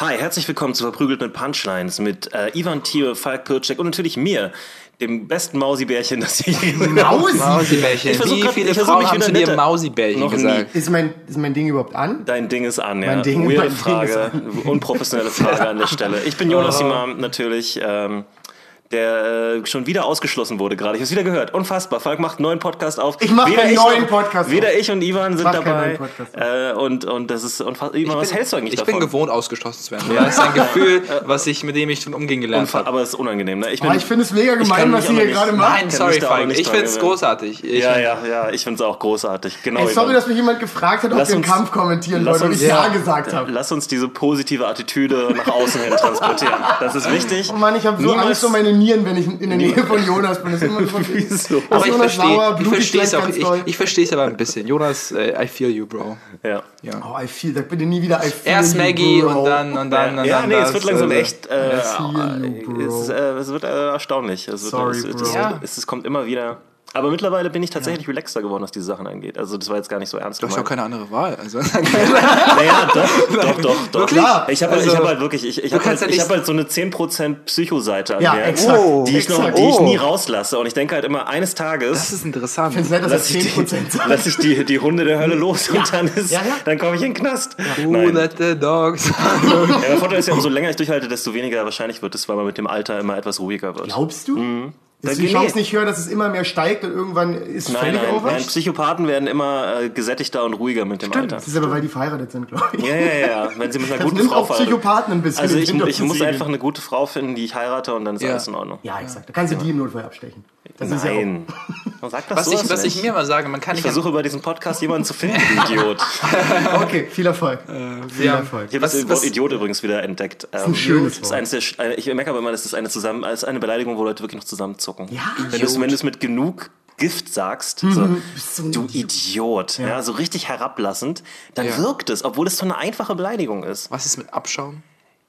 Hi, herzlich willkommen zu Verprügelt mit Punchlines mit äh, Ivan Thiel, Falk Pircek und natürlich mir, dem besten Mausibärchen, das ich je gesehen habe. Mausi? Mausibärchen. Ich versuch Wie viele ich versuch Frauen mich haben wieder zu dir netter- Mausibärchen Noch gesagt? Ist mein, ist mein Ding überhaupt an? Dein Ding ist an, ja. Mein Ding- Weirde mein Ding Frage, unprofessionelle Frage an der Stelle. Ich bin Jonas Imam, natürlich, ähm, der äh, schon wieder ausgeschlossen wurde gerade. Ich habe es wieder gehört. Unfassbar. Falk macht einen neuen Podcast auf. Ich mach Weder einen ich neuen Podcast Weder auf. ich und Ivan sind dabei. neuen Podcast Äh, und, und das ist unfassbar. Ivan, was hältst du eigentlich Ich davon? bin gewohnt, ausgeschlossen zu werden. Das ist ein Gefühl, was ich, mit dem ich schon umgehen gelernt habe. aber es ist unangenehm. Ne? Ich, bin, Aber ich finde es mega gemein, was ihr hier gerade macht. Nein, sorry, Falk. Ich finde es großartig. Ich, ja, ja, ja, ich finde es auch großartig. Genau. Ey, sorry, Ivan. dass mich jemand gefragt hat, ob Lass wir einen uns- Kampf kommentieren wollen und ich Ja, ja. gesagt habe. Lass uns diese positive Attitüde nach außen hin transportieren. Das ist wichtig. Oh Mann, ich habe so Angst um meine Nieren, wenn ich in der Nähe von Jonas bin. Das ist immer so Wieso? aber ich verstehe ich verstehe es auch. Ich, ich verstehe es aber ein bisschen. Jonas, äh, I feel you, Bro. Ja. Ja. Oh, I feel, sag bitte nie wieder I feel Erst you, Maggie bro. und dann und dann und ja, dann nee, es das, wird langsam also- echt. Äh, feel you, bro. es, äh, es wird äh, erstaunlich. Es, wird, Sorry, es, es, bro. es, Ja. es, es kommt immer wieder. Aber mittlerweile bin ich tatsächlich relaxter geworden, was diese Sachen angeht. Also das war jetzt gar nicht so ernst Du hast auch keine andere Wahl. Also. Naja, doch, doch, doch, doch. Klar. Ich habe halt, Also, hab halt wirklich, ich, ich habe halt, ja ich hab halt so eine 10% Psycho-Seite an Ja, der, exakt. Oh, die, ich noch, exakt. die ich Oh. nie rauslasse. Und ich denke halt immer, eines Tages Das ist interessant. Ich nett, dass lasse das ich, die, 10% sagt. lass ich die, die Hunde der Hölle los und dann, ist, Ja, ja. dann komme ich in den Knast. Who let the dogs Ja, der Vorteil ist ja, umso länger ich durchhalte, desto weniger wahrscheinlich wird es, weil man mit dem Alter immer etwas ruhiger wird. Glaubst du? Ist die. Chance nicht höher, dass es immer mehr steigt und irgendwann ist Nein, völlig nein, over? nein, Psychopathen werden immer äh, gesättigter und ruhiger mit dem Alter. Das ist aber, weil die verheiratet sind, glaube ich. Ja, ja, ja, wenn sie mit einer Das guten nimmt Frau auch Psychopathen ein bisschen Also ich, ich muss einfach eine gute Frau finden, die ich heirate und dann ist Ja. alles in Ordnung. Ja, exakt. Da kannst du die im Notfall abstechen. Das ist ja auch, Nein. Man sagt das Was, ich, was ich mir mal sage, man kann Ich nicht. versuche über diesen Podcast jemanden zu finden, du Idiot. Okay, viel Erfolg. viel ja. Erfolg. Ich habe das Wort Idiot übrigens wieder entdeckt. Das ist ein schönes ist eines der, äh, ich merke aber immer, das ist eine, zusammen, ist eine Beleidigung, wo Leute wirklich noch zusammenzucken. Ja. wenn du es wenn du es mit genug Gift sagst, so, bist du Idiot, ja. so richtig herablassend, dann Ja. wirkt es, obwohl es so eine einfache Beleidigung ist. Was ist mit Abschaum?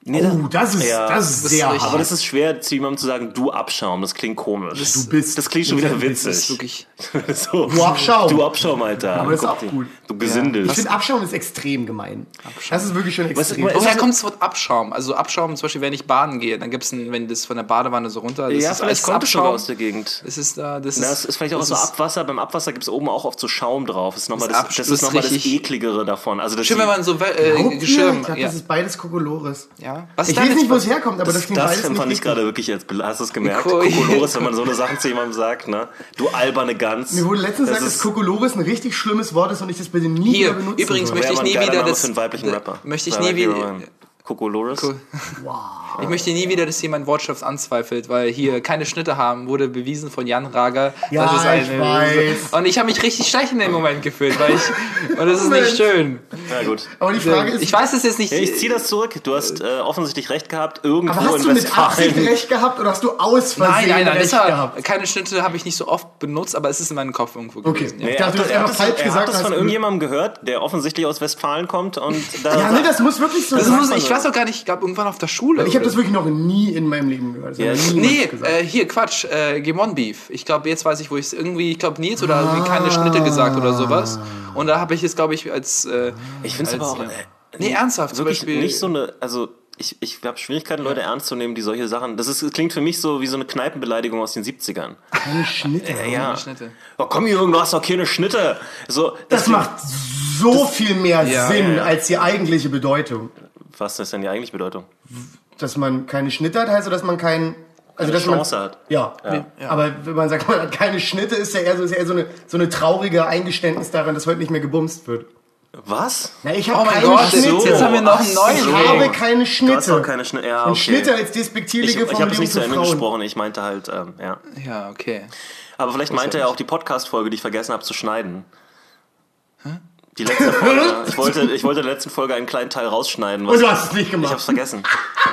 Nee, Oh, das ist, Ja, das ist das sehr richtig. aber hart. das ist schwer, zu jemandem zu sagen, du Abschaum, das klingt komisch. Du bist. Das klingt schon wieder witzig. Das ist wirklich. so. Du Abschaum. Du Abschaum, Alter. Aber das ist auch gut. Du Gesindel. Ich finde, Abschaum ist extrem gemein. Das ist wirklich schon extrem. mal, Woher kommt das Wort Abschaum? Also Abschaum, zum Beispiel, wenn ich baden gehe, dann gibt es, wenn das von der Badewanne so runter, das ja, ist alles kommt Abschaum. aus der Gegend. Das ist da, das ist. Na, das ist vielleicht auch das so ist- Abwasser. Beim Abwasser gibt es oben auch oft so Schaum drauf. Das ist nochmal Das das, das, das ist noch mal das ekligere davon. Also das Schön, wenn man so äh? Geschirr. Ja. das ist beides Kokolores. ja. Was Ich weiß nicht, wo es herkommt, aber das, das, das fand nicht ich richtig. gerade wirklich jetzt, hast du es gemerkt? Kokolores, wenn man so eine Sachen zu jemandem sagt, ne? Du alberne Gans. Mir wurde letztens gesagt, dass Kokolores ein richtig schlimmes Wort ist und ich das bitte nie Hier, wieder benutzen übrigens möchte ich nie wieder das- für einen weiblichen Rapper. möchte ich nie wieder-. Kokolores? Cool. Ich möchte nie wieder, dass jemand Wortschatz anzweifelt, weil hier keine Schnitte haben, wurde bewiesen von Jan Rager. Ja, Das ist ich weiß. Und ich habe mich richtig schlecht in dem Moment gefühlt, weil ich. Und das ist nicht schön. Na gut. Aber die Frage ist, Ich weiß es jetzt nicht. Ja, ich ziehe das zurück. Du hast äh, offensichtlich recht gehabt. Irgendwo aber hast in du mit Absicht recht gehabt oder hast du aus Versehen Nein, nein, nein, recht das gehabt? keine Schnitte habe ich nicht so oft benutzt, aber es ist in meinem Kopf irgendwo Okay. gewesen. Ja. Ich Er dachte, hat du das, hast er hat einfach das, falsch er gesagt. hat das hast von irgendjemandem gehört, der offensichtlich aus Westfalen kommt und da Ja, nee, das muss wirklich so Das sein. ich weiß auch gar nicht, ich glaube irgendwann auf der Schule. Ich habe das wirklich noch nie in meinem Leben gehört. Das Ja, Nee, äh, hier, Quatsch, äh, Gemon Beef. Ich glaube, jetzt weiß ich, wo ich es irgendwie, ich glaube, Nils oder irgendwie keine Schnitte gesagt oder sowas. Und da habe ich es, glaube ich, als. Äh, Ich finde es aber auch ja. äh, Nee, ernsthaft, zum wirklich Beispiel. nicht so eine, also ich, ich habe Schwierigkeiten, Leute ernst zu nehmen, die solche Sachen. Das, ist, das klingt für mich so wie so eine Kneipenbeleidigung aus den 70ern. Keine Schnitte. Ja. Schnitte. Oh, komm Jürgen, du hast doch keine Schnitte. So, Das macht so viel mehr Ja, Sinn ja. als die eigentliche Bedeutung. Was ist denn die eigentliche Bedeutung? Dass man keine Schnitte hat, heißt so, dass man keinen. Also, dass Chance man, hat. Ja. Aber wenn man sagt, man hat keine Schnitte, ist ja eher so, ist ja eher so, eine, so eine traurige Eingeständnis daran, dass heute nicht mehr gebumst wird. Was? Na, ich habe Oh mein keine Gott, Schnitte. jetzt haben wir noch einen neuen Ich habe keine Schnitte. keine Schnitte. Ja, Und okay. Schnitte als ich despektierliche ich habe es nicht zu Ende Frauen. gesprochen. Ich meinte halt, ähm, ja. Ja, okay. Aber vielleicht meinte er auch die Podcast-Folge, die ich vergessen habe zu schneiden. Die letzte Folge. Ich wollte, ich wollte in der letzten Folge einen kleinen Teil rausschneiden. Was Und du hast es nicht ich gemacht. hab's vergessen.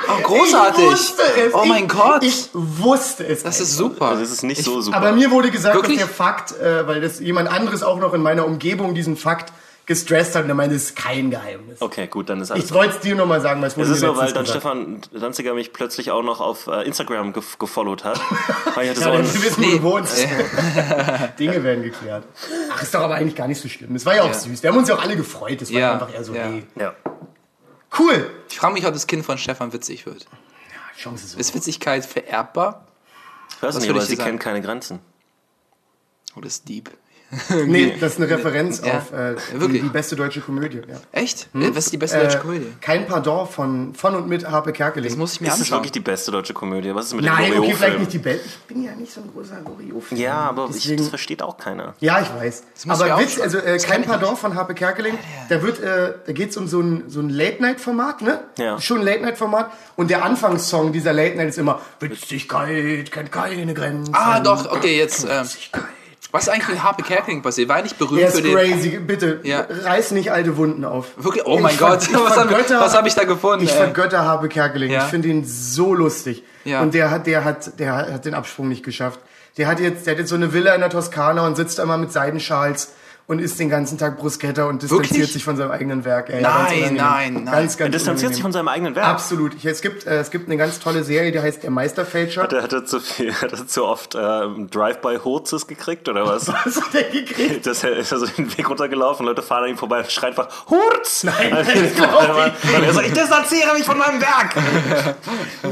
Oh, großartig. Ich wusste es. Oh mein ich, Gott. Ich wusste es. das ist super. Also es ist nicht so super. Aber mir wurde gesagt, Wirklich? dass der Fakt, äh, weil das jemand anderes auch noch in meiner Umgebung diesen Fakt gestresst hat und er meinte, es ist kein Geheimnis. Okay, gut, dann ist Ich alles. wollte es dir nochmal sagen, weil es Es wurde ist mir nur, weil dann gesagt. Stefan Danziger mich plötzlich auch noch auf äh, Instagram gef gefollowt hat. Weil ich hatte Ja, so wir wissen, wo du wohnst. Dinge werden geklärt. Ach, ist doch aber eigentlich gar nicht so schlimm. Es war ja auch Ja. süß. Wir haben uns ja auch alle gefreut. Es war Ja, einfach eher so, ja. hey, ja. cool. Ich frage mich, ob das Kind von Stefan witzig wird. Chance ist so. Ist Witzigkeit vererbbar? Ich weiß Was nicht, aber ich sie dir kennen sagen? keine Grenzen. Oder ist Dieb? Nee, das ist eine Referenz Ja. auf äh, die, Wirklich? die beste deutsche Komödie. Ja. Echt? Äh, Was ist die beste deutsche Äh, Komödie? Kein Pardon von, von und mit Harpe Kerkeling. Das muss ich mir Ist das anschauen. wirklich die beste deutsche Komödie? Was ist mit Nein, dem okay, vielleicht nicht die Beste. Ich bin ja nicht so ein großer Loriot-Fan. Ja, aber ich, Deswegen- das versteht auch keiner. Ja, ich weiß. ich Aber Witz, also äh, kein ich Pardon von Harpe Kerkeling. Da wird, äh, da geht's um so ein, so ein Late-Night-Format, ne? Ja. Schon ein Late-Night-Format. Und der Anfangssong dieser Late-Night ist immer Witzigkeit kennt keine Grenzen. Ah, doch, okay, jetzt. Ähm, Witzigkeit. Was ist eigentlich mit Harpe Kerkeling passiert? War er nicht berühmt für ist den. crazy. Bitte, Ja. reiß nicht alte Wunden auf. Wirklich? Oh Ich mein ver- Gott, ich was habe hab ich da gefunden? Ich ey? vergötter Harpe Kerkeling. Ja. Ich finde ihn so lustig. Ja. Und der hat, der hat, der hat den Absprung nicht geschafft. Der hat jetzt, der hat jetzt so eine Villa in der Toskana und sitzt immer mit Seidenschals und isst den ganzen Tag Bruschetta und distanziert Wirklich? sich von seinem eigenen Werk. Ey, Nein, nein, nein. Ganz, Er ganz distanziert sich unangenehm. von seinem eigenen Werk. Absolut. Ich, es, gibt, äh, es gibt eine ganz tolle Serie, die heißt Der Meisterfälscher. Der hatte zu viel, hat er zu oft ähm, Drive-by-Hurzes gekriegt oder was? Was hat der gekriegt? Das ist also den Weg runtergelaufen, Leute fahren an ihm vorbei und schreien einfach Hurz! Nein, Also, ich Und er sagt, ich distanziere mich von meinem Werk!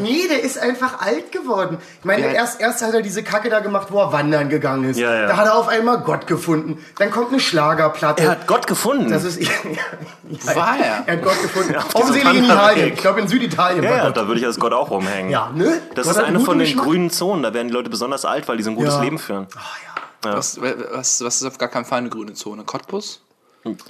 Nee, der ist einfach alt geworden. Ich meine, Ja. erst, erst hat er diese Kacke da gemacht, wo er wandern gegangen ist. Ja, ja. Da hat er auf einmal Gott gefunden. Dann kommt eine Schlagerplatte. Er hat Gott gefunden. das ist, ja, war er? Er hat Gott gefunden. Ja, Offensichtlich in. Italien. Ich glaube in Süditalien ja, war ja, Gott. da würde ich als Gott auch rumhängen. Ja, ne? Das Gott ist eine von den Geschmack. grünen Zonen, da werden die Leute besonders alt, weil die so ein gutes Ja. Leben führen. Was, was, was ist auf gar keinen Fall eine grüne Zone? Cottbus?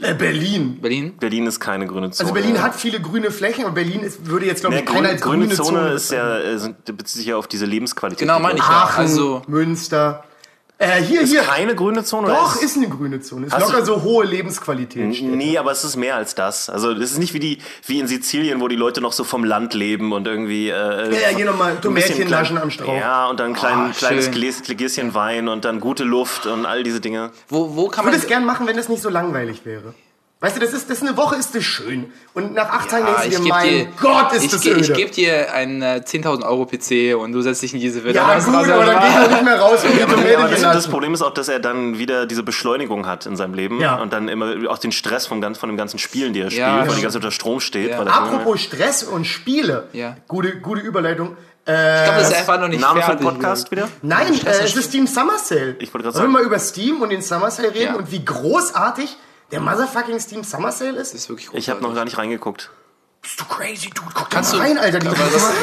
Äh, Berlin. Berlin? Berlin ist keine grüne Zone. Also Berlin hat viele grüne Flächen und Berlin ist, würde jetzt, glaube Ja, ich, keiner grün, als grüne, grüne Zone, ist bezeichnen. ja, äh, sind, bezieht sich ja auf diese Lebensqualität. Genau, meine ich ja. Aachen, Also, Münster. Äh, hier, Ist hier. keine grüne Zone? Doch, oder ist eine grüne Zone. Ist Hast locker so hohe Lebensqualität. steht. Nee, aber es ist mehr als das. Also das ist nicht wie die wie in Sizilien, wo die Leute noch so vom Land leben und irgendwie äh, Ja, ja, hier nochmal naschen am Strauch. Ja, und dann ein klein, Ah, kleines. Gläs, Gläschen Wein und dann gute Luft und all diese Dinge. wo, wo kann Ich würde man. es gern machen, wenn es nicht so langweilig wäre. Weißt du, das ist, das ist eine Woche ist das schön. Und nach acht Tagen Ah, denkst du dir, mein dir, Gott, ist ich, das öde. Ich gebe dir einen äh, 10.000 Euro PC und du setzt dich in diese Villa. ja, Das gut, aber dann geht ja. er nicht mehr raus Ja, aber, aber das, das Problem ist auch, dass er dann wieder diese Beschleunigung hat in seinem Leben Ja. und dann immer auch den Stress vom, ganz- von dem ganzen Spielen, die er spielt, Ja. weil die ganze unter Strom steht. Ja. Weil Apropos Stress und Spiele. Ja. Gute, gute Überleitung. Ich glaube, das ist einfach noch nicht Name für fertig. den Podcast wieder? Nein, äh, es ist Steam Summer Sale. Ich wollte gerade Wollen sagen. wir mal über Steam und den Summer Sale reden Ja. und wie großartig der motherfucking Steam Summer Sale ist? Das ist wirklich Ich habe noch gar nicht reingeguckt. Bist du crazy, Dude? Guck Kannst da du- mal rein, Alter. Die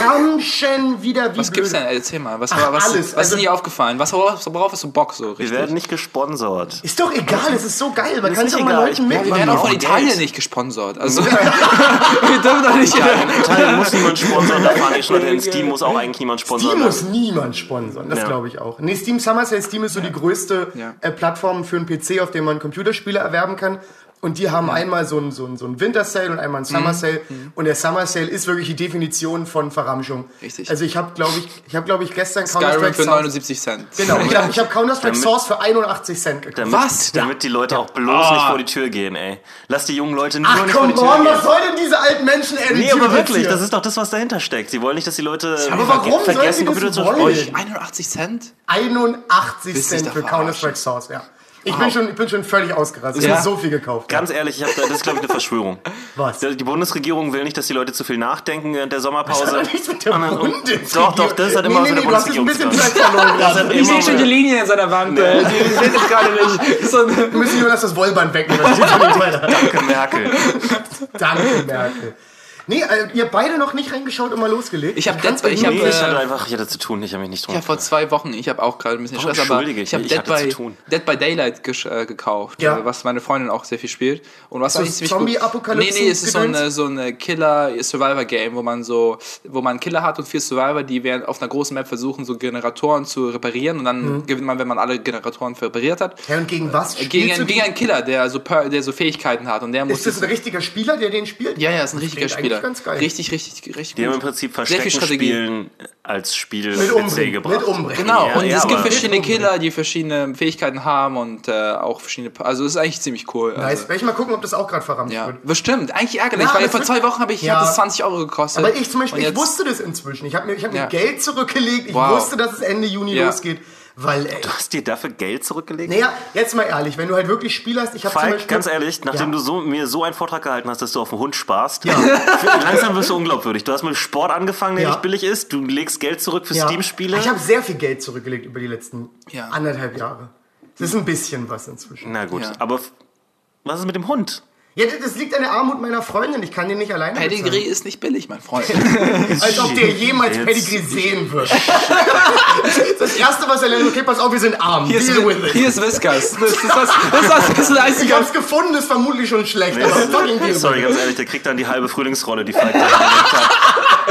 ramschen wieder wie Was gibt's blöde. denn? Erzähl mal. Was, Ach, was, alles. was Also- ist dir aufgefallen? Was, worauf, worauf hast du Bock so Wir richtig? werden nicht gesponsert. Ist doch egal, es ist so geil. Man ist kann nicht auch mal. Leuten Ich- wir werden auch von Italien Geld. nicht gesponsert. Also, wir dürfen doch nicht. In Italien muss niemand sponsern, da fahren die schon hin. Steam muss auch eigentlich niemand sponsern. Steam muss niemand sponsern, das Ja. glaube ich auch. Nee, Steam Summer Sale, Steam ist so die größte Ja. äh, Plattform für einen PC, auf dem man Computerspiele erwerben kann. Und die haben einmal so einen so einen- so einen Winter Sale und einmal einen Mhm. Summer Sale. Und der Summer Sale ist wirklich die Definition von Verramschung. Richtig. Also ich habe, glaube ich, ich habe, glaube ich, gestern Skyrim Counter-Strike für Source- 79 Cent. Genau, ich habe hab Counter-Strike Damit- Source für 81 Cent gekauft. Damit, Was? Damit die Leute auch bloß Ah. nicht vor die Tür gehen, ey. Lass die jungen Leute nur Ach nicht vor komm die Tür on, gehen. was soll denn diese alten Menschen Attitude Nee, aber wirklich, hier? das ist doch das, was dahinter steckt. Sie wollen nicht, dass die Leute aber verge- warum sollen vergessen, sie das Computer zu sprechen. 81 Cent? 81 Willst du dich Cent für? Counter-Strike Source, ja. Ich, bin schon, ich bin schon völlig ausgerastet. Ich Ja. habe so viel gekauft. Ganz ehrlich, ich hab, da- das ist, glaube ich, eine Verschwörung. Was? Die Bundesregierung will nicht, dass die Leute zu viel nachdenken während der Sommerpause. Das hat nichts mit der Bundesregierung. Doch, doch, das hat immer nee, was nee, mit nee, der du hast ein bisschen Bundesregierung verloren gerade. Ich sehe schon die Linie in seiner Wand. äh, Die die seht es gerade nicht. So Wir müssen Jonas das Wollband wegnehmen. Das. Danke, Merkel. Danke, Merkel. Nee, äh, ihr habt beide noch nicht reingeschaut und mal losgelegt. Ich hab kann's Dead by- ich hab, Nee, ich äh, hatte einfach, ich hatte zu tun, ich habe mich nicht drum Ich habe vor zwei Wochen, ich habe auch gerade ein bisschen Warum Stress, aber entschuldige ich ich habe? Dead, Ich by, zu tun. Dead by Daylight äh, gekauft, Ja. äh, was meine Freundin auch sehr viel spielt. Und was So eigentlich ziemlich gut- Zombie-Apokalypse- Nee, nee, es ist so eine, so eine Killer-Survivor-Game, wo man so, wo man einen Killer hat und vier Survivor, die während auf einer großen Map versuchen, so Generatoren zu reparieren und dann Mhm. gewinnt man, wenn man alle Generatoren repariert hat. Ja, und gegen was? Gegen, einen- gegen die? einen Killer, der so, der so Fähigkeiten hat und der muss Ist das ein richtiger Spieler, der den spielt? ja, ja, ist ein richtiger Spieler. Spieler. ganz geil. Richtig, richtig, richtig Die haben im gut. Prinzip Sehr viel Verstecken Strategie. spielen als Spiel Mit Umbringen, gebracht. mit Umbringen. Genau, Ja, und ja, es gibt verschiedene Killer, die verschiedene Fähigkeiten haben und äh, auch verschiedene. Pa- Also, es ist eigentlich ziemlich cool. Nice. Also, Werde ich mal gucken, ob das auch gerade verrammt ja, wird. bestimmt. Eigentlich ärgerlich, Ja, weil das vor zwei Wochen habe ich Ja. es 20 Euro gekostet. Aber ich zum Beispiel, ich wusste das inzwischen. Ich habe mir, ich hab mir. Geld zurückgelegt. Ich Wow. wusste, dass es Ende Juni Ja. losgeht. Weil, ey, Du hast dir dafür Geld zurückgelegt? naja, jetzt mal ehrlich, wenn du halt wirklich Spiel hast, ich habe zum Falk, Beispiel... ganz ehrlich, nachdem Ja. du so, mir so einen Vortrag gehalten hast, dass du auf den Hund sparst, Ja. langsam wirst du unglaubwürdig. Du hast mit Sport angefangen, der Ja. nicht billig ist. Du legst Geld zurück für Ja. Steam-Spiele. Ich habe sehr viel Geld zurückgelegt über die letzten Ja. anderthalb Jahre. Das ist ein bisschen was inzwischen. Na gut, Ja. aber was ist mit dem Hund? Ja, das liegt an der Armut meiner Freundin. Ich kann den nicht alleine Pedigree bezahlen. ist nicht billig, mein Freund. Als ob der jemals Jetzt- Pedigree sehen wird. das erste, was er lernt, okay, pass auf, wir sind arm. Hier ist, Deal with it. hier ist Whiskers. Das ist das, das, ist das, das, ist das Ich hab's gefunden, ist vermutlich schon schlecht, aber fucking Sorry, ganz ehrlich, der kriegt dann die halbe Frühlingsrolle, die Falk da hat.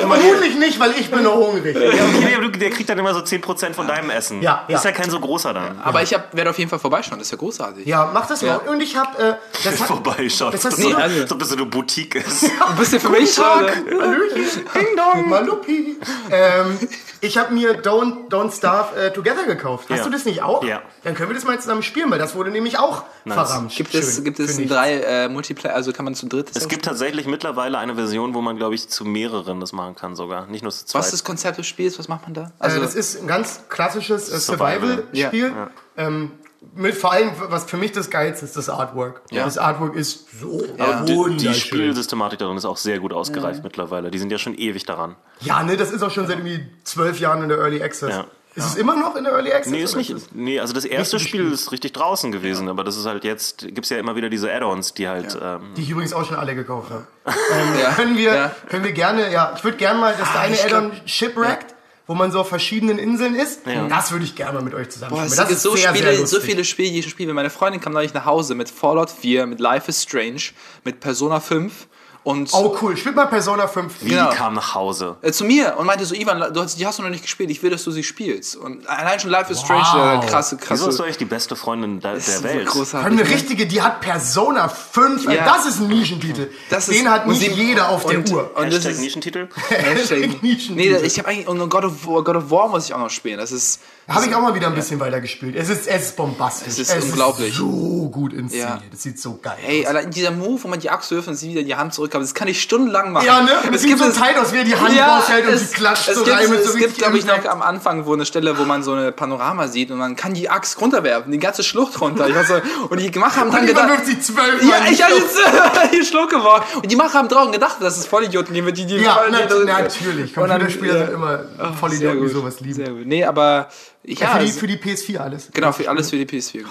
Vermutlich nicht, weil ich bin noch hungrig. Ja, okay, der, der kriegt dann immer so 10% von deinem Essen. Ja, ja. Ist ja kein so großer dann. Aber ich hab, werde auf jeden Fall vorbeischauen, das ist ja großartig. Ja, mach das Ja. mal. Und ich hab, äh, das hat, Vorbeischaut. Das hast so, du- als ob das so eine Boutique ist. Ein bisschen für mich Tag, schade. Hallöchen, Ding Dong, Malupi. Ähm, ich habe mir Don't, Don't Starve äh, Together gekauft. Hast Ja. du das nicht auch? Ja. Dann können wir das mal zusammen spielen, weil das wurde nämlich auch verramscht. Gibt es, Schön. gibt es drei äh, Multiplayer, also kann man zu dritt Es gibt tatsächlich mittlerweile eine Version, wo man, glaube ich, zu mehreren das machen kann sogar. Nicht nur zu zweit. Was ist das Konzept des Spiels? Was macht man da? Also Also, das ist ein ganz klassisches äh, Survival. Survival-Spiel. Ähm, mit vor allem, was für mich das Geilste ist, das Artwork. Ja. Das Artwork ist so Ja. die, die. Spielsystematik darin ist auch sehr gut ausgereift mittlerweile. Die sind ja schon ewig daran. Ja, ne, das ist auch schon seit irgendwie zwölf Jahren in der Early Access. Ja. Ist es immer noch in der Early Access? Nee, ist nicht. Nee, also das erste Spiel ist richtig draußen gewesen, aber das ist halt jetzt, gibt es ja immer wieder diese Add-ons, die halt. Ähm, Die ich übrigens auch schon alle gekauft habe. Ähm, Ja. können, wir, Ja. können wir gerne, ja, ich würde gerne mal, das Ah, eine Add-on Shipwrecked, wo man so auf verschiedenen Inseln ist. Das würde ich gerne mal mit euch zusammen Boah, es spielen. gibt so, sehr, Spiele, sehr so viele Spiele, die ich schon spiele. Meine Freundin kam neulich nach Hause mit Fallout 4, mit Life is Strange, mit Persona 5 und Oh cool, spielt mal Persona 5. wie genau. kam nach Hause. äh, zu mir und meinte so, Ivan, du hast, die hast du noch nicht gespielt, ich will, dass du sie spielst. Und allein schon Life is Strange, Wow. äh, krasse, Wieso ist du krasse. eigentlich die beste Freundin der, Das der ist Welt? So großartig. Eine ne? richtige, die hat Persona 5. Ja. Das ist ein Nischentitel. Das ist- Den hat nicht sie- jeder auf und- der Uhr. und das Hashtag ist- Nischentitel? Hashtag. Nischentitel. nee, ich habe eigentlich, und God of, War, God of War muss ich auch noch spielen. Das ist, Habe ich auch mal wieder ein bisschen weiter gespielt. Es ist, es ist bombastisch. Es ist unglaublich. so gut inszeniert. Ja. Das sieht so geil Ey, aus. allein dieser Move, wo man die Axt wirft und sie wieder die Hand zurückkam, das kann ich stundenlang machen. Ja, ne? Es gibt so es, tight aus, wie er die Hand ja, raushält und es, sie klatscht es so gibt, rein mit so Es gibt, glaube ich, noch am Anfang wo eine Stelle, wo man so eine Panorama sieht und man kann die Axt runterwerfen, die ganze Schlucht runter. Ich weiß so, und die Macher haben dann gedacht... wirft sie zwölf Ja, ich habe jetzt die Schluck geworden. Und die Macher haben draußen gedacht, das ist Vollidioten, die die, die Ja, die- die- natürlich. Dann- Computerspieler ja. sind immer Sehr Vollidioten, die sowas lieben. Sehr gut. Nee, aber... Ja, für, die, für die PS4 alles. genau, für alles für die PS4. Genau.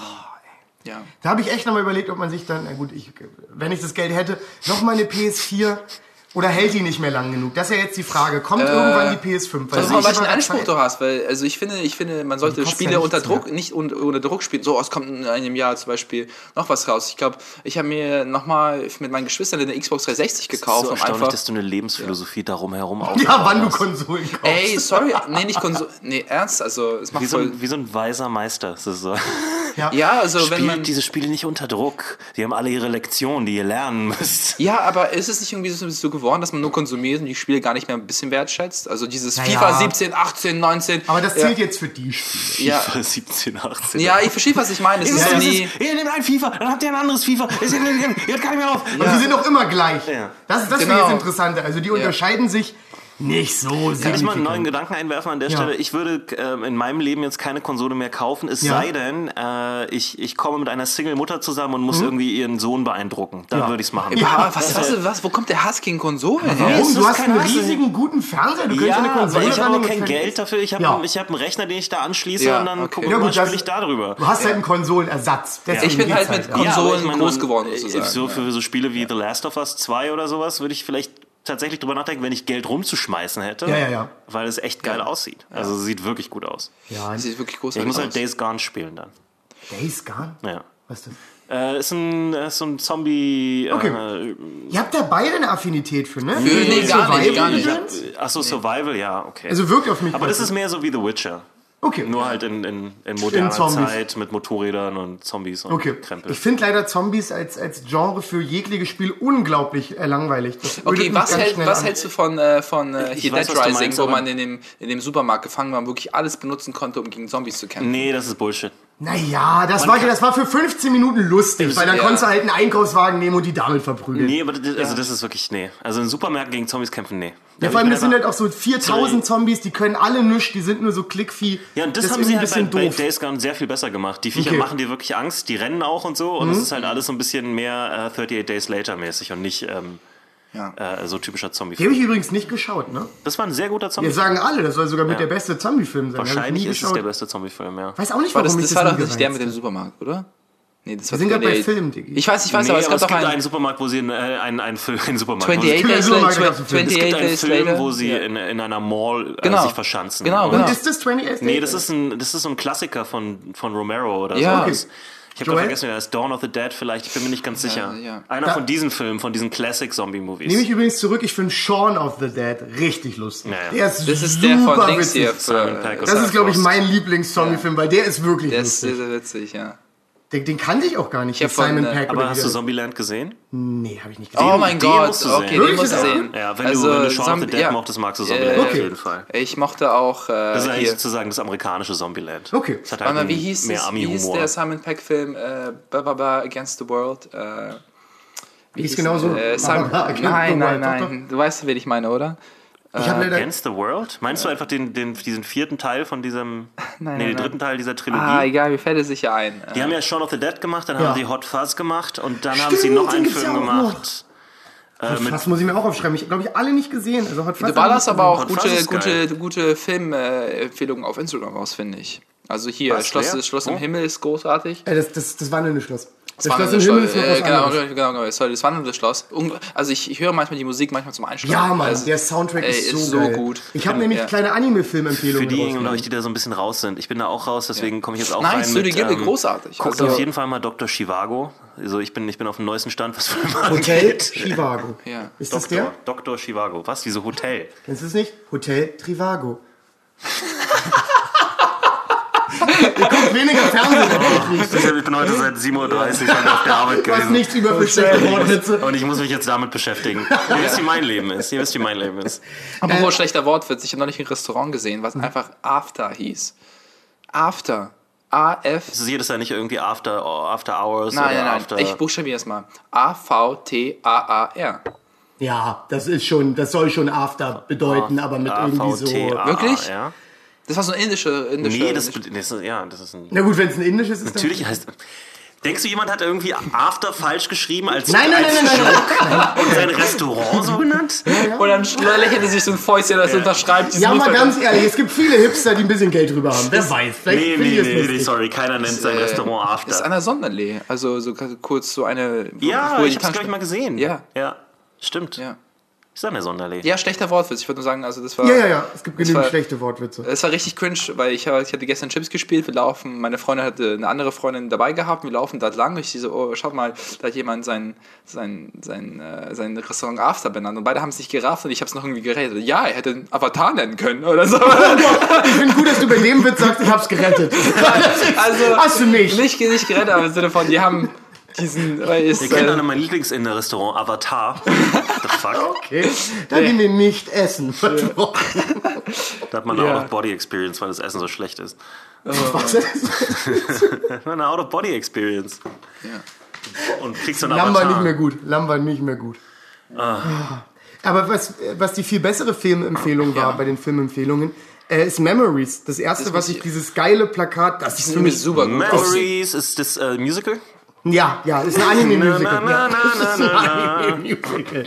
Ja. Da habe ich echt nochmal überlegt, ob man sich dann, na gut, ich, wenn ich das Geld hätte, nochmal eine PS4 oder hält die nicht mehr lang genug? Das ist ja jetzt die Frage. Kommt irgendwann die PS5? Weil Also sehe mal, ich welchen Anspruch du hast, weil also ich finde, ich finde, man sollte Spiele ja unter Druck, nicht un, unter Druck spielen. So, es kommt in einem Jahr zum Beispiel noch was raus. Ich glaube, ich habe mir nochmal mit meinen Geschwistern eine Xbox 360 gekauft, so um erstaunlich, einfach. dass du eine Lebensphilosophie darum herum aufbaust. Ja, wann du Konsolen kaufst. Ey, sorry, nee, nicht Konsole, nee, ernst, also es macht Wie so, voll. ein, wie so ein weiser Meister. Es ist so. Ja, also wenn Spielt man. diese Spiele nicht unter Druck. Die haben alle ihre Lektionen, die ihr lernen müsst. Ja, aber ist es nicht irgendwie so, so geworden, dass man nur konsumiert und die Spiele gar nicht mehr ein bisschen wertschätzt? Also dieses Naja. FIFA 17, 18, 19. Aber das ja, zählt jetzt für die Spiele. Ja, FIFA 17, 18. ja, ich verstehe, was ich meine. Es ist Ja, das nie. ist, ihr nehmt ein FIFA, dann habt ihr ein anderes FIFA. Ihr hört gar nicht mehr auf. Und die sind auch immer gleich. Ja. Das, das Genau. finde ich jetzt interessanter. Also die unterscheiden sich nicht so Kann ich mal einen neuen Gedanken einwerfen an der Ja. Stelle? Ich würde ähm, in meinem Leben jetzt keine Konsole mehr kaufen, es Ja. sei denn, äh, ich, ich komme mit einer Single-Mutter zusammen und muss irgendwie ihren Sohn beeindrucken. Dann. Ja. würde ich es machen. Ja, was, was, was, wo kommt der Hass gegen Konsolen her? Warum? es Du ist hast einen riesigen, guten Fernseher. Du könntest Ja, eine Konsole ich habe kein. Geld dafür. Ich habe Ja. ich hab einen Rechner, den ich da anschließe Ja, und dann okay. gucke Ja, ich, gut, das- spiele ich da drüber. Du hast halt einen Konsolenersatz. Deswegen Ich bin geht's halt mit. Konsolen groß geworden, äh, sozusagen. So für so Spiele wie The Last of Us 2 oder sowas würde ich vielleicht tatsächlich drüber nachdenken, wenn ich Geld rumzuschmeißen hätte. Ja, ja, ja. Weil es echt geil aussieht. Also sieht wirklich gut aus. Ja, Das sieht wirklich Ich großartig muss halt aus. Days Gone spielen dann. Days Gone? Ja. Was ist das? Äh, ist ein, ist so ein Zombie. Okay. Äh, Ihr habt da beide eine Affinität für, ne? Für- nee, gar nicht, gar nicht. Achso, Survival, ja, okay. Also wirkt auf mich. Aber das ist mehr so wie The Witcher. Okay. Nur halt in, in, in moderner Zombies. Zeit mit Motorrädern und Zombies und Okay. Krempel. Ich finde leider Zombies als, als Genre für jegliches Spiel unglaublich äh, langweilig. Das Okay, was, hält, was an. hältst du von, äh, von äh, weiß, Dead du Rising, meinst, wo man in dem, in dem Supermarkt gefangen war und wirklich alles benutzen konnte, um gegen Zombies zu kämpfen? nee, das ist Bullshit. Naja, das war, das war für 15 Minuten lustig, weil dann ja. konntest du halt einen Einkaufswagen nehmen und die damit verprügeln. Nee, aber das, also das ist wirklich, nee. Also in Supermärkten gegen Zombies kämpfen, nee. Ja, vor allem, das sind halt auch so 4000 Zombies, die können alle nichts, die sind nur so Klickvieh. Ja, und das, ist haben sie halt bei, ein bei bisschen doof. Days Gone sehr viel besser gemacht. Die Viecher Okay. Mhm. machen dir wirklich Angst, die rennen auch und so. Und es ist halt alles so ein bisschen mehr äh, 38 Days Later mäßig und nicht ähm, Ja. äh, so typischer Die Zombie-Film. habe ich übrigens nicht geschaut, ne? Das war ein sehr guter Wir Zombie-Film. sagen alle, das soll sogar mit Ja. der beste Zombie-Film sein. Wahrscheinlich nie ist es geschaut. der beste Zombie-Film, ja. Weiß auch nicht, War warum das, ich das war nie doch nicht der mit dem. Supermarkt, oder? Nee, das war sind gerade bei 28 Film, Diggi. Ich weiß, ich weiß, nee, aber es gab es gibt einen. einen Supermarkt, wo sie in, äh, einen, einen Film, einen Supermarkt. 28 wo sie, Days Later. es gibt 28 einen Days Film, Later. wo sie Ja. in, in einer Mall äh, Genau. sich verschanzen. Genau, genau. Und ist das 28 Nee, das ist ein, das ist so ein Klassiker von, von Romero oder Ja. sowas. Ich habe vergessen, wer das ist. Dawn of the Dead vielleicht, ich bin mir nicht ganz sicher. ja. Einer Da- von diesen Filmen, von diesen Classic-Zombie-Movies. Nehme ich übrigens zurück, ich finde Shaun of the Dead richtig lustig. Ja, ja. Der ist Das ist super der von Dings witzig. hier. Das ist, glaube ich, mein Lieblings-Zombie-Film, weil der ist wirklich der ist sehr, lustig. sehr witzig, ja. Den, den kannte ich auch gar nicht. Ich von, Simon äh, Pegg Aber oder hast du Zombieland gesehen? Nee, habe ich nicht gesehen. Oh mein den Gott, musst du okay, sehen. den musst du sehen. Ja, wenn also, du, wenn du Shaun of the Zombie- Dead ja. mochtest, magst du Äh, Zombieland auf okay. jeden Fall. Ich mochte auch äh, Das ist eigentlich hier. sozusagen das amerikanische Zombieland. Okay. Das hat halt mal, wie hieß, mehr es, wie hieß der Simon Peck-Film äh, Ba Ba Ba Against the World? Äh, wie Hieß hieß- genauso? Äh, Simon, nein, nein, nein. Du weißt, wen ich meine, oder? Ich habe leider. Against the World? Meinst du einfach den, den, diesen vierten Teil von diesem, Nein, nee, nein, den dritten Teil dieser Trilogie? Ah, egal, mir fällt es sicher ein. Die haben ja Shaun of the Dead gemacht, dann Ja. haben sie Hot Fuzz gemacht und dann haben Stimmt, sie noch einen Film ja gemacht. Äh, mit, Das muss ich mir auch aufschreiben. Ich glaube, ich alle nicht gesehen. Also Hot Fuzz Du hab ballerst aber auch Hot gute, Fuzz gute, gute Filmempfehlungen auf Instagram raus, finde ich. Also hier, Was, Schloss? Schloss im Wo? Himmel ist großartig. Äh, das, das, das Schloss. Das, Das Schloss im wandelnde Himmel ist noch was äh, genau, anderes. genau, genau, sorry, das wandelnde Schloss. Also ich, ich höre manchmal die Musik manchmal zum Einschlafen. Ja, Mann, Also, der Soundtrack ey, ist so, ist so geil. gut. Ich habe nämlich Ja. kleine für Anime-Filmempfehlungen diejenigen, glaube rausgenommen. ich, die da so ein bisschen raus sind. Ich bin da auch raus, deswegen komme ich jetzt auch Nein, rein Studio mit, Ghibli, ähm, großartig. Guckt Also- auf jeden Fall mal Dr. Chivago. Also ich bin, ich bin auf dem neuesten Stand, was Filme Hotel angeht. Chivago. Ja. Ist das Doktor, der? Dr. Chivago. Was? Wieso Hotel? Kennst du es nicht? Hotel Trivago. Ihr guckt weniger Fernsehen als ich. Ich bin heute seit 7.30 Uhr auf der Arbeit Du hast gewesen. nichts über Wortwitze. Und ich muss mich jetzt damit beschäftigen. Ihr wisst, wie mein Leben ist. Ihr wisst, wie mein Leben ist. Apropos schlechter Wortwitz, ich habe neulich ein Restaurant gesehen, was einfach After hieß. After. A-F. Ist es jedes Jahr nicht irgendwie After, After Hours Nein, oder nein, nein. After... Ich buchstabiere es mal. A-V-T-A-A-R. Ja, das ist schon, das soll schon After bedeuten, aber mit irgendwie so. Wirklich? Ja. Das war so eine indische. indische Nee, das, indische- das ist, ja, das ist ein... Na gut, wenn es ein indisches ist. Natürlich heißt... Denkst du, jemand hat irgendwie After falsch geschrieben als, Nein, nein, als nein, nein, nein, nein. und sein Restaurant so genannt? Und dann lächelt er sich so ein Fäustchen, das unterschreibt. diesen Ja, mal ganz ehrlich, es gibt viele Hipster, die ein bisschen Geld drüber haben. Wer weiß, vielleicht Nee, nee, ich nee, nee, sorry, keiner nennt sein äh, Restaurant After. Das ist der Sonderlee. Also so kurz so eine. wo- ja, wo die ich hab's, ich, mal gesehen. Ja. Ja, stimmt. Ja. Ist an der Sonderlee. ja, schlechter Wortwitz. Ich würde nur sagen, also das war. Ja, ja, ja, es gibt genügend war- schlechte Wortwitze. Es war richtig cringe, weil ich, ich hatte gestern Chips gespielt, wir laufen, meine Freundin hatte eine andere Freundin dabei gehabt, wir laufen da lang, ich so, oh, schaut mal, da hat jemand sein, sein, sein, äh, sein Restaurant After benannt und beide haben sich gerafft und ich habe es noch irgendwie gerettet. Ja, er hätte einen Avatar nennen können oder so. Ich finde gut, dass du bei dem Witz sagst, ich hab's gerettet. Also, Hast du nicht. Nicht, nicht gerettet, aber im Sinne von, die haben diesen, ist, Ihr kennt äh, alle mein Lieblingsinder-Restaurant, Avatar. The fuck? Okay, da gehen wir nicht essen. Da hat man Ja. eine Out-of-Body-Experience, weil das Essen so schlecht ist. Was ist das? Eine Out-of-Body-Experience. Und kriegst so einen Lamm war Avatar. nicht mehr gut. Lamm war nicht mehr gut. Ah. Aber was, was die viel bessere Filmempfehlung war bei den Filmempfehlungen, äh, ist Memories. Das erste, Das was ich- dieses geile Plakat, das ist für mich super gut. Memories, ist das äh, Musical? Ja, ja, ist ein Anime-Musical. Ja, das ist ein. Anime-Musical.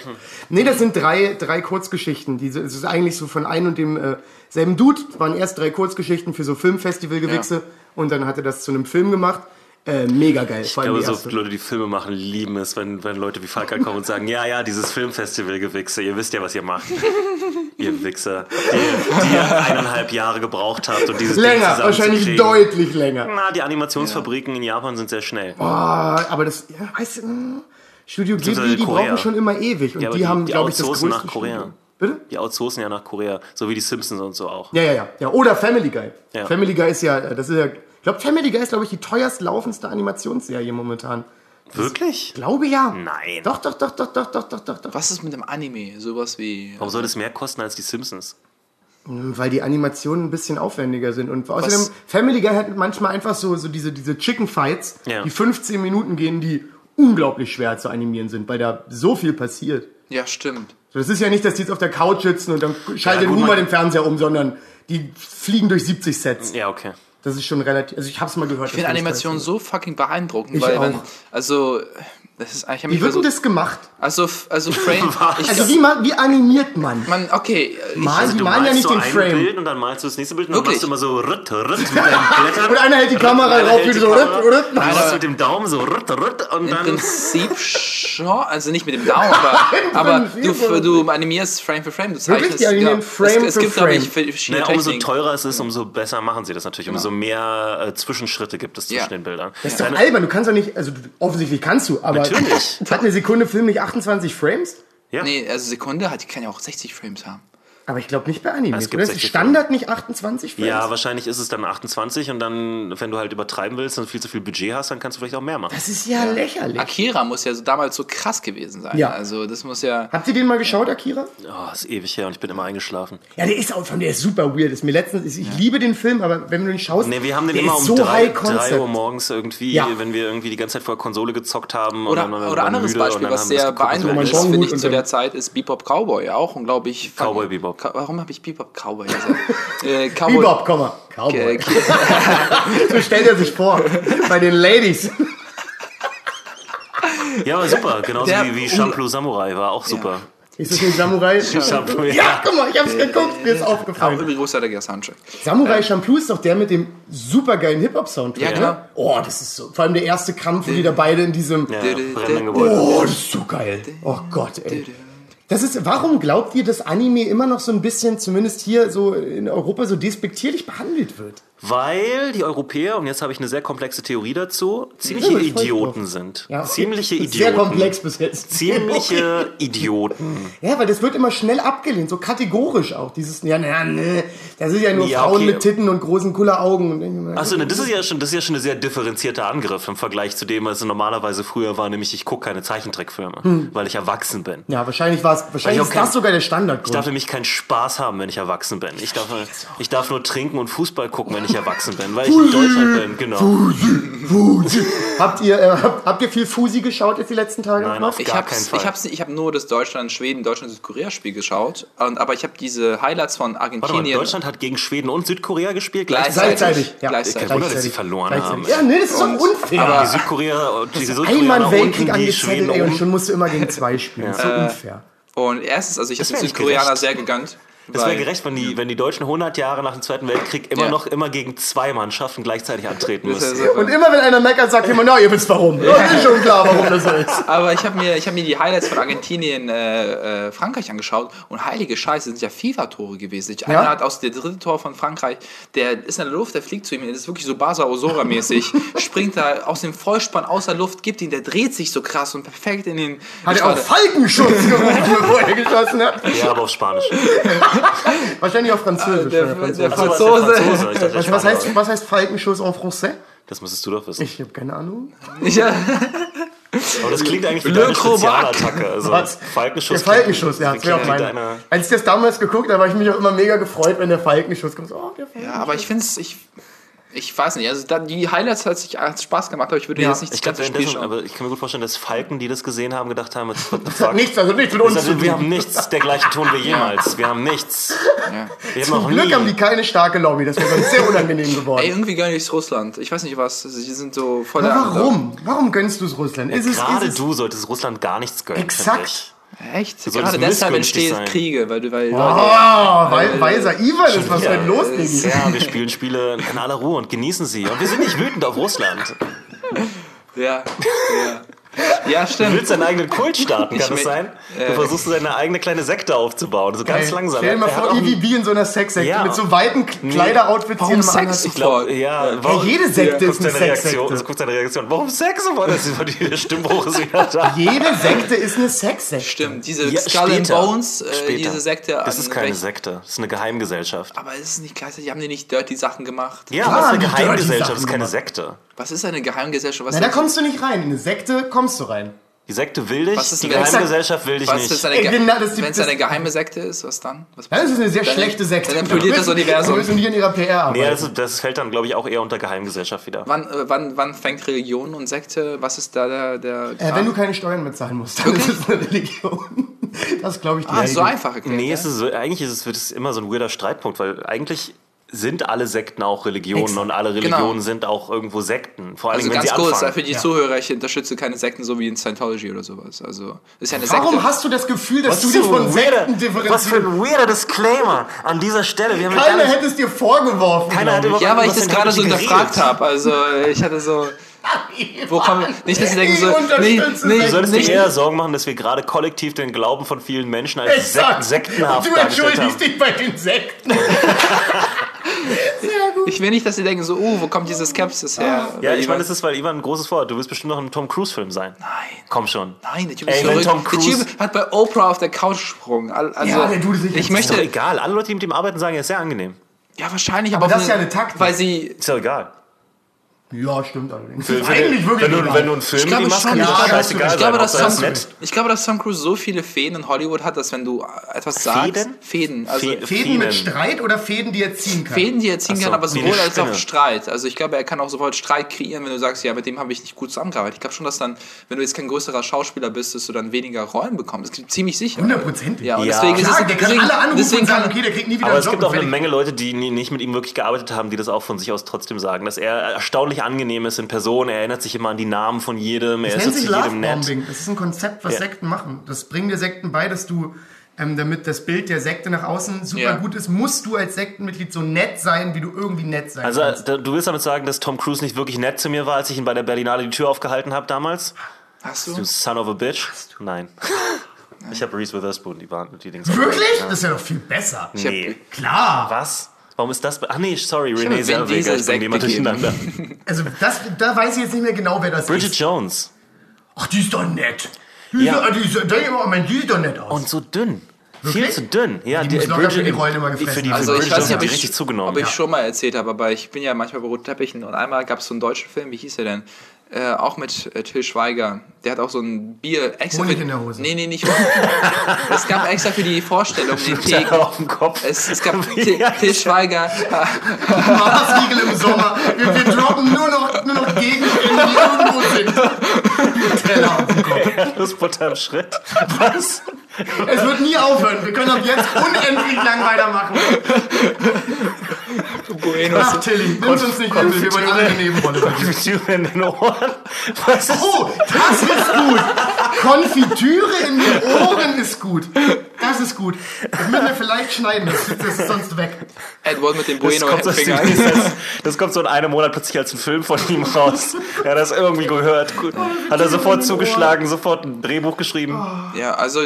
Nee, das sind drei, drei Kurzgeschichten. Diese, es ist eigentlich so von einem und dem äh, selben Dude. Es waren erst drei Kurzgeschichten für so Filmfestivalgewichse und dann hat er das zu einem Film gemacht. Äh, mega geil. Ich glaube, die so erste. Leute, die Filme machen, lieben es, wenn, wenn Leute wie Falk kommen und sagen, ja, ja, dieses Filmfestival-Gewichse, ihr wisst ja, was ihr macht. ihr Wichser, die, die ihr eineinhalb Jahre gebraucht habt, um dieses Ding Länger, wahrscheinlich zusammenzukriegen. deutlich länger. Na, die Animationsfabriken in Japan sind sehr schnell. Ah, aber das, ja, weißt du, mh, Studio Ghibli, die brauchen schon immer ewig. Und Ja, aber die, haben, die glaube ich, das größte nach Korea. Studio. Bitte? Die outsourcen ja nach Korea, so wie die Simpsons und so auch. Ja, ja, ja. ja. Oder Family Guy. Ja. Family Guy ist ja, das ist ja, glaube, Family Guy ist, glaube ich, die teuerst laufendste Animationsserie momentan. Wirklich? Glaube ja. Nein. Doch, doch, doch, doch, doch, doch, doch, doch, doch. Was ist mit dem Anime? Sowas wie. Warum soll das mehr kosten als die Simpsons? Weil die Animationen ein bisschen aufwendiger sind. Und außerdem, Was? Family Guy hat manchmal einfach so, so diese, diese Chicken Fights, Ja. die 15 Minuten gehen, die unglaublich schwer zu animieren sind, weil da so viel passiert. Ja, stimmt. So, Das ist ja nicht, dass die jetzt auf der Couch sitzen und dann schaltet Ja, niemand man- den Fernseher um, sondern die fliegen durch 70 Sets. Ja, okay. Das ist schon relativ, also ich hab's mal gehört. Ich finde Animation so fucking beeindruckend, Ich weil wenn, auch. also das ist ich Wie wird denn das gemacht? also also Frame ich, Also wie, ma- wie animiert man? man okay, ich, Malen, Also du malen ja nicht so den ein Frame. Bild und dann malst du das nächste Bild und Wirklich? dann machst du immer so ritt, ritt mit deinen Blättern. Und einer hält die Kamera hält wie so rütt, rütt. Du machst mit dem Daumen so ritt, ritt und im dann... Prinzip schon, also nicht mit dem Daumen, aber, aber du, du animierst Frame für Frame, du zeichnest. die animieren Frame es, es für gibt, glaube ich, Frame. verschiedene Naja, umso teurer es ist, umso besser machen sie das natürlich. Umso mehr äh, Zwischenschritte gibt es zwischen Ja. den Bildern. Das ist doch albern, du kannst doch nicht, also du- offensichtlich kannst du, aber Natürlich. hat eine Sekunde Film nicht 28 Frames? Ja. Nee, also Sekunde hat, die kann ja auch 60 Frames haben. Aber ich glaube nicht bei Anime. Es gibt Oder ist 60 Standard nicht 28 Frames? Ja, wahrscheinlich ist es dann 28 und dann, wenn du halt übertreiben willst und viel zu viel Budget hast, dann kannst du vielleicht auch mehr machen. Das ist ja, lächerlich. Akira muss ja so damals so krass gewesen sein. Ja. Also das muss ja. Habt ihr den mal geschaut, Akira? Oh, ist ewig her und ich bin immer eingeschlafen. Ja, der ist auch von der ist super weird. Ist mir letztens, ich liebe den Film, aber wenn du den schaust, Nee, wir haben den der immer um so drei, drei Uhr morgens irgendwie, Ja. wenn wir irgendwie die ganze Zeit vor der Konsole gezockt haben. Oder, und dann, dann oder wir anderes müde und Beispiel, dann was sehr beeindruckend ist, finde ich, zu der Zeit, ist Bebop Cowboy auch unglaublich. Cowboy Bebop. Ka warum habe ich Bebop Cowboy gesagt? äh, Cowboy. Bebop, komm mal. Äh, Cowboy. So stellt er sich vor. Bei den Ladies. Ja, aber super. Genauso Der- wie, wie Shampoo Samurai war auch super. Ist das nicht Samurai? Shampoo, Ja, guck mal, ich hab's geguckt, mir ist Auch aufgefallen. übrigens großartiger Soundtrack. Samurai Champloo ist doch der mit dem supergeilen Hip-Hop-Soundtrack. Ja, klar. ne? Oh, das ist so. Vor allem der erste Kampf, wo die da beide in diesem. Ja. Oh, das ist so geil. Oh Gott, ey. Das ist, warum glaubt ihr, dass Anime immer noch so ein bisschen, zumindest hier so in Europa, so despektierlich behandelt wird? Weil die Europäer, und jetzt habe ich eine sehr komplexe Theorie dazu, ziemliche Ja, Idioten sind. Ja, okay. Ziemliche Idioten. Sehr komplex bis jetzt. Ziemliche Idioten. Ja, weil das wird immer schnell abgelehnt, so kategorisch auch. Dieses, ja, naja, nee, das ist ja nur Ja, Frauen okay. mit Titten und großen denke mir, Achso, ne, das ist ja schon, das ist ja schon ein sehr differenzierter Angriff im Vergleich zu dem, was es normalerweise früher war, nämlich ich gucke keine Zeichentrickfilme, weil ich erwachsen bin. Ja, wahrscheinlich war es, wahrscheinlich ist kein- das sogar der Standardgrund. Ich darf nämlich keinen Spaß haben, wenn ich erwachsen bin. Ich darf, ich darf nur trinken und Fußball gucken, wenn ich erwachsen bin, weil ich in Deutschland bin, genau. habt ihr, äh, habt, habt ihr viel Fusi geschaut jetzt die letzten Tage? Nein, noch? auf Ich gar habe keinen Fall. ich hab's, ich hab nur das Deutschland, Schweden, Deutschland, Südkorea Spiel geschaut. Und, aber ich habe diese Highlights von Warte mal, Argentinien Deutschland hat gegen Schweden und Südkorea gespielt? Gleichzeitig. Gleichzeitig. Ja. Gleichzeitig. Kein Wunder, dass sie verloren haben. Ja, nee, das ist doch unfair. aber- Die Südkorea, die Einmal Südkoreaner Weltkrieg die angezettelt, ey, und schon musst du immer gegen zwei spielen. So unfair. Und erstens, also ich habe den nicht Südkoreaner sehr gegönnt. Es wäre gerecht, wenn die, wenn die Deutschen 100 Jahre nach dem Zweiten Weltkrieg immer Ja. noch immer gegen zwei Mannschaften gleichzeitig antreten Das so. Und immer wenn einer meckert, sagt jemand, na, ihr wisst warum. Ja, ist schon klar, warum das so ist. Aber ich habe mir, ich hab mir die Highlights von Argentinien, äh, äh, Frankreich angeschaut und heilige Scheiße, das sind ja FIFA-Tore gewesen. Ja? Einer hat aus der dritte Tor von Frankreich, der ist in der Luft, der fliegt zu ihm, das ist wirklich so Basa Osora-mäßig, springt da aus dem Vollspann aus der Luft, gibt ihn, der dreht sich so krass und perfekt in den. Hat er auch Falkenschutz gerufen, bevor er geschossen hat? Ja, aber auf Spanisch. Wahrscheinlich auf Französisch. der, er der Franzose- Ach so, Franzose. das ist der Franzose. Dachte, der was, was, heißt, was heißt Falkenschuss en français? Das müsstest du doch wissen. Ich habe keine Ahnung. Ja. Aber das klingt eigentlich wie Le deine. Spezialattacke. Also Was? Falkenschuss. Der Falkenschuss, ja, das klingt wäre auch mein. deine- Als ich das damals geguckt habe, habe ich mich auch immer mega gefreut, wenn der Falkenschuss kommt. So, Oh, der Falkenschuss. ja, aber ich finde es, ich, ich weiß nicht, also da, die Highlights hat sich hat Spaß gemacht, aber ich würde Ja, jetzt nicht das ganze Spiel schauen. aber ich kann mir gut vorstellen, dass Falken, die das gesehen haben, gedacht haben? Nichts, also nichts mit uns Also, wir haben nichts der gleichen Ton wie jemals. Wir haben nichts. Ja. Wir haben Zum noch Glück nie. haben die keine starke Lobby, das wäre uns sehr unangenehm geworden. Ey, irgendwie gönne ich es Russland. Ich weiß nicht was. Sie sind so voll Aber warum? Warum gönnst du es Russland? Es, Gerade du solltest Russland gar nichts gönnen. Exakt. Echt? Gerade deshalb entstehen sein. Kriege, weil du, weil Oh, Leute. wei weiser Ivan ist, was ist denn los, Digi? Ja, wir spielen Spiele in aller Ruhe und genießen sie. Und wir sind nicht wütend auf Russland. Ja, ja. Ja, Du stimmt. willst deinen eigenen Kult starten, kann Ich das sein? Du äh, versuchst deine eigene kleine Sekte aufzubauen, so ganz Ey, langsam. Stell dir mal vor, wie in so einer Sexsekte Ja. mit so weiten Kleideroutfits, die Warum Sex anhat. sofort? glaub, ja, Ja, warum, jede Sekte guckst ist eine deine Reaktion, Sexsekte. also guckst deine Reaktion. Warum Sex sofort? Das ist der Stimmbruch ist wieder da. Jede Sekte ist eine Sexsekte. Stimmt, diese Ja, Skull and. Bones, äh, Später. diese Sekte. Das ist keine Sekte, das ist eine Geheimgesellschaft. Aber ist es nicht gleichzeitig, haben die nicht dirty Sachen gemacht? Ja, Klar, aber es ist eine die Geheimgesellschaft, das ist keine gemacht. Sekte. Was ist eine Geheimgesellschaft? Was Na, da kommst du nicht rein. In eine Sekte kommst du rein. Die Sekte will dich, Was ist die Geheimgesellschaft will dich was nicht. ist eine Ey, Ge- genau, das ist die- Wenn es das- eine geheime Sekte ist, was dann? Was Das ist eine sehr Dann- schlechte Sekte. dann implodiert das Da Universum. die in ihrer PR arbeiten. Nee, das, ist- das fällt dann, glaube ich, auch eher unter Geheimgesellschaft wieder. Wann, äh, wann, wann fängt Religion und Sekte? Was ist da der. der äh, wenn du keine Steuern mehr zahlen musst, dann ist es eine Religion. Das glaube ich dir. ah, so einfach erklärt. Nee, ja? es ist so, eigentlich ist es, wird es immer so ein weirder Streitpunkt, weil eigentlich sind alle Sekten auch Religionen Exakt. und alle Religionen Genau. sind auch irgendwo Sekten. Vor allem, Also wenn ganz sie kurz, anfangen. für die Ja. Zuhörer, ich unterstütze keine Sekten so wie in Scientology oder sowas. Also ist ja eine Warum Sekte. hast du das Gefühl, dass Was du dich von weirder- Sekten Was für differenzierst? ein weirder Disclaimer an dieser Stelle. Wir haben Keiner hätte es dir vorgeworfen. Keiner hat ja, weil ich das gerade so hinterfragt habe. Also ich hatte so. Wo kommt. Nicht, dass sie denken so. Ich Nee, nee, Du solltest nicht, dir eher Sorgen machen, dass wir gerade kollektiv den Glauben von vielen Menschen als Sek sektenhaft Du dargestellt haben. entschuldigst dich bei den Sekten. ich will nicht, dass sie denken so, uh, wo kommt diese Skepsis her? Ja, ich meine, das ist, weil Ivan ein großes Wort. Du wirst bestimmt noch ein Tom Cruise-Film sein. Nein. Komm schon. Nein, der Typ Ey, ist wenn verrückt. Tom Der Cruise- Typ hat bei Oprah auf der Couch gesprungen. Al- Also, Ja, der tut es nicht. ich Ist möchte. doch egal. Alle Leute, die mit ihm arbeiten, sagen, er ist sehr angenehm. Ja, wahrscheinlich, aber, das auf ist ja eine Taktik. Weil sie. Ist doch egal. Ja, stimmt allerdings. Für, Eigentlich wirklich wenn, du, wenn du einen Film Ich glaube machst, schon, kann dir ja, das scheißegal. Ich glaube, sein. dass Tom, ist nett. ich glaube, dass Tom Cruise so viele Fäden in Hollywood hat, dass wenn du etwas sagst. Fäden? Fäden. Also Fä- Fäden mit Fäden. Streit oder Fäden, die er ziehen kann? Fäden, die er ziehen so, kann, aber sowohl als auch. Streit. Also ich glaube, er kann auch sofort Streit kreieren, wenn du sagst, ja, mit dem habe ich nicht gut zusammengearbeitet. Ich glaube schon, dass dann, wenn du jetzt kein größerer Schauspieler bist, dass du dann weniger Rollen bekommst. Das ist ziemlich sicher. Hundertprozentig. Ja, und Ja. deswegen ist Klar, es, der kann deswegen, alle anrufen deswegen und sagen, okay, der kriegt nie wieder Aber einen es gibt auch eine. Menge Leute, die nicht mit ihm wirklich gearbeitet haben, die das auch von sich aus trotzdem sagen, dass er erstaunlich angenehm ist in Person. Er erinnert sich immer an die Namen von jedem. Er Das ist nennt zu sich jedem nett. Lovebombing. Das ist ein Konzept, was Ja. Sekten machen. Das bringen dir Sekten bei, dass du, ähm, damit das Bild der Sekte nach außen super Ja. gut ist, musst du als Sektenmitglied so nett sein, wie du irgendwie nett sein Also kannst. da- du willst damit sagen, dass Tom Cruise nicht wirklich nett zu mir war, als ich ihn bei der Berlinale die Tür aufgehalten habe damals? hast Du du? son of a bitch? Nein. Ich habe Reese Witherspoon, die waren die Dings. Wirklich? Ja. Das ist ja doch viel besser. Nee. Klar. Was? Warum ist das? Ach nee, sorry, Renee Vin Zellweger. Ich bring die immer Sekt gegeben. durcheinander. Also das, da weiß ich jetzt nicht mehr genau, wer das Bridget ist. Jones. Ach, die ist doch nett. Die Ja. ist, doch- die ist, denke ich immer, Mensch, die sieht doch nett aus. Und so dünn. Viel Wirklich? zu dünn. Ja, Die muss locker für die Rollen immer gefressen für die, für Also ich Bridget weiß Jones nicht, ob die ich, richtig zugenommen. ob ich schon mal erzählt habe, aber ich bin ja manchmal bei roten Teppichen und einmal gab es so einen deutschen Film, wie hieß der denn? Äh, auch mit äh, Till Schweiger. Der hat auch so ein Bier extra Honig für, in der Hose. Nee, nee, nicht. es gab extra für die Vorstellung den Tee. Auf dem Kopf. Es, es gab Till, Schweiger. Marsriegel im Sommer. Wir, wir droppen nur noch, nur noch Gegenstände, die irgendwo sind. Teller auf dem Kopf. Erdnussbutter im Schritt. Was? Es wird nie aufhören. Wir können ab jetzt unendlich lang weitermachen. Bueno, Ach, Tilly, nimm's uns nicht übel. Wir wollen alle eine Nebenrolle. Konfitüre in den Ohren. Was ist Oh, das ist gut. Konfitüre in den Ohren ist gut. Das ist gut. Das müssen wir vielleicht schneiden. Das, das ist sonst weg. Edward mit dem das kommt, das, das, das kommt so in einem Monat plötzlich als ein Film von ihm raus. Er hat das irgendwie gehört. Gut. Hat er sofort zugeschlagen, sofort ein Drehbuch geschrieben. Ja, also.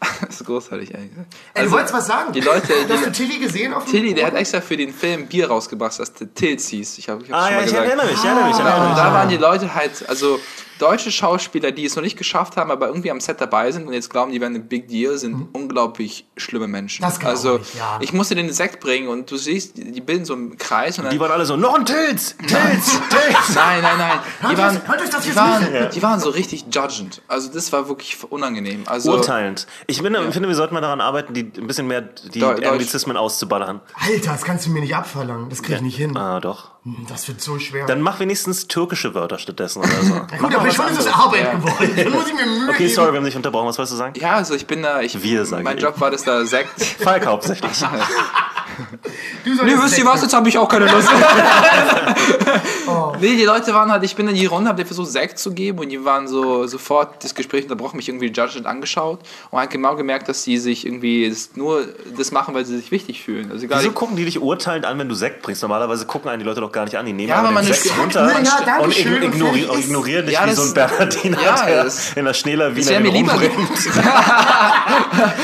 Das ist großartig eigentlich. Ey, Also, du wolltest was sagen? Die Leute, Hast du die, Tilly gesehen? Auf dem Tilly, der hat extra für den Film Bier rausgebracht, das der Tills hieß. Ich habe ich hab's Ah schon ja, mal ich gesagt. erinnere mich, ich erinnere mich. Ich Ja, erinnere und mich. da waren die Leute halt, also deutsche Schauspieler, die es noch nicht geschafft haben, aber irgendwie am Set dabei sind und jetzt glauben, die wären ein Big Deal, sind unglaublich schlimme Menschen. Das also ich, ja. ich musste den Sekt bringen und du siehst, die bilden so einen Kreis und dann Die waren alle so, noch ein Tilz, Tilz, Tilz. Nein, nein, nein. Die Hört waren, euch- hört euch das die, waren, die waren so richtig judgend. Also das war wirklich unangenehm. Also Urteilend. Ich finde, finde, wir sollten mal daran arbeiten, die ein bisschen mehr die. Anglizismen auszuballern. Alter, das kannst du mir nicht abverlangen. Das krieg ich nicht hin. Ah, doch. Das wird so schwer. Dann mach wenigstens türkische Wörter stattdessen oder so. Ja, gut, aber schon ist es Arbeit geworden. Dann muss ich mir Mühe Okay, geben. sorry, wir haben dich unterbrochen. Was wolltest du sagen? ja, also ich bin da, ich, Wir, sage mein ich. Job war das da Sekt. Falk hauptsächlich. Du Nee, wisst ihr was, jetzt habe ich auch keine Lust. Nee, die Leute waren halt, ich bin in die Runde, hab dir versucht Sekt zu geben und die waren so sofort das Gespräch unterbrochen, mich irgendwie judgend angeschaut und halt genau gemerkt, dass die sich irgendwie das nur das machen, weil sie sich wichtig fühlen. Also Wieso gucken die dich urteilend an, wenn du Sekt bringst? Normalerweise gucken einen die Leute doch gar nicht an. Die nehmen Ja, aber aber den man Sekt runter Ja, und schön, ign- und ignori ist- ignorieren dich Ja, wie das- so ein Bernardiner, Ja, der das- in der Schneler das Wiener mir lieber. rumrennt.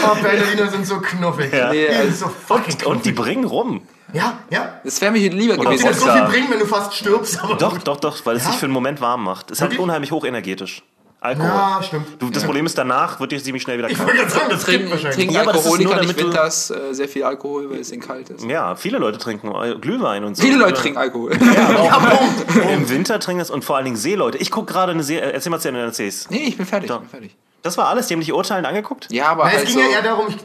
Oh, Berliner sind so knuffig. Ja. Nee, Die sind also- Und, und die bringen rum. Ja, ja. Das wäre mir lieber Die gewesen. das so viel bringen, wenn du fast stirbst. Aber Doch, doch, doch, weil es sich für einen Moment warm macht. Es ist halt unheimlich hochenergetisch. Alkohol. Ja, stimmt. Du, das Problem ist, danach wird dir ziemlich schnell wieder Ich kalt. gerade sagen, das Trinken, wahrscheinlich. trinken Ja, aber das ist Alkoholiker nicht winters äh, sehr viel Alkohol, weil es ihnen kalt ist. Ja, viele Leute trinken äh, Glühwein und so. Viele Leute Ja. trinken Alkohol. Im Winter trinken das und vor allen Dingen Seeleute. Ich gucke gerade eine Serie. Erzähl mal zu Ende, dann erzähl's. nee, ich bin fertig. Ich bin fertig. Das war alles, die haben dich urteilend angeguckt? Ja, aber Na, es halt ging ja eher darum, ich,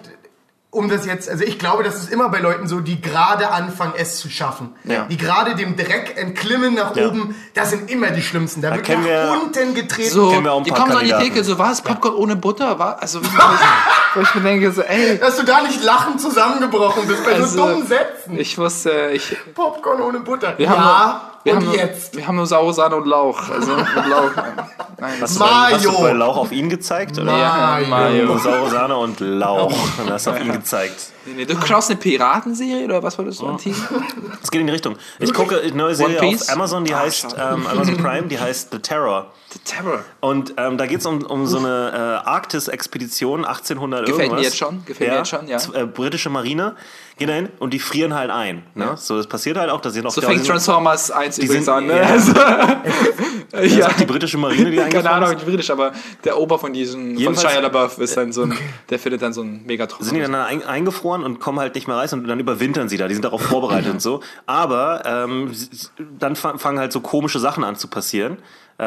um das jetzt, also ich glaube, das ist immer bei Leuten so, die gerade anfangen, es zu schaffen. Ja. Die gerade dem Dreck entklimmen nach Ja. oben, das sind immer die Schlimmsten. Da, wird kennen nach wir- unten getreten. so, wir auch die kommen so an die. Theke, so was, Popcorn ohne Butter, was? Also, wo ich mir denke, so, ey, Dass du da nicht lachend zusammengebrochen bist bei so Also, dummen Sätzen. ich muss, äh, ich, Popcorn ohne Butter. wir ja, haben wir und haben nur, jetzt. wir haben nur saure Sahne und Lauch, also, mit Lauch. Nein, Hast du, bei, hast du Mayo. bei Lauch auf ihn gezeigt? Oder? ja, Mayo. Mayo. Saure Sahne und Lauch. Und hast auf ihn gezeigt. Nee, nee, du schaust eine Piratenserie oder was wolltest du Oh. antiken? Es geht in die Richtung. Ich gucke eine neue Serie auf Amazon, die Ah, heißt ähm, Amazon Prime, die heißt The Terror. The Terror. Und ähm, da geht es um, um so eine äh, Arktis-Expedition, 1800 Gefällt mir irgendwas. jetzt schon, gefällt mir jetzt schon, ja. Z- Äh, britische Marine gehen dahin und die frieren halt ein. Ne? So, das passiert halt auch. Da sind auch So fängt Transformers 1 übrigens sind- an, ne? ja. Also, Das ist ja. auch die britische Marine, die Keine Ahnung, ist. wie britisch, aber der Ober von diesem, von Shia LaBeouf ist dann so ein, der findet dann so ein Megatron. sind die dann ein, eingefroren und kommen halt nicht mehr rein und dann überwintern sie da. Die sind darauf vorbereitet und so. Aber ähm, dann fa- fangen halt so komische Sachen an zu passieren. Äh,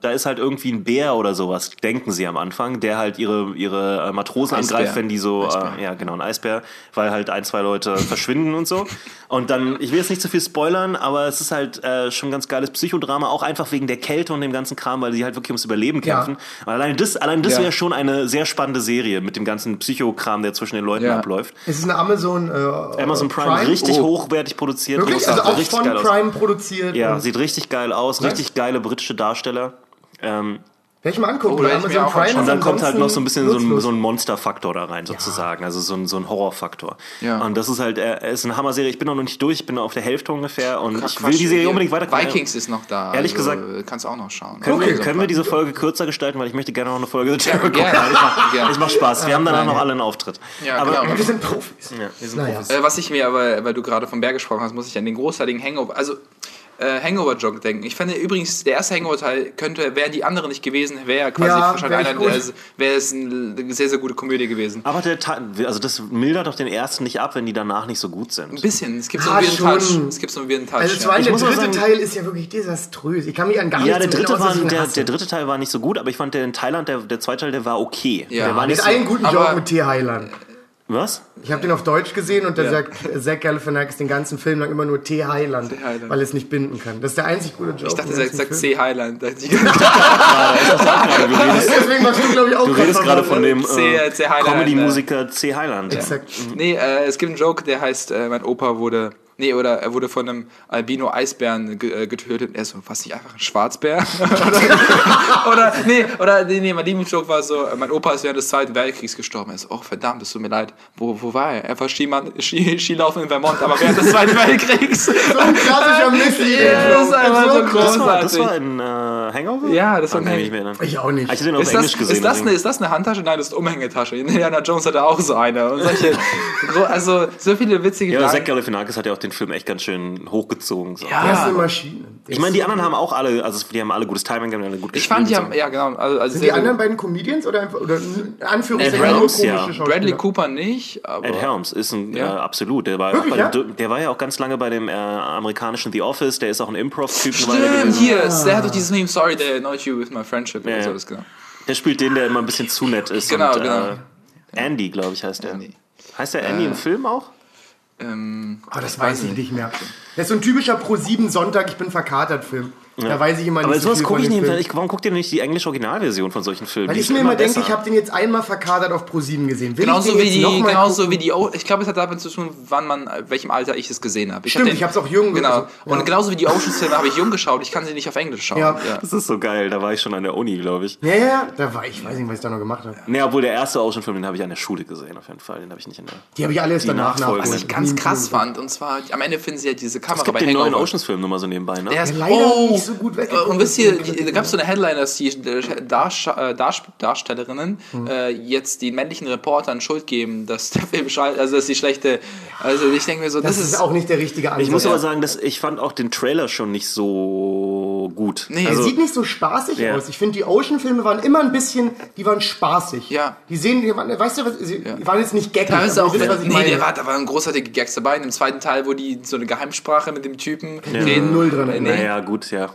da ist halt irgendwie ein Bär oder sowas, denken sie am Anfang, der halt ihre, ihre äh, Matrosen Eisbär. angreift, wenn die so, äh, ja genau, ein Eisbär, weil halt ein, zwei Leute verschwinden und so. Und dann, ich will jetzt nicht zu viel spoilern, aber es ist halt äh, schon ein ganz geiles Psychodrama, auch einfach wegen der Kälte und dem ganzen Kram, weil die halt wirklich ums Überleben Ja. kämpfen. Und allein das, allein das Ja. wäre schon eine sehr spannende Serie mit dem ganzen Psychokram, der zwischen den Leuten Ja. abläuft. Es ist eine Amazon, äh, Amazon Prime, richtig Oh. hochwertig produziert. Wirklich? Also auch richtig von geil aus. Prime produziert. Ja, sieht richtig geil aus, richtig geile britische Darsteller. Ähm, Werde ich mal angucken. Oh, werd ich mir Amazon auch Prime und dann kommt halt noch so ein bisschen so ein, so ein Monsterfaktor da rein, sozusagen. Also so ein, so ein Horrorfaktor. Ja. Und das ist halt, äh, ist eine Hammer-Serie. Ich bin noch nicht durch, ich bin auf der Hälfte ungefähr und ich will Quatsch, die Serie unbedingt weiter Vikings ist noch da. Ehrlich also, gesagt- Kannst auch noch schauen. Können, Okay, wir, können wir diese Folge kürzer gestalten, weil ich möchte gerne noch eine Folge The Terror gucken. Nein, ich mach, gerne. ich mach Spaß. Wir haben danach noch ja. alle einen Auftritt. Ja, Aber, genau. Wir sind Profis. Ja, wir sind Naja. Profis. Äh, was ich mir aber, weil du gerade vom Bär gesprochen hast, muss ich an den großartigen Hangover, also äh, Hangover-Joke denken. Ich finde übrigens, der erste Hangover-Teil könnte, wären die anderen nicht gewesen, wäre quasi Ja, wahrscheinlich wär einer, der- wäre es eine sehr, sehr gute Komödie gewesen. Aber der, Teil- also das mildert doch den ersten nicht ab, wenn die danach nicht so gut sind. Ein bisschen, es gibt so Ah, einen weirden. Touch. Es gibt so einen weirden Touch. Also ja. der dritte sagen- Teil ist ja wirklich desaströs. Ich kann mich an gar Ja, nichts der dritte, erinnern, war, der, der dritte Teil war nicht so gut, aber ich fand der in Thailand, der, der zweite Teil, der war okay. Ja. der war nicht Mit so, einem guten Joke mit T. Was? Ich habe den auf Deutsch gesehen und da Ja. sagt Zach Galifianakis den ganzen Film lang immer nur T. Heiland. weil er es nicht binden kann. Das ist der einzig gute Joke. ich dachte, er sagt. C. Highland. Deswegen warst du, glaube ich, auch Du redest gerade von dem äh, C. Highland, Comedy-Musiker C. Highland. Exakt. Nee, äh, es gibt einen Joke, der heißt, äh, mein Opa wurde, nee, oder er wurde von einem Albino-Eisbären ge äh, getötet. Er so, was nicht einfach ein Schwarzbär? oder, oder, nee, oder, nee, nee, mein Lieblingsjoke war so, äh, mein Opa ist während des Zweiten Weltkriegs gestorben. Er so, oh verdammt, es tut mir leid. Wo, wo war er? Er war Skimann, Ski, Skilaufen in Vermont, aber während des Zweiten Weltkriegs. So ein klassischer Missy. Ja, das ist einfach so Das war, das großartig. war in äh, Hangover? Ja, das war ein- erinnern. Ich auch nicht. Ich hatte den auf Ist Englisch das, gesehen. ist, das eine, ist das eine Handtasche? Nein, das ist eine Umhängetasche. Indiana Jones hatte auch so eine. Und solche, also so viele witzige ja, Zach. Galifianakis hat ja auch den Film echt ganz schön hochgezogen. So. Er ist Ja. eine Maschine. Ich meine, die anderen haben auch alle, also die haben alle gutes Timing, die haben alle gut Ich fand, die haben, ja genau. Also, also Sind die anderen beiden Comedians oder einfach, oder Anführungszeichen nur komische ja. Bradley Cooper nicht, aber. Ed Helms ist ein, Ja. äh, absolut, der war, Wirklich, ja? dem, der war ja auch ganz lange bei dem äh, amerikanischen The Office, der ist auch ein Improv-Typ. Stimmt, hier, der hat doch dieses Meme, sorry, they annoyed you with my friendship. oder Ja, so, ja. das, genau. Der spielt den, der immer ein bisschen zu nett ist. Genau, und, genau. Äh, Andy, glaube ich, heißt der. Andy. Heißt der Andy im Film auch? Ähm, Aber das weiß ich nicht mehr. Das ist so ein typischer Pro-7-Sonntag-Ich-bin-verkatert-Film. Ja. Da weiß ich immer nicht. Aber sowas gucke ich nicht. Warum guckt ihr nicht die englische Originalversion von solchen Filmen? Weil ich mir immer, denke, ich habe den jetzt einmal verkadert auf ProSieben gesehen. Will genauso wie die, genauso wie die. Ich glaube, es hat damit zu tun, wann man, äh, welchem Alter ich es gesehen habe. Stimmt, hab ich habe es auch jung Genau. Also, ja. Und genauso wie die Ocean-Filme habe ich jung geschaut. Ich kann sie nicht auf Englisch schauen. Ja. ja. Das ist so geil. Da war ich schon an der Uni, glaube ich. Ja, ja. Da war ich. Weiß nicht, was ich da noch gemacht habe. Nee, obwohl der erste Ocean-Film, den habe ich an der Schule gesehen, auf jeden Fall. Den habe ich nicht in der. Die habe ich alle erst danach nachgeholt. Was ich ganz krass fand, und zwar am Ende finden sie ja diese Kamera bei den neuen Ocean-Film nochmal so nebenbei, ne? Der ist, oh, nicht so gut weggekommen. Und wisst ihr, da gab es so eine Headline, dass die äh, Darsch äh, Darstellerinnen Hm. äh, jetzt den männlichen Reportern Schuld geben, dass der Film scheiße, also dass die schlechte, also ich denke mir so, das, Das ist auch nicht der richtige Ansatz. Ich muss Ja. aber sagen, dass ich fand auch den Trailer schon nicht so gut. Nee, Er also, sieht nicht so spaßig Ja. aus. Ich finde, die Ocean-Filme waren immer ein bisschen, die waren spaßig. Ja. Die sehen, die waren, weißt du was, sie die waren jetzt nicht geckig. Teilweise aber auch, wisst, was ich nee, meine. der war, da waren großartige Gags dabei. In dem zweiten Teil, wo die so eine Geheimsprache mit dem Typen reden. Null drin. Nee, naja, gut, ja.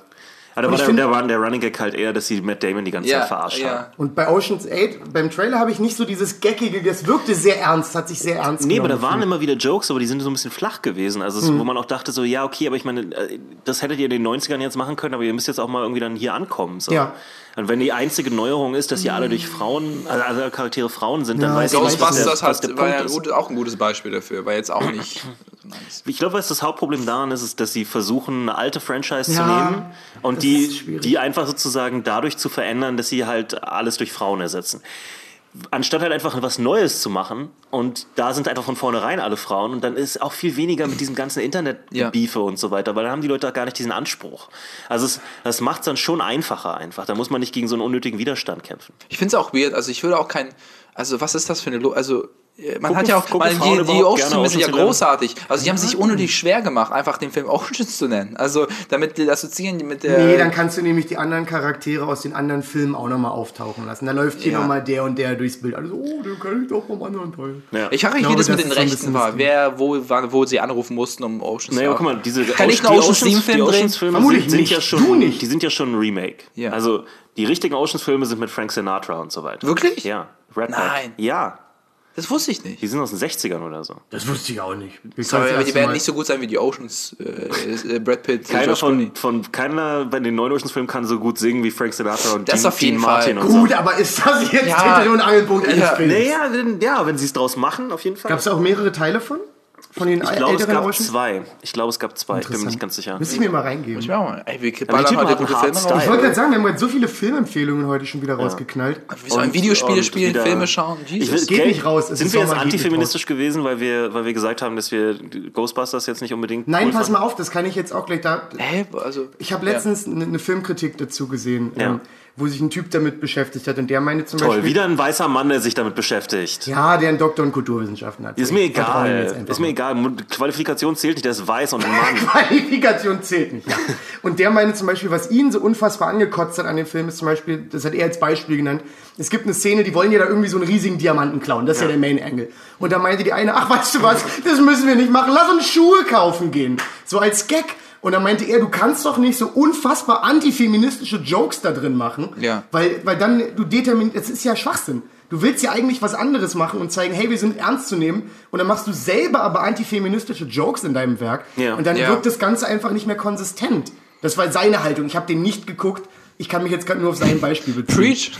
Aber da war der, find- der, war der Running Gag halt eher, dass sie Matt Damon die ganze Ja, Zeit verarscht haben. ja. Und bei Ocean's 8, beim Trailer habe ich nicht so dieses geckige, das wirkte sehr ernst, hat sich sehr ernst Nee, aber da waren immer wieder Jokes, aber die sind so ein bisschen flach gewesen. Also, Hm. wo man auch dachte, so, ja, okay, aber ich meine, äh, das hättet ihr in den 90ern jetzt machen können, aber ihr müsst jetzt auch mal irgendwie dann hier ankommen. So. Ja. Und wenn die einzige Neuerung ist, dass hier alle durch Frauen, also alle Charaktere Frauen sind, dann Ja, weiß ich nicht, was der, Ghostbusters was der hat, war ja ist. auch ein gutes Beispiel dafür. War jetzt auch nicht nice. Ich glaube, was das Hauptproblem daran ist, ist, dass sie versuchen, eine alte Franchise zu Ja, nehmen und die, die einfach sozusagen dadurch zu verändern, dass sie halt alles durch Frauen ersetzen. Anstatt halt einfach was Neues zu machen und da sind einfach von vornherein alle Frauen und dann ist auch viel weniger mit diesem ganzen Internet-Beefe und so weiter, weil dann haben die Leute auch gar nicht diesen Anspruch. Also es, das macht es dann schon einfacher einfach. Da muss man nicht gegen so einen unnötigen Widerstand kämpfen. Ich finde es auch weird. Also ich würde auch kein. Also was ist das für eine. Lo also man Gucken- hat ja auch. Man, die die Oceans gerne sind ja Ocean's großartig. Also die haben sich unnötig schwer gemacht, einfach den Film Oceans zu nennen. Also damit die assoziieren die mit der. Nee, dann kannst du nämlich die anderen Charaktere aus den anderen Filmen auch nochmal auftauchen lassen. Da läuft hier Ja. nochmal der und der durchs Bild. Also, oh, den kann ich doch vom anderen Teil. Ja. ich wie glaube, das mit den ist Rechten war. Wer, wo, wann- wo sie anrufen mussten, um Oceans Naja, zu guck mal, diese Kann ich die einen Ocean's Theme Film die drehen? Oceans-Filme Vermutlich sind, sind nicht. ja schon, Du nicht. die sind ja schon ein Remake. Ja. Also die richtigen Oceans-Filme sind mit Frank Sinatra und so weiter. Wirklich? Ja. Red Pack. Nein. Ja. Das wusste ich nicht. Die sind aus den 60ern oder so. Das wusste ich auch nicht. Sorry, aber die werden nicht so gut sein wie die Oceans. Äh, äh, Brad Pitt, Keiner von, von keiner bei den neuen Oceans-Filmen kann so gut singen wie Frank Sinatra und Das Dean, auf jeden Dean Martin Fall. und so. Gut, aber ist das jetzt Ja. Dreh- und Angelpunkt eines Ja. Films? Naja, wenn, ja, wenn sie es draus machen, auf jeden Fall. Gab es auch mehrere Teile von? Von den ich glaube, es gab zwei. Ich glaube, es gab zwei. Ich bin mir nicht ganz sicher. Müsste ich mir mal reingeben. Ja, Mann. Ey, wir die Typen heute gute Filme Style. raus. Ich wollte gerade sagen, wir haben heute so viele Filmempfehlungen heute schon wieder rausgeknallt. Wir sollen Videospiele spielen, wieder- Filme schauen. Ich Jesus. will- geht nicht raus, es Sind ist wir jetzt antifeministisch gewesen, weil wir, weil wir gesagt haben, dass wir Ghostbusters jetzt nicht unbedingt. Nein, cool pass mal auf, das kann ich jetzt auch gleich da. Hä? Also, Ich habe letztens eine eine Filmkritik dazu gesehen, Ja. Wo sich ein Typ damit beschäftigt hat und der meinte zum Toll, Beispiel. wieder ein weißer Mann, der sich damit beschäftigt. Ja, der einen Doktor in Kulturwissenschaften hat. Ist mir egal. Ist mir egal. Qualifikation zählt nicht, der ist weiß und ein Mann. Qualifikation zählt nicht. Ja. Und der meinte zum Beispiel, was ihn so unfassbar angekotzt hat an dem Film, ist zum Beispiel, das hat er als Beispiel genannt, es gibt eine Szene, die wollen ja da irgendwie so einen riesigen Diamanten klauen. Das ist ja, der Main Angle. Und da meinte die eine, ach weißt du was, das müssen wir nicht machen, lass uns Schuhe kaufen gehen. So als Gag. Und dann meinte er, du kannst doch nicht so unfassbar antifeministische Jokes da drin machen. Ja. Weil, weil dann, du determinierst, das ist ja Schwachsinn. Du willst ja eigentlich was anderes machen und zeigen, hey, wir sind ernst zu nehmen. Und dann machst du selber aber antifeministische Jokes in deinem Werk. Ja. Und dann Ja. wirkt das Ganze einfach nicht mehr konsistent. Das war seine Haltung. Ich habe den nicht geguckt. Ich kann mich jetzt gerade nur auf sein Beispiel beziehen. Preach.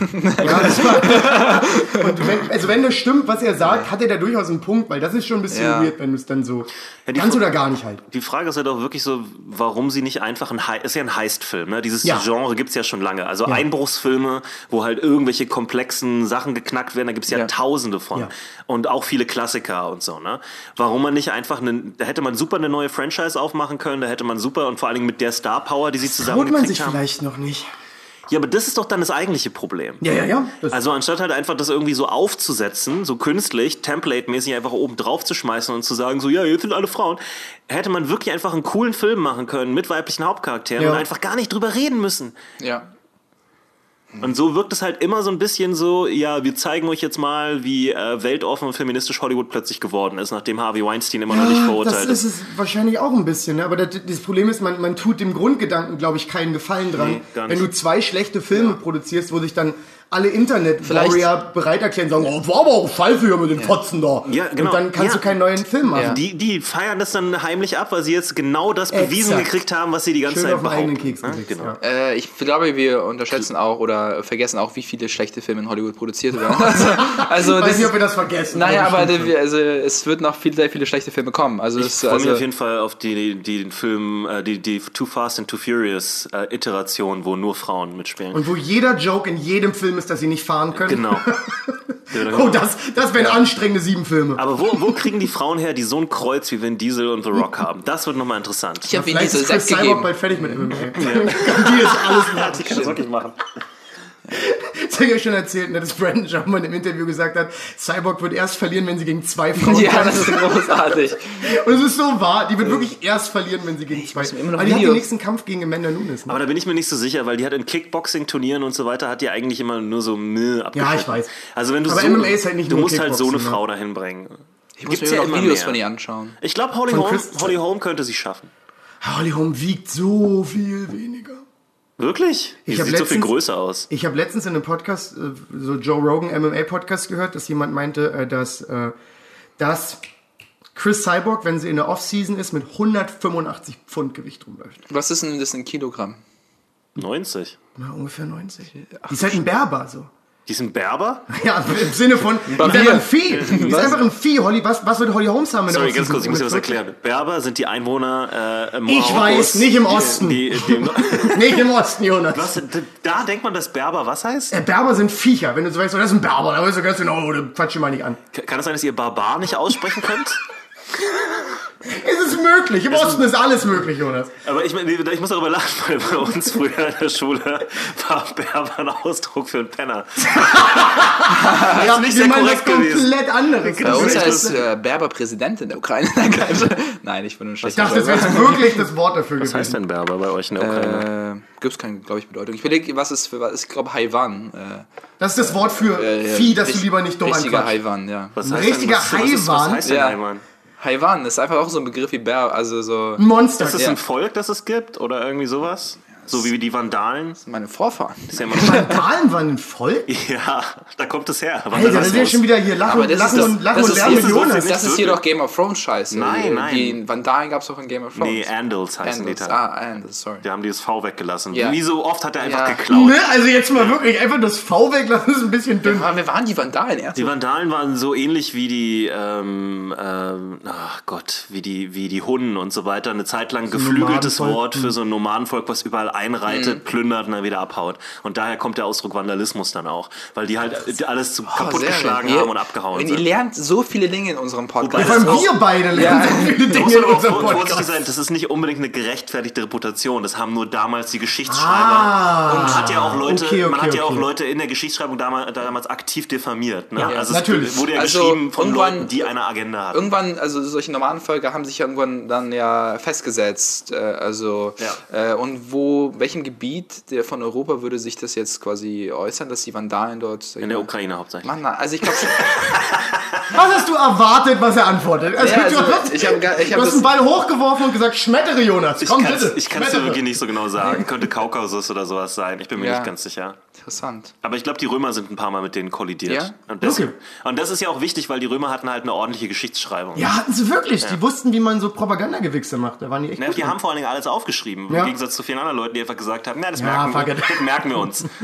Ja, das war und wenn, also wenn das stimmt, was er sagt, hat er da durchaus einen Punkt, weil das ist schon ein bisschen Ja. weird, wenn du es dann so Ja, ganz oder gar nicht halt. Die Frage ist ja doch wirklich so, warum sie nicht einfach ein Hei- ist ja ein Heist-Film, ne? Dieses Ja. Genre gibt's ja schon lange. Also Einbruchsfilme, wo halt irgendwelche komplexen Sachen geknackt werden, da gibt's ja, Ja. tausende von. Ja. Und auch viele Klassiker und so, ne? Warum man nicht einfach einen, da hätte man super eine neue Franchise aufmachen können, da hätte man super und vor allen Dingen mit der Star Power, die sie Traut man zusammengekriegt sich haben. vielleicht noch nicht. Ja, aber das ist doch dann das eigentliche Problem. Ja, ja, ja. Das, Also anstatt halt einfach das irgendwie so aufzusetzen, so künstlich, template-mäßig einfach oben drauf zu schmeißen und zu sagen, so ja, jetzt sind alle Frauen, hätte man wirklich einfach einen coolen Film machen können mit weiblichen Hauptcharakteren Ja. und einfach gar nicht drüber reden müssen. ja. Und so wirkt es halt immer so ein bisschen so, ja, wir zeigen euch jetzt mal, wie äh, weltoffen und feministisch Hollywood plötzlich geworden ist, nachdem Harvey Weinstein immer noch nicht das verurteilt ist ist. es wahrscheinlich auch ein bisschen, ne? aber das, das Problem ist, man, man tut dem Grundgedanken, glaube ich, keinen Gefallen dran. Nee, wenn du zwei schlechte Filme produzierst, wo sich dann alle Internet-Warrior bereit erklären, sagen, oh, war aber auch scheiße hier mit den Fotzen da. Ja, genau. Und dann kannst Ja. du keinen neuen Film machen. Ja. Die, die feiern das dann heimlich ab, weil sie jetzt genau das bewiesen Exakt. gekriegt haben, was sie die ganze Schön Zeit auf behaupten. Keks Ne? gewichst, Genau. ja. Äh, ich glaube, wir unterschätzen auch oder vergessen auch, wie viele schlechte Filme in Hollywood produziert werden. Also, also Ich weiß das, nicht, ob wir das vergessen. naja, aber also, es wird noch viel, sehr viele schlechte Filme kommen. Also, Ich freue mich also auf jeden Fall auf die, die, den Film, äh, die, die Too Fast and Too Furious äh, Iteration, wo nur Frauen mitspielen. Und wo jeder Joke in jedem Film ist, dass sie nicht fahren können. genau. Oh, das, das wären anstrengende sieben Filme. Aber wo, wo kriegen die Frauen her, die so ein Kreuz wie Vin Diesel und The Rock haben? Das wird nochmal interessant. ich habe Vin Vielleicht Diesel ist Chris Cyborg gegeben. bald fertig mit MMA. Kann die ist alles machen. Die kann das wirklich machen. Das habe ich euch schon erzählt, ne, dass Brandon Schaubmann im Interview gesagt hat, Cyborg wird erst verlieren, wenn sie gegen zwei Frauen Ja, das kämpft. ist großartig. Und es ist so wahr, die wird wirklich erst verlieren, wenn sie gegen zwei... muss mir immer noch Aber die hat den nächsten Kampf gegen Amanda Nunes. Ne? Aber da bin ich mir nicht so sicher, weil die hat in Kickboxing-Turnieren und so weiter, hat die eigentlich immer nur so Müll abgeschnitten. ich weiß. Also wenn du Aber so, MMA ist halt nicht du musst halt so eine ne? Frau dahin bringen. Ich muss Gibt's mir ja noch Videos mehr. von ihr anschauen. Ich glaube, Holly, Holly Holm könnte sie schaffen. Holly Holm wiegt so viel weniger. Wirklich? Die Ich sieht so viel letztens- größer aus. Ich habe letztens in einem Podcast, äh, so Joe Rogan MMA-Podcast gehört, dass jemand meinte, äh, dass, äh, dass Chris Cyborg, wenn sie in der Offseason ist, mit 185 Pfund Gewicht rumläuft. Was ist denn das in Kilogramm? 90. Na, ungefähr 90. Die ist halt ein Berber, so. Die sind Berber? Ja, im Sinne von, die ist einfach ein Vieh. Die ist einfach ein Vieh. Holly, was, was wird Holly Holmes haben Sorry, ganz kurz, ich muss dir was erklären. Berber sind die Einwohner äh, im Ich weiß, nicht im Osten. Die, die, Nicht im Osten, Jonas. was, da denkt man, dass Berber was heißt? Äh, Berber sind Viecher. Wenn du so weißt, oh, das ist ein Berber, dann weißt du ganz genau, oh, quatsch ihn mal nicht an. Kann es sein, dass ihr Barbar nicht aussprechen könnt? Es ist möglich. Im Osten ist alles möglich, Jonas. Aber ich, ich muss darüber lachen, weil bei uns früher in der Schule war Berber ein Ausdruck für einen Penner. Ja, nicht wir sehr korrekt gewesen. komplett anderes. Bei uns heißt äh, Berber Präsident in der Ukraine. Nein, ich bin nur schlecht. Ich dachte, das wäre jetzt wirklich das Wort dafür Was heißt gewesen. denn Berber bei euch in der Ukraine? Äh, Gibt es keine, glaube ich, Bedeutung. Ich überlege, was ist für was. Ich glaube, Haiwan. Äh, Das ist das Wort für äh, Vieh, das du lieber nicht dumm Richtiger. Haiwan, ja. was ein heißt richtiger was, was, ist, was Haiwan? heißt denn Ja. Haiwan? Haiwan ist einfach auch so ein Begriff wie Bär, also so Ein Monster. Ist das Ja. ein Volk, das es gibt? Oder irgendwie sowas? So wie die Vandalen? meine Vorfahren. Ist ja, immer Vandalen waren ein Volk? ja, da kommt es her. Alter, das ist ja schon wieder hier Lachen, das Lachen ist, und, Lachen das und ist, Lernen das Jonas. das das ist doch Game of Thrones Scheiße. Nein, die, nein. Die Vandalen gab es auch in Game of Thrones. Nee, Andals heißen Andals. die da. Ah, Andals, sorry. Die haben dieses V weggelassen. Ja. Wie so oft hat er einfach Ja. geklaut. Ne? Also jetzt mal wirklich, einfach das V weglassen ist ein bisschen dünn. Aber wer waren die Vandalen? Die Ernsthaft? Vandalen waren so ähnlich wie die, ähm, ähm, ach Gott, wie die, wie die Hunnen und so weiter. Eine Zeit lang geflügeltes. Wort für so ein Nomadenvolk, was überall einreitet, plündert und dann wieder abhaut. Und daher kommt der Ausdruck Vandalismus dann auch. Weil die halt alles zu Oh, kaputtgeschlagen. Ihr- haben und abgehauen Ihr sind. lernt so viele Dinge in unserem Podcast. Vor allem das auch- wir beide lernen so viele Dinge in unserem Podcast. sein, das ist nicht unbedingt eine gerechtfertigte Reputation. Das haben nur damals die Geschichtsschreiber. Ah. und hat ja auch Leute, Okay, okay, man hat ja auch okay. Leute in der Geschichtsschreibung damals, damals aktiv diffamiert. Ne? Ja, also natürlich. es wurde ja Also geschrieben von Leuten, die eine Agenda hatten. Irgendwann, also solche normalen Völker haben sich ja irgendwann dann ja festgesetzt. Äh, also Ja. äh, und wo, welchem Gebiet der von Europa würde sich das jetzt quasi äußern, dass die Vandalen dort In der Ukraine hauptsächlich. Mann, na, also ich glaube Was hast du erwartet, was er antwortet? Also, Ja, also, du hast, ich hab ich du hab hast das- einen Ball hochgeworfen und gesagt, schmettere Jonas, Ich komm kann es bitte. ich kann's dir schmettere. wirklich nicht so genau sagen. Könnte Kaukasus oder sowas sein. Ich bin mir Ja. nicht ganz sicher. interessant. Aber ich glaube, die Römer sind ein paar Mal mit denen kollidiert. Ja? Und, das, Okay. und das ist ja auch wichtig, weil die Römer hatten halt eine ordentliche Geschichtsschreibung. Ja, hatten sie wirklich. Die wussten, wie man so Propagandagewichse macht. Da waren die echt gut die haben vor allen Dingen alles aufgeschrieben. Ja. Im Gegensatz zu vielen anderen Leuten, die einfach gesagt haben, na, das, Ja, merken, wir, das merken wir uns.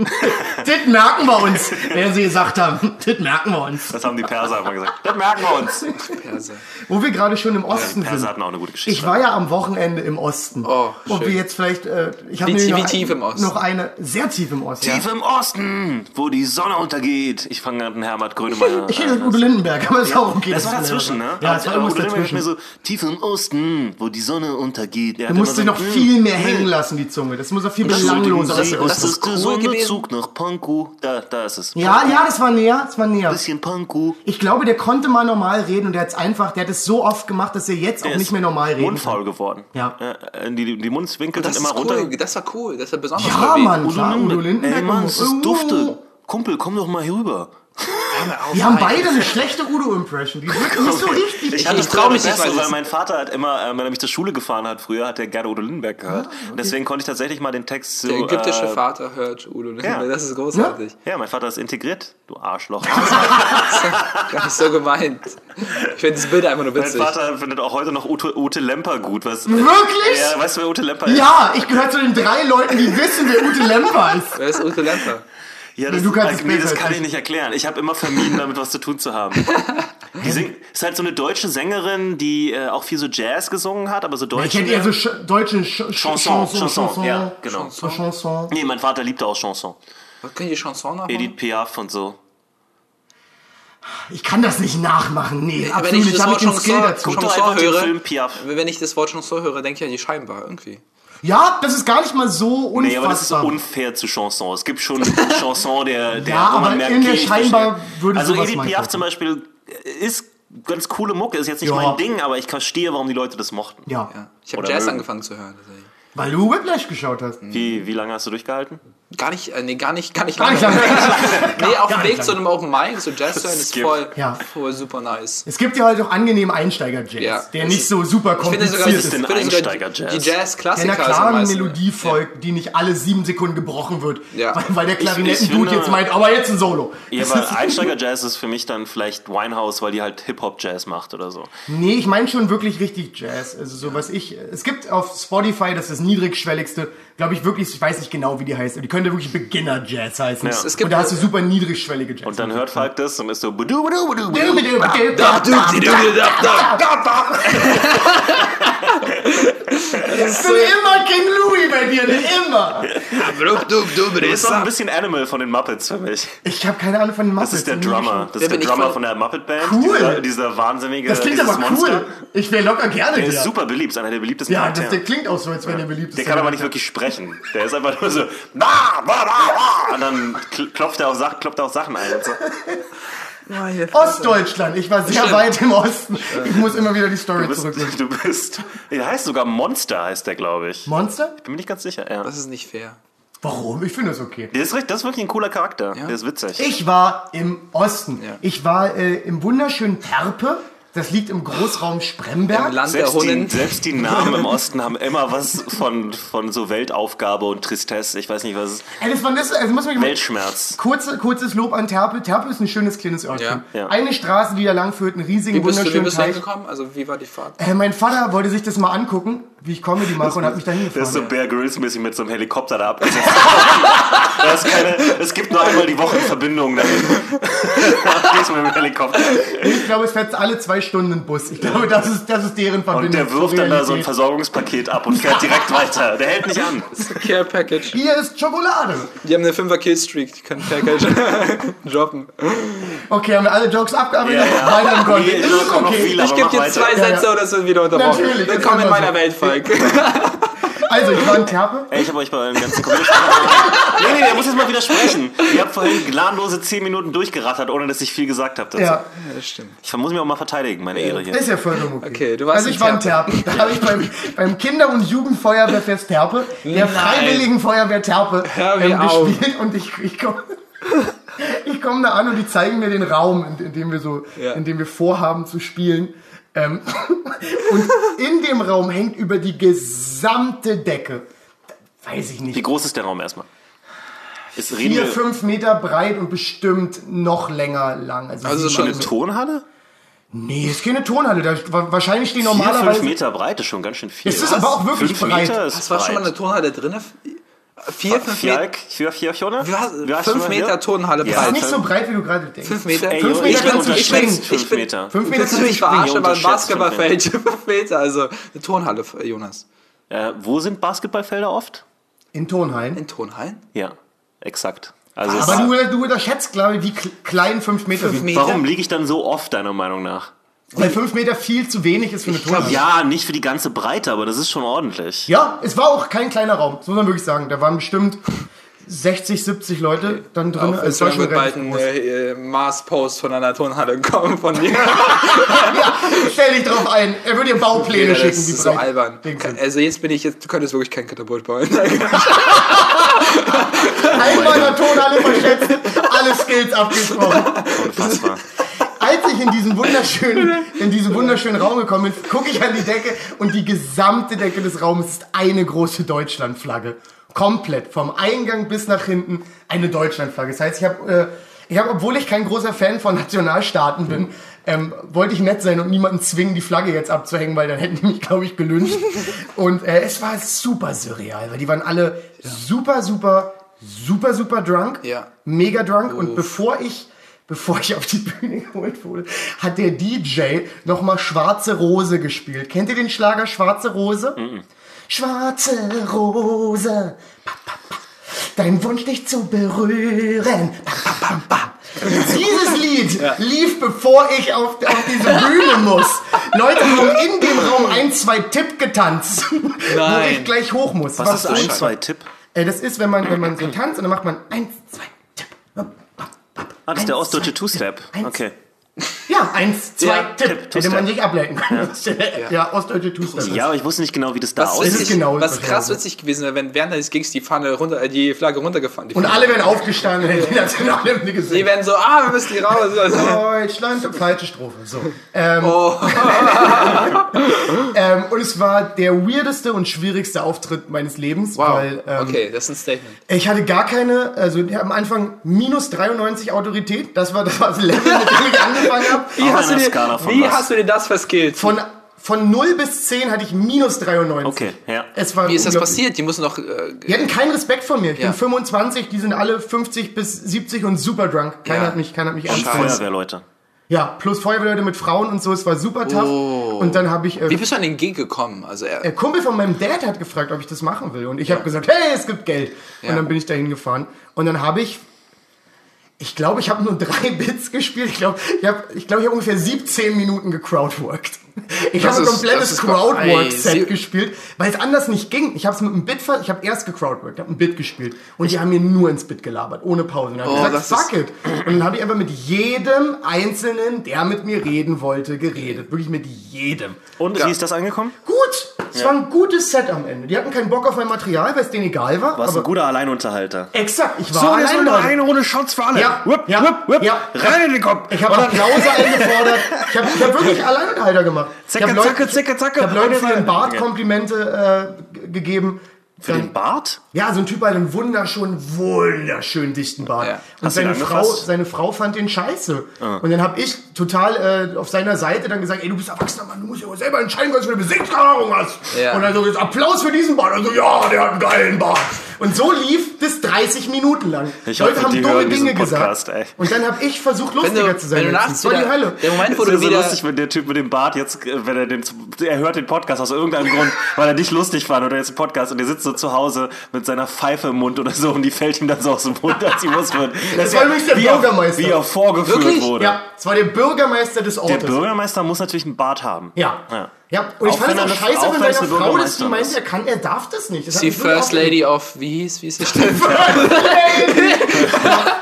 Das merken wir uns, während sie gesagt haben. Das merken wir uns. Das haben die Perser immer gesagt. Das merken wir uns. Perse. Wo wir gerade schon im Die Osten Perser sind. hatten auch eine gute Ich Geschichte. war ja am Wochenende im Osten. Oh, Und schön. wir jetzt vielleicht, äh, ich habe noch, tief im Osten? noch eine, sehr tief im Osten. Tief im Osten, wo die Sonne untergeht. Ich fange an den Herbert Grönemeyer. Ich rede Udo Lindenberg, aber ist auch okay. das war ist dazwischen, ne? Ja, das war Udo Lindenberg mir dazwischen. so, tief im Osten, wo die Sonne untergeht. Du musst sie noch viel mehr hängen lassen, die Zunge. Das muss auch viel belangloser Das, sein. das ist der Sonderzug nach Pankow. Da, da ist es. Ja, ja, das war näher, das war näher. Bisschen Pankow. Ich glaube, der konnte mal normal reden und der hat es einfach, der hat es so oft gemacht, dass er jetzt auch Der nicht ist mehr normal reden Mundfaul kann. geworden. Ja. Äh, die, die Mundwinkel Das sind immer runter. cool, das war cool, das war besonders Ja. Mann, klar, Udo Lindenberg. Ey Mann, es ist dufte. Kumpel, komm doch mal hier rüber. Wir haben beide eine schlechte Udo-Impression. Die wird nicht so richtig. Ich- ich trau früher mich nicht weil mein Vater hat immer, äh, wenn er mich zur Schule gefahren hat, früher hat er gerne Udo Lindenberg gehört. Und deswegen konnte ich tatsächlich mal den Text so. Der ägyptische äh, Vater hört Udo. ja. Das ist großartig. Ja, mein Vater ist integriert, du Arschloch. Gar nicht so gemeint. Ich finde das Bild einfach nur mein witzig. Vater findet auch heute noch Ute, Ute Lemper gut. Was, Wirklich? Ja, weißt du, wer Ute Lemper ist? Ja, ich gehöre zu den drei Leuten, die wissen, wer Ute Lemper ist. Wer ist Ute Lemper? Ja, das, Du kannst es nee, das kann ich nicht erklären. Ich habe immer vermieden, damit was zu tun zu haben. Die sing, ist halt so eine deutsche Sängerin, die äh, auch viel so Jazz gesungen hat, aber so Ich deutsch. hätte eher so sch deutsche Ch Chanson, Chanson, Chanson, Chanson, ja, genau. So Chanson. Nee, mein Vater liebte auch Chanson. Was können die Chanson nachmachen? Edith Piaf und so. Ich kann das nicht nachmachen, nee, Aber wenn ich das Wort ich Chanson, Chanson höre, Film Piaf. wenn ich das Wort Chanson höre, denke ich an die Scheinbar irgendwie. Ja, das ist gar nicht mal so unfassbar. Nee, aber das ist unfair zu Chanson. Es gibt schon Chanson, der, der Ja, aber merkt, in der Scheinbar würde Also Edith Piaf zum Beispiel ist ganz coole Mucke, ist jetzt nicht Ja. mein Ding, aber ich verstehe, warum die Leute das mochten. Ja, Ja. Ich habe Jazz mögen. angefangen zu hören. tatsächlich. weil du Whiplash geschaut hast. Wie, wie lange hast du durchgehalten? Gar nicht, äh, nee, gar nicht, gar nicht Gar nicht lange. Nee, auf dem nicht Weg zu einem Open Mic, so Jazz hören, ist voll, Ja. voll super nice. Es gibt ja halt auch angenehmen Einsteiger-Jazz, Ja. der Das nicht ist- so super kompliziert sogar, ist finde sogar Einsteiger-Jazz? die Der Jazz-Klassiker einer sind klaren Melodie folgt, die nicht alle sieben Sekunden gebrochen wird. Ja. Weil, weil der Klarinetten-Dude jetzt meint, aber jetzt ein Solo. Ja, aber Einsteiger-Jazz ist für mich dann vielleicht Winehouse, weil die halt Hip-Hop-Jazz macht oder so. Nee, ich meine schon wirklich richtig Jazz. Also so was ich. Es gibt auf Spotify, das ist das niedrigschwelligste, glaube ich wirklich, ich weiß nicht genau, wie die heißt, aber die könnte wirklich Beginner Jazz heißen. Ja. Es gibt- und da hast du super niedrigschwellige Jazz. Und dann hört Falk das und ist so Es ist immer King Louis bei dir, ne? immer. Du, du, Das ist doch ein bisschen Animal von den Muppets für mich. Ich habe keine Ahnung von den Muppets. Das ist der Drummer. Das ist der bin ich Drummer von- der Muppet-Band. Cool. Dieser, dieser wahnsinnige Das klingt aber Monster. cool. Ich wäre locker gerne Der ist super beliebt, ist einer der beliebtesten Ja, das, der klingt auch so, als wenn er beliebt ist. Der kann aber nicht wirklich sprechen. Der ist einfach nur so und dann kl- klopft er auf, klopft er auf Sachen ein. Und so. Ostdeutschland. Ich war sehr Stimmt. weit im Osten. Ich muss immer wieder die Story zurücklegen. du bist. Der heißt sogar Monster, heißt der, glaube ich. Monster? Bin mir nicht ganz sicher. Ja. Das ist nicht fair. Warum? Ich finde das okay. Der ist, richtig- das ist wirklich ein cooler Charakter. Der ist witzig. Ich war im Osten. Ja. Ich war äh, im wunderschönen Terpe. Das liegt im Großraum Spremberg. Im Land der selbst, die, selbst die Namen im Osten haben immer was von, von so Weltaufgabe und Tristesse. Ich weiß nicht, was. Ey, das war das, also muss man Weltschmerz. Kurze, kurzes Lob an Terpe. Terpe ist ein schönes kleines Örtchen. Ja. Ja. Eine Straße, die da lang führt, einen riesigen, Wie bist du, wie wunderschönen bist du Teich. hingekommen? Also, wie war die Fahrt? Äh, mein Vater wollte sich das mal angucken, wie ich Comedy mache und hat mich da Der ist so. Bear Grylls mäßig mit so einem Helikopter da abgesetzt. ist keine, es gibt nur einmal die Woche Verbindung dahin. Gehst mit dem Helikopter. Ich glaube, es fährt alle zwei Stunden ein Bus. Ich glaube, das ist, das ist deren Verbindung. Und der wirft dann da so ein. Versorgungspaket ab und fährt direkt weiter. Der hält nicht an. Care Package. Hier ist Schokolade. Die haben eine 5er Killstreak, die können Package droppen. Okay, haben wir alle Jokes abgearbeitet? Ja, ja. Weiter im Content. Nee, Ist okay? viel, Ich gebe dir zwei Ja, ja. Sätze oder wird wieder unterbrochen. Natürlich, Willkommen ist in meiner so. Welt, Falk. Also, ich war in Terpe. Ey, ich habe euch bei den ganzen Computerspielen. nee, nee, der muss jetzt mal widersprechen. Ihr habt vorhin gnadenlose 10 Minuten durchgerattert, ohne dass ich viel gesagt habe. Ja, Das stimmt. Ich muss mich auch mal verteidigen, meine Ehre hier. ist ja vollkommen okay. Okay, du warst Also in ich war in Terpe. Da habe ich beim, beim Kinder- und Jugendfeuerwehrfest Terpe, der Freiwilligen Feuerwehr Terpe, auf. gespielt und ich, ich komme ich komm da an und die zeigen mir den Raum, in, in dem wir so, Ja. in dem wir vorhaben zu spielen. Ähm, und in dem Raum hängt über die gesamte Decke, weiß ich Wie nicht, groß ist der Raum erstmal? Ist, vier, fünf Meter breit und bestimmt noch länger lang. Also, Also schon eine Tonhalle? Nee, ist keine Tonhalle. Da wa- wahrscheinlich stehen 4, normalerweise. 5 Meter breit ist schon ganz schön viel. Es ist aber auch wirklich 5 breit. Meter ist Das war schon mal breit. eine Tonhalle drin? Vier, fünf Meter. Vier, vier, heißt Fünf Meter hier? Tonhalle Ja, ist breit. nicht so breit, wie du gerade denkst. Fünf Meter? Ey, Fünf Meter ich bin kannst du unterschätzt springen. fünf Ich bin- Meter. Fünf Meter Willst du kannst du mich springen. verarschen, aber ein Basketballfeld, fünf Meter, also eine Tonhalle, Jonas. Äh, wo sind Basketballfelder oft? In Tonhallen. In Tonhallen? Ja, exakt. Also Aber du, du unterschätzt, glaube ich, wie kl- klein fünf Meter sind. Meter? warum liege ich dann so oft, deiner Meinung nach? Weil fünf Meter viel zu wenig ist für eine Tonhalle. Ja, nicht für die ganze Breite, aber das ist schon ordentlich. Ja, es war auch kein kleiner Raum, das muss man wirklich sagen. Da waren bestimmt 60, 70 Leute dann drin. Auf Es Instagram schon wird bald ein äh, Mars-Post von einer Tonhalle kommen von dir. Ja, stell dich drauf ein. Er würde dir Baupläne Ja, das schicken, wie ist so albern. Also jetzt bin ich, jetzt du könntest wirklich kein Katapult bauen. Einmal in der Tonhalle verschätzt, alle Skills abgesprochen. Unfassbar. Als ich in diesen wunderschönen, in diesen wunderschönen Raum gekommen bin, gucke ich an die Decke und die gesamte Decke des Raumes ist eine große Deutschlandflagge. Komplett, vom Eingang bis nach hinten eine Deutschlandflagge. Das heißt, ich habe, äh, ich hab, obwohl ich kein großer Fan von Nationalstaaten bin, ähm, wollte ich nett sein und niemanden zwingen, die Flagge jetzt abzuhängen, weil dann hätten die mich, glaube ich, gelünscht. Und äh, es war super surreal, weil die waren alle super, super, super, super drunk. Ja. Mega drunk. Und bevor ich bevor ich auf die Bühne geholt wurde, hat der DJ nochmal Schwarze Rose gespielt. Kennt ihr den Schlager Schwarze Rose? Schwarze Rose, pa, pa, pa. dein Wunsch dich zu berühren. Dieses Lied lief, bevor ich auf, auf diese Bühne muss. Leute haben in dem Raum ein, zwei Tipp getanzt, wo ich gleich hoch muss. Was ist ein, zwei Tipp? Äh, das ist, wenn man, wenn man so tanzt und dann macht man eins, zwei, Tipp. Ah, das ist der ostdeutsche Two-Step. Okay. Ja, eins, zwei, Ja, Tipp. Tipp, Hätte man nicht ableiten können. Der- Ja, ostdeutsche Two-Step. Ja, aber ich wusste nicht genau, wie das da Was, aussieht. ist genau was krass witzig gewesen wäre, wenn während des Gigs die Fahne runter, äh, die Flagge runtergefahren. Die Und alle werden aufgestanden hätten die Nationalhymne die gesungen. werden so, ah, wir müssen die raus. Deutschland, falsche Strophe. So. Ähm, oh, ähm, und es war der weirdeste und schwierigste Auftritt meines Lebens, wow. weil ähm, okay, das ist ein Statement. ich hatte gar keine, also am Anfang minus 93 Autorität. Das war das, war das Level, mit dem ich angefangen habe. Wie, Auf hast du, dir, wie hast du dir das verskillt? Von, von 0 bis 10 hatte ich minus 93. Okay, ja. Es war Wie ist das passiert? Die mussten noch. Äh, Die hatten keinen Respekt vor mir. Ich Ja. bin 25, die sind alle 50 bis 70 und super drunk. Keiner Ja. hat mich, keiner hat mich ernst. Feuerwehrleute. Ja, plus Feuerwehrleute mit Frauen und so, es war super tough. Und dann habe ich, äh, wie bist du an den Gig gekommen? Also, er, der Kumpel von meinem Dad hat gefragt, ob ich das machen will. Und ich habe gesagt, hey, es gibt Geld. Ja. Und dann bin ich dahin gefahren. Und dann habe ich, ich glaube, ich habe nur drei Bits gespielt. Ich glaube, ich habe ich glaub, ich hab ungefähr 17 Minuten gecrowdworked. Ich Das habe ein komplettes Crowdwork-Set gespielt, weil es anders nicht ging. Ich habe es mit einem Bit, ver ich habe erst gecrowdworked, habe ein Bit gespielt. Und die haben mir nur ins Bit gelabert, ohne Pause. Und dann Oh, ich gesagt, fuck it. Und dann habe ich einfach mit jedem Einzelnen, der mit mir reden wollte, geredet. Wirklich mit jedem. Und wie ist das angekommen? Gut, es war ein gutes Set am Ende. Die hatten keinen Bock auf mein Material, weil es denen egal war. Warst aber ein guter Alleinunterhalter. exakt, ich war alleine. Runde Shots für alle. Ja, Whip, ja, whip, whip. ja. Rein in den Kopf. Ich habe Applause eingefordert. Ich habe ich hab wirklich Alleinunterhalter gemacht. Zacke, ich habe Leute, zacke, zacke, zacke. ich hab Leuten für den Bart. Komplimente äh, gegeben. Für den Bart? Ja, so ein Typ hat einen wunderschönen, wunderschön dichten Bart. Ja. Und du seine Frau, seine Frau fand den scheiße. Und dann habe ich total äh, auf seiner Seite dann gesagt, ey, du bist erwachsener Mann, du musst ja selber entscheiden, was für eine Besichtserfahrung hast. Ja. Und dann so, jetzt Applaus für diesen Bart. Und so, ja, der hat einen geilen Bart. Und so lief das 30 Minuten lang. Ich Leute hoffe, haben dumme Dinge Podcast, gesagt. ey. Und dann habe ich versucht, wenn lustiger du, zu sein. wenn du Das war die wieder, Hölle. der Moment, wo Das du ist so wieder, lustig, wenn der Typ mit dem Bart jetzt, äh, wenn er den, er hört den Podcast aus irgendeinem Grund, weil er dich lustig fand oder jetzt einen Podcast und der sitzt so zu Hause mit seiner Pfeife im Mund oder so und die fällt ihm dann so aus dem Mund, als sie muss wird. Das war übrigens der wie er- Bürgermeister. Wie er vorgeführt Wirklich? wurde. Ja, es war der Bürgermeister des Der Ortes. Bürgermeister muss natürlich einen Bart haben. Ja. Ja. Ja, und ich Auch fand wenn es auch scheiße von wenn seiner es eine Frau, dass die meint, er kann, er darf das nicht. Das hat die First. Lady of, wie hieß, wie ist die Stimme?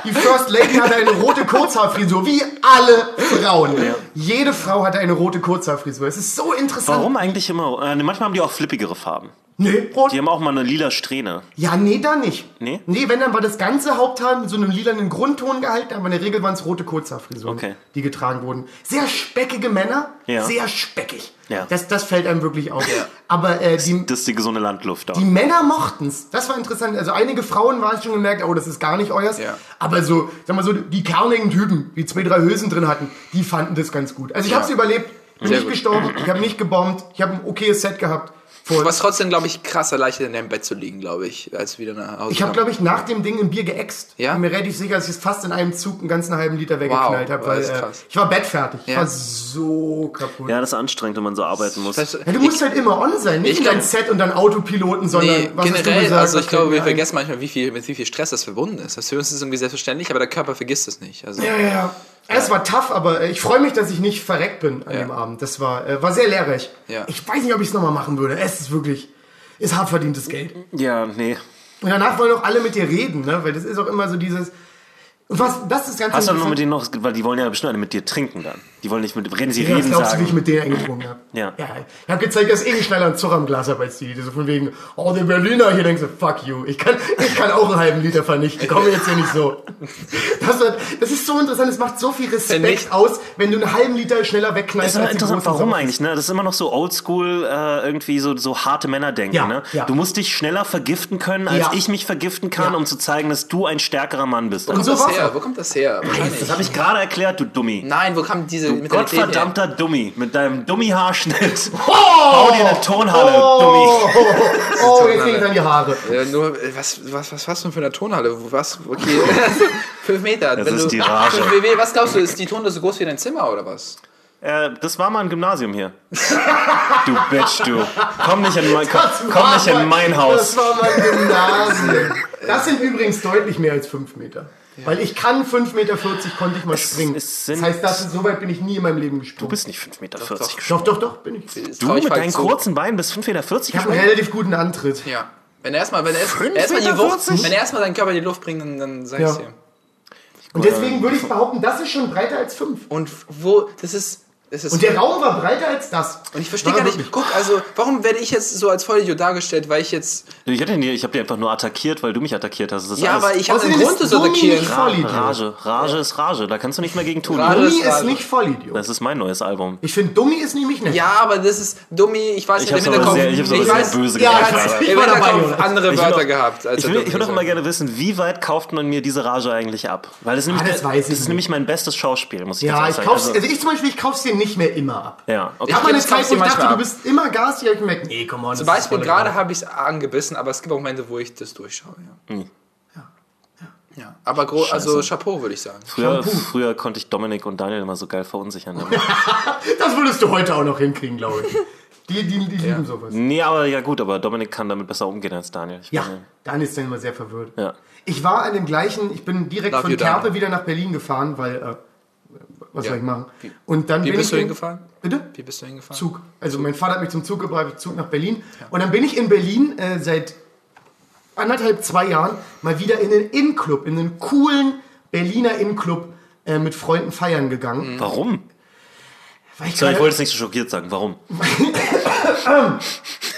Die First Lady hatte eine rote Kurzhaarfrisur, wie alle Frauen. Jede Frau hatte eine rote Kurzhaarfrisur. Es ist so interessant. Warum eigentlich immer? Äh, manchmal haben die auch flippigere Farben. Nee, rot. Die haben auch mal eine lila Strähne. Ja, nee, da nicht. Nee? Nee, wenn, dann war das ganze Haupthaar mit so einem lilanen Grundton gehalten, aber in der Regel waren es rote Kurzhaarfrisuren, Okay. die getragen wurden. Sehr speckige Männer, Ja. sehr speckig. Ja. Das, das fällt einem wirklich auf. Aber äh, die, Das ist die gesunde Landluft dort. Die Männer mochten's. Das war interessant. Also einige Frauen waren schon gemerkt, oh, das ist gar nicht euers. Ja. Aber so, sag mal so, die kernigen Typen, die zwei, drei Hülsen drin hatten, die fanden das ganz gut. Also ich hab's überlebt, bin Sehr nicht gut. gestorben, ich habe nicht gebombt, ich habe ein okayes Set gehabt. Vor, Was trotzdem, glaube ich, krass erleichtert, in deinem Bett zu liegen, glaube ich, als wieder nach Hause ich habe, glaube ich, nach dem Ding ein Bier geäxt. Ja? Bin mir relativ sicher, dass ich es fast in einem Zug einen ganzen halben Liter weggeknallt Wow, habe, weil äh, ich war bettfertig. Ich Ja. war so kaputt. Ja, das ist anstrengend, wenn man so arbeiten muss. Das heißt, Ja, du musst halt immer on sein, nicht Ich in dein Set und dann Autopiloten, sondern Nee, was hast du generell, gesagt? also ich glaube, wir ein? vergessen manchmal, wie viel, mit wie viel Stress das verbunden ist. Das für uns ist irgendwie selbstverständlich, aber der Körper vergisst es nicht. Also, Ja, ja, ja. Es war tough, aber äh, ich freue mich, dass ich nicht verreckt bin an dem Abend. Das war, äh, war sehr lehrreich. Ich weiß nicht, ob ich es nochmal machen würde. Es ist wirklich, ist hart verdientes Geld. Ja, nee. Und danach wollen auch alle mit dir reden, ne? Weil das ist auch immer so dieses, Und was, das ist ganz Hast du noch mit interessant. denen noch, weil die wollen ja bestimmt alle mit dir trinken dann. Die wollen nicht mit, reden sie Ja, reden glaubst du, wie ich sagen. mit denen eingetrunken habe? Ja. ja. Ich habe gezeigt, dass ich eh schneller einen Zucker im Glas habe als die. Die so von wegen, oh, der Berliner hier denkst du, fuck you. Ich kann, ich kann auch einen halben Liter vernichten. Komm jetzt hier nicht so. Das, wird- das ist so interessant. Es macht so viel Wenn Respekt nicht- aus, wenn du einen halben Liter schneller Das wegknallst. ist aber als die interessant, warum eigentlich, ne? Das ist immer noch so oldschool, äh, irgendwie so, so harte Männer denken, Ja, ne? ja. Du musst dich schneller vergiften können, als Ja. ich mich vergiften kann, Ja. um zu zeigen, dass du ein stärkerer Mann bist. Kommt so das her? Wo kommt das her? Das habe ich gerade erklärt, du Dummi. Nein, wo kam diese Mentalität her? Gottverdammter Dummi. Mit deinem Dummi-Haarschnitt. Oh! Hau dir eine Tonhalle, Dummi. Oh, jetzt krieg ich an die Haare. Ja, nur, äh, was, was, was hast du denn für eine Tonhalle? Was? Okay. Fünf Meter. Das Wenn ist du, die Rage. Wie- Was glaubst du, ist die Tonhalle so groß wie dein Zimmer oder was? Äh, das war mal ein Gymnasium hier. Du Bitch, du. Komm nicht in mein, komm, Das komm war nicht in mein- mein Das Haus. war mein Gymnasium. Das sind übrigens deutlich mehr als 5 Meter. Weil ich kann 5,40 Meter konnte ich mal springen. es das heißt, das, so weit bin ich nie in meinem Leben Du gesprungen. bist nicht 5,40 Meter. doch. gesprungen. doch, doch, doch, bin ich. Du mit deinen zu. kurzen Beinen bist 5,40 Meter Ich habe einen gesprungen? relativ guten Antritt. Ja. Wenn er erstmal, wenn er erst- 5,40 erstmal die Meter? wenn er erstmal seinen Körper in die Luft bringt, dann, dann sag ich's Ja. dir. Und deswegen würde ich behaupten, das ist schon breiter als 5. Und wo, das ist. Und der Raum war breiter als das. Und ich verstehe gar nicht, wirklich. guck, also, warum werde ich jetzt so als Vollidiot dargestellt, weil ich jetzt. Ich, hätte dir, ich habe dir einfach nur attackiert, weil du mich attackiert hast. Das ist Ja, alles. aber ich habe einen Grund, zu attackieren. nicht Ra Vollidiot. Rage. Rage ist Rage. Da kannst du nicht mehr gegen tun. Rage- Dummi Alles ist nicht Vollidiot. Das ist mein neues Album. Ich finde, Dummi ist nämlich nett. Ja, aber das ist dummi, ich weiß Ich nicht, im Hinterkopf. sehr, ich aber ich sehr böse Ja, aber- ich dabei, Hinterkopf andere Wörter gehabt. Als Ich doch sagt. mal gerne wissen, wie weit kauft man mir diese Rage eigentlich ab? Weil das ist, nämlich, Ah, das weiß ich das ist nicht. nämlich mein bestes Schauspiel, muss ich Ja, jetzt ich kauf's, sagen. also ich zum Beispiel, ich kauf's dir nicht mehr immer ab. ja, okay. Ich habe mal eine Ich kauf's Zeit, wo ich dachte, du bist immer Gas, die habe ich gemerkt, nee, komm on. Zum Beispiel gerade habe ich es angebissen, aber es gibt auch Momente, wo ich das durchschaue. Ja. Hm. Ja, aber gro also Chapeau würde ich sagen. Früher, Shampoo. früher konnte ich Dominik und Daniel immer so geil verunsichern. Das würdest du heute auch noch hinkriegen, glaube ich. Die, die, die lieben sowas. nee, aber ja gut, aber Dominik kann damit besser umgehen als Daniel. Ich Ja, meine, dann ist dann immer sehr verwirrt. ja. Ich war an dem gleichen, ich bin direkt Love von Kerpe Daniel. wieder nach Berlin gefahren, weil, äh, was Ja. soll ich machen? Wie- Und dann Wie bin bist ich du in- hingefahren? Bitte? Wie bist du hingefahren? Zug. Also mein Vater hat mich zum Zug gebracht, Zug nach Berlin. Und dann bin ich in Berlin äh, seit anderthalb, zwei Jahren mal wieder in den Inn-Club, in den coolen Berliner Inn-Club äh, mit Freunden feiern gegangen. Warum? Weil ich Sorry, ich wollte es nicht so schockiert sagen. Warum?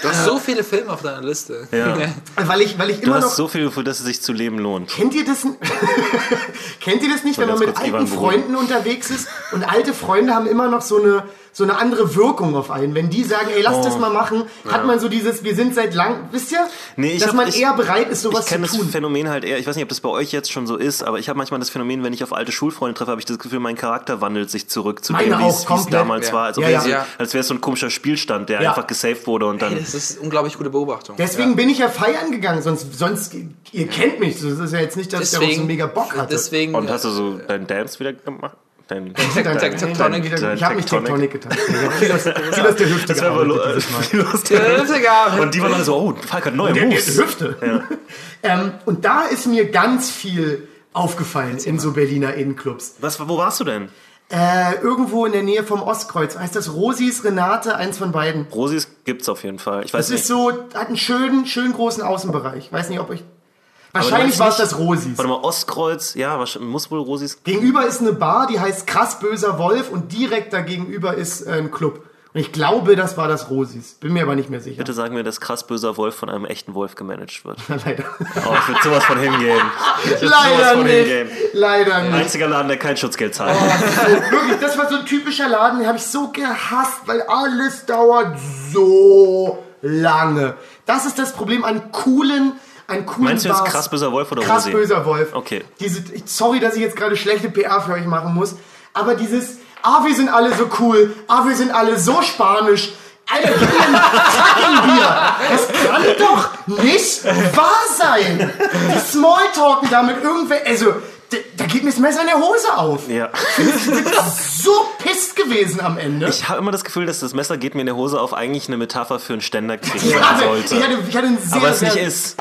Du hast so viele Filme auf deiner Liste. Ja. weil ich, weil ich Du immer noch hast so viel, für das es sich zu leben lohnt. Kennt ihr das? Kennt ihr das nicht, wenn man mit alten. Freunden unterwegs ist und alte Freunde haben immer noch so eine so eine andere Wirkung auf einen. Wenn die sagen, ey, lass Oh. das mal machen, hat man so dieses, wir sind seit lang, wisst ihr, Nee, ich dass hab- man ich- eher bereit ist, sowas Ich zu kenne das tun. Phänomen halt eher, ich weiß nicht, ob das bei euch jetzt schon so ist, aber ich habe manchmal das Phänomen, wenn ich auf alte Schulfreunde treffe, habe ich das Gefühl, mein Charakter wandelt sich zurück zu Meine dem, wie es damals Ja. war. Als, ob Ja, wäre ja. es- als wäre es so ein komischer Spielstand, der Ja. einfach gesaved wurde und dann. Das ist unglaublich gute Beobachtung. Deswegen bin ich ja feiern gegangen, sonst, sonst, ihr kennt mich, das ist ja jetzt nicht, dass ich darauf so mega Bock hatte. Deswegen. Und hast du so deinen Dance wieder gemacht? Dein, Dann- dann- Tectonic. wieder- Dein Ich habe Tectonic. Tectonic getan. Viel aus, der Hüfte das wäre aber lustig. Hüfte Und die waren alle so, oh, Falk hat neue Der, der Moves. Hüfte. Ähm, und da ist mir ganz viel aufgefallen in so Berliner Innenclubs. Was, wo warst du denn? Äh, irgendwo in der Nähe vom Ostkreuz. Heißt das Rosis, Renate, eins von beiden. Rosis gibt's auf jeden Fall. Ich weiß Das nicht. ist so, hat einen schönen, schönen großen Außenbereich. Weiß nicht, ob du Wahrscheinlich war es das Rosis. Warte mal, Ostkreuz, ja, wahrscheinlich- muss wohl Rosis. Gegenüber ist eine Bar, die heißt Krass Böser Wolf und direkt dagegenüber ist äh, ein Club. Und ich glaube, das war das Rosis. Bin mir aber nicht mehr sicher. Bitte sagen mir, dass krass böser Wolf von einem echten Wolf gemanagt wird. Leider. Oh, ich würde sowas von hingehen. Ich Leider von nicht. hingehen. Leider nicht. Einziger Laden, der kein Schutzgeld zahlt. So, wirklich, das war so ein typischer Laden, den habe ich so gehasst, weil alles dauert so lange. Das ist das Problem an coolen, an coolen Meinst du jetzt Bars. krass böser Wolf oder Krass Rosi? böser Wolf. Okay. Diese, sorry, dass ich jetzt gerade schlechte PR für euch machen muss, aber dieses, ah, wir sind alle so cool, ah, wir sind alle so spanisch. Alter, gib mir ein Bier. Das kann doch nicht wahr sein. Die Smalltalken da mit irgendwer, also, da, da geht mir das Messer in der Hose auf. Ja. So pisst gewesen am Ende. Ich habe immer das Gefühl, dass das Messer geht mir in der Hose auf eigentlich eine Metapher für einen Ständerkrieg Ich sein sollte. ich hatte, ich hatte einen sehr, aber es nicht ist.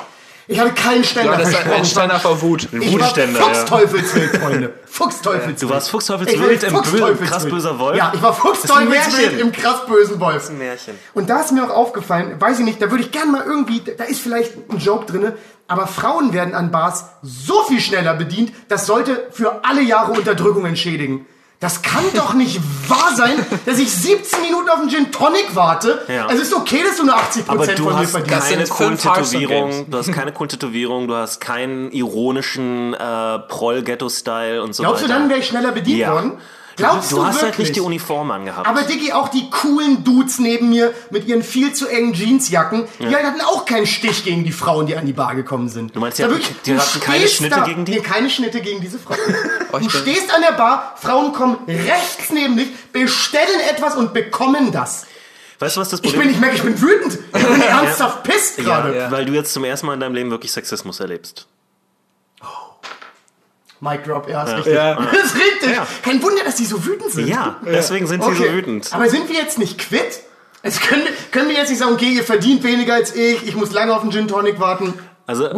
Ich hatte keinen Ständer hattest ein versprochen. Ständer vor Wut. Ein Wutständer, ja. Fuchsteufelswild, Freunde. Fuchsteufelswild. Du warst Fuchsteufelswild im Fuchsteufelswild. krass böser Wolf? Ja, ich war Das ist ein Fuchsteufelswild im krass bösen Wolf. ein Märchen. Und da ist mir auch aufgefallen, weiß ich nicht, da würde ich gern mal irgendwie, da ist vielleicht ein Joke drinne, aber Frauen werden an Bars so viel schneller bedient, das sollte für alle Jahre Unterdrückung entschädigen. Das kann doch nicht wahr sein, dass ich 17 Minuten auf einen Gin Tonic warte. Ja. Also ist okay, dass du nur 80% Aber von du mir hast verdienst. Das keine sind du hast keine Cool-Tätowierung, du hast keinen ironischen äh, Proll-Ghetto-Style und so Glaubst du, weiter. dann wäre ich schneller bedient Ja. worden? Glaubst du, du, hast wirklich? halt nicht die Uniform angehabt. Aber Diggi, auch die coolen Dudes neben mir mit ihren viel zu engen Jeansjacken, die hatten auch keinen Stich gegen die Frauen, die an die Bar gekommen sind. Du meinst, hatten- wirklich, die du hatten keine Schnitte da, gegen die? Nee, keine Schnitte gegen diese Frauen. Oh, du bin- stehst an der Bar, Frauen kommen rechts neben dich, bestellen etwas und bekommen das. weißt du, was das Ich Problem bin, ich merke, ich bin wütend. Ich bin ernsthaft pisst gerade. Ja, weil du jetzt zum ersten Mal in deinem Leben wirklich Sexismus erlebst. Mic drop, ja, ist richtig. Ja. Das ist richtig. Ja. Kein Wunder, dass die so wütend sind. Ja, deswegen sind sie so wütend. Aber sind wir jetzt nicht quitt? Es können, können wir jetzt nicht sagen, okay, ihr verdient weniger als ich, ich muss lange auf den Gin Tonic warten. Also-?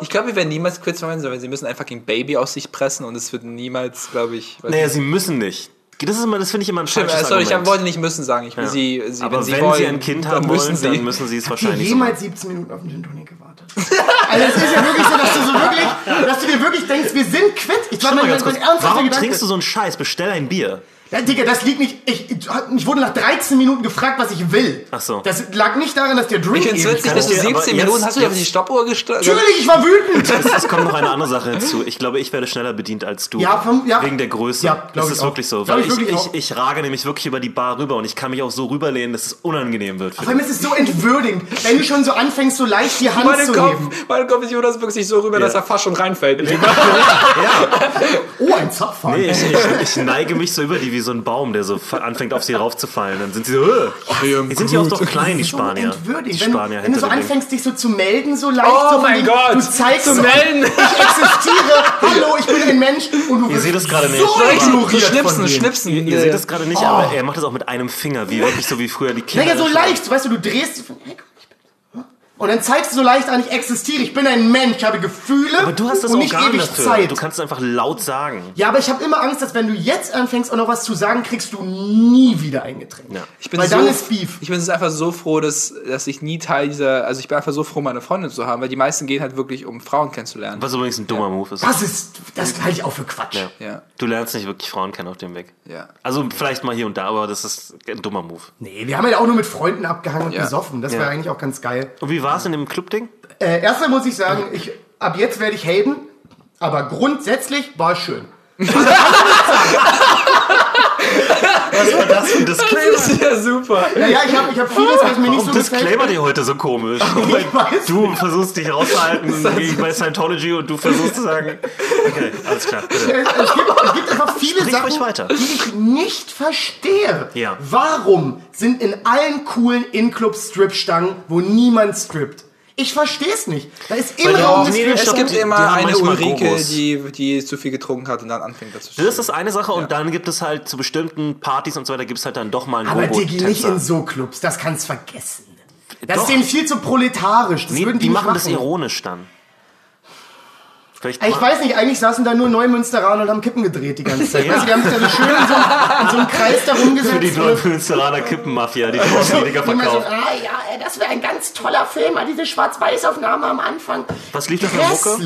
Ich glaube, wir werden niemals quits machen, sondern sie müssen einfach gegen Baby aus sich pressen und es wird niemals, glaube ich. Naja, nicht. sie müssen nicht. Das ist immer, das finde ich immer ein Stimmt, falsches sorry, ich Argument. wollte nicht müssen sagen. Ich will Ja. sie, sie, Aber wenn sie wenn wollen, sie ein Kind haben müssen wollen, sie. dann müssen sie es wahrscheinlich so jemals machen. 17 Minuten auf den Gin Tonic gewartet? Also es ist ja wirklich so, dass du so wirklich, dass du dir wirklich denkst, wir sind quitt. Ich mal mein, ganz mein, kurz. mein ernsthafter Warum Gedanke. trinkst du so einen Scheiß? Bestell ein Bier. Ja, Digga, das liegt nicht. Ich, ich, wurde nach 13 Minuten gefragt, was ich will. Ach so. Das lag nicht daran, dass der Drink Ich finde es witzig, dass du dir aber 17 jetzt- Minuten hast du auf die Stoppuhr gestellt. Natürlich, ich war wütend. Es, es kommt noch eine andere Sache hinzu. Ich glaube, ich werde schneller bedient als du. Ja, vom- ja. Wegen der Größe. Ja, das ich ist auch. wirklich so. Weil ich ich, wirklich ich, ich, rage nämlich wirklich über die Bar rüber und ich kann mich auch so rüberlehnen, dass es unangenehm wird. Vor allem ist es so entwürdigend, wenn du schon so anfängst, so leicht die Hand Mein zu Kopf, heben. mein Kopf ist Jonas wirklich so rüber, dass er fast schon reinfällt. Oh, ein Zapfhahn. Nee, ich, ich, ich neige mich so über die wie so ein Baum, der so anfängt auf sie raufzufallen. Dann sind sie so, äh. die sind ja auch doch klein, die so Spanier. entwürdigend. Die Wenn, Spanier wenn du so anfängst, dich so zu melden, so leicht. Oh so mein Gott, Du zeigst zu so, melden. Ich existiere. Hallo, ich bin ein Mensch. Und du Ihr seht es gerade nicht. So So von schnipsen, schnipsen. Ihr, ihr seht es gerade nicht, Oh. aber er macht es auch mit einem Finger, wie wirklich so wie früher die Kinder. Naja, so leicht. Weißt du, du drehst. hey, Und dann zeigst du so leicht an, ich existiere. Ich bin ein Mensch, ich habe Gefühle Aber du hast das und nicht Organ ewig dafür. Zeit. Du kannst es einfach laut sagen. Ja, aber ich habe immer Angst, dass wenn du jetzt anfängst, auch noch was zu sagen, kriegst du nie wieder ein Getränk. Ja. Ich bin Weil so, dann ist Beef. Ich bin jetzt einfach so froh, dass, dass ich nie Teil dieser. Also ich bin einfach so froh, meine Freundin zu haben, weil die meisten gehen halt wirklich, um Frauen kennenzulernen. Was übrigens ein dummer Move ist. Das ist, das halte ich auch für Quatsch. Ja. Ja. Du lernst nicht wirklich Frauen kennen auf dem Weg. Ja. Also vielleicht mal hier und da, aber das ist ein dummer Move. Nee, wir haben ja auch nur mit Freunden abgehangen und Ja. gesoffen. Das Ja. wäre eigentlich auch ganz geil. Und wie war es in dem Club-Ding? Äh, erstmal muss ich sagen, ich, ab jetzt werde ich haten, aber grundsätzlich war es schön. Was war das für ein Disclaimer? Das ist ja super. Naja, ich habe ich hab vieles, was mir nicht so Warum Disclaimer gefällt. dir heute so komisch? Ich weiß Du versuchst dich rauszuhalten gegen bei Scientology und du versuchst zu sagen, okay, alles klar, bitte. Es, gibt, es gibt einfach viele Sprich ruhig weiter. Sachen, die ich nicht verstehe. Ja. Warum sind in allen coolen In-Club Strip-Stangen, wo niemand strippt? Ich verstehe es nicht. Da ist Weil immer die- irgendeine nee, Es gibt immer eine Ulrike, die, die zu viel getrunken hat und dann anfängt dazu Das ist eine Sache und dann gibt es halt zu bestimmten Partys und so weiter gibt es halt dann doch mal einen Aber Digi, nicht in so Clubs. Das kannst vergessen. Das Doch. ist denen viel zu proletarisch. Das Nee, würden die die, machen das ironisch dann. Vielleicht Ich weiß nicht, eigentlich saßen da nur Neumünsteraner und haben Kippen gedreht die ganze Zeit. Weißt du, die haben sich da so schön in so, in so einem Kreis da rumgesetzt. für die Neumünsteraner Kippenmafia, die weniger Immer so, verkauft. ah ja, das wäre ein ganz toller Film, ah, diese Schwarz-Weiß-Aufnahme am Anfang. Was lief da für Mucke?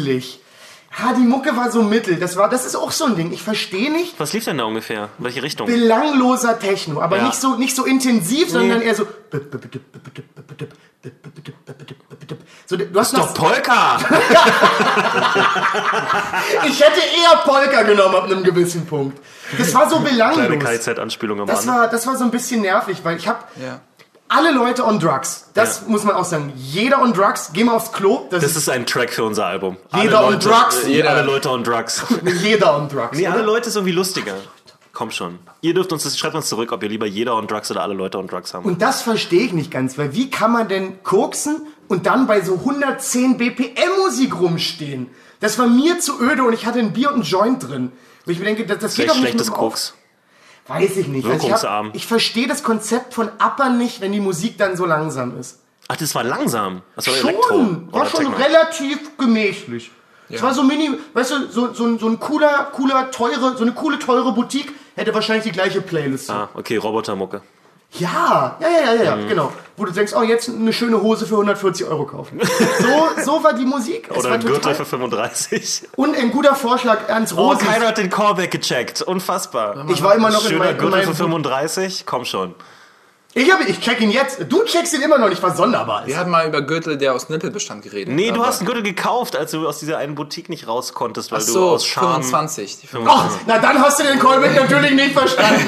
Ah, die Mucke war so mittel. Das war, das ist auch so ein Ding. Ich verstehe nicht. Was lief denn da ungefähr? In welche Richtung? Belangloser Techno, aber Ja. nicht so nicht so intensiv, sondern eher so. So, du hast Doch noch, Polka! ich hätte eher Polka genommen ab einem gewissen Punkt. Das war so Kleine belanglos. KZ-Anspielung am Das Mann. war, das war so ein bisschen nervig, weil ich habe Ja. Alle Leute on Drugs. Das Ja. muss man auch sagen. Jeder on Drugs. Geh mal aufs Klo. Das, Das ist ist ein Track für unser Album. Jeder alle on Leute, Drugs. Äh, alle Leute on Drugs. jeder on Drugs. Nee, oder? alle Leute ist irgendwie lustiger. Komm schon. Ihr dürft uns das, schreibt uns zurück, ob ihr lieber jeder on Drugs oder alle Leute on Drugs haben. Und das verstehe ich nicht ganz, weil wie kann man denn koksen und dann bei so 110 BPM Musik rumstehen? Das war mir zu öde und ich hatte ein Bier und ein Joint drin. Wo ich mir denke, das, das geht Vielleicht doch nicht schlechtes mit dem Auf- Koks. Weiß ich nicht. Also ich Wirkungsarm. ich verstehe das Konzept von Upper nicht, wenn die Musik dann so langsam ist. Ach, das war langsam. Das war Elektro. Schon, war Oder schon Techno. relativ gemächlich. Es war so mini, weißt du, so, so, ein- so ein cooler, cooler, teure, so eine coole, teure Boutique hätte wahrscheinlich die gleiche Playlist. Ah, okay, Robotermucke. Ja, ja, ja, ja, ja, Mhm. genau. Wo du denkst, oh, jetzt eine schöne Hose für 140 Euro kaufen. So, so war die Musik. Es Oder ein Gürtel für 35. und ein guter Vorschlag, Ernst Oh, Rosis. keiner hat den Callback gecheckt. Unfassbar. ich war immer noch in, Schöner in Gürtel für meinem... 35? Komm schon. Ich, hab, ich check ihn jetzt. Du checkst ihn immer noch nicht, was sonderbar ist. Wir hatten mal über Gürtel, der aus Nippelbestand geredet. Nee, du hast einen Gürtel gekauft, als du aus dieser einen Boutique nicht raus konntest, weil Ach du so, aus Scham... 25. Die Ach, na dann hast du den Callback natürlich nicht verstanden.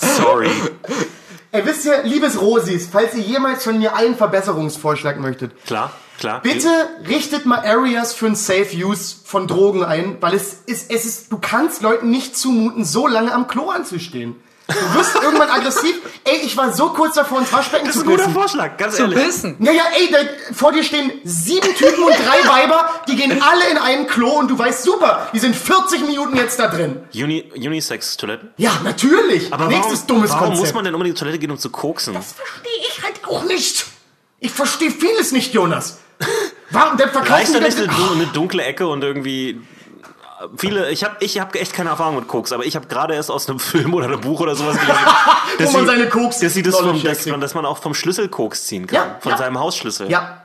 Sorry. Ey, wisst ihr, liebes Rosis, falls ihr jemals von mir einen Verbesserungsvorschlag möchtet, Klar, klar. bitte richtet mal Areas für ein Safe Use von Drogen ein, weil es ist, es ist, du kannst Leuten nicht zumuten, so lange am Klo anzustehen. Du wirst irgendwann aggressiv. Ey, ich war so kurz davor, ins Waschbecken Das zu ist ein guter pissen. Vorschlag, ganz Zu ehrlich. pissen. Naja, ey, da, vor dir stehen sieben Typen und drei Weiber, die gehen alle in ein Klo und du weißt, super, die sind 40 Minuten jetzt da drin. Uni Unisex-Toiletten? Ja, natürlich. Aber Nächstes warum, dummes warum Konzept. muss man denn unbedingt zur Toilette gehen, um zu koksen? Das verstehe ich halt auch nicht. Ich verstehe vieles nicht, Jonas. Warum, dann verkaufen Reicht da die nicht das- eine, du- eine dunkle Ecke und irgendwie... Viele, ich habe ich hab echt keine Erfahrung mit Koks, aber ich habe gerade erst aus einem Film oder einem Buch oder sowas gelesen, dass Wo man sie- seine Koks- dass, sie das vom, dass, man, dass man auch vom Schlüssel Koks ziehen kann, Ja, von ja. seinem Hausschlüssel. Ja.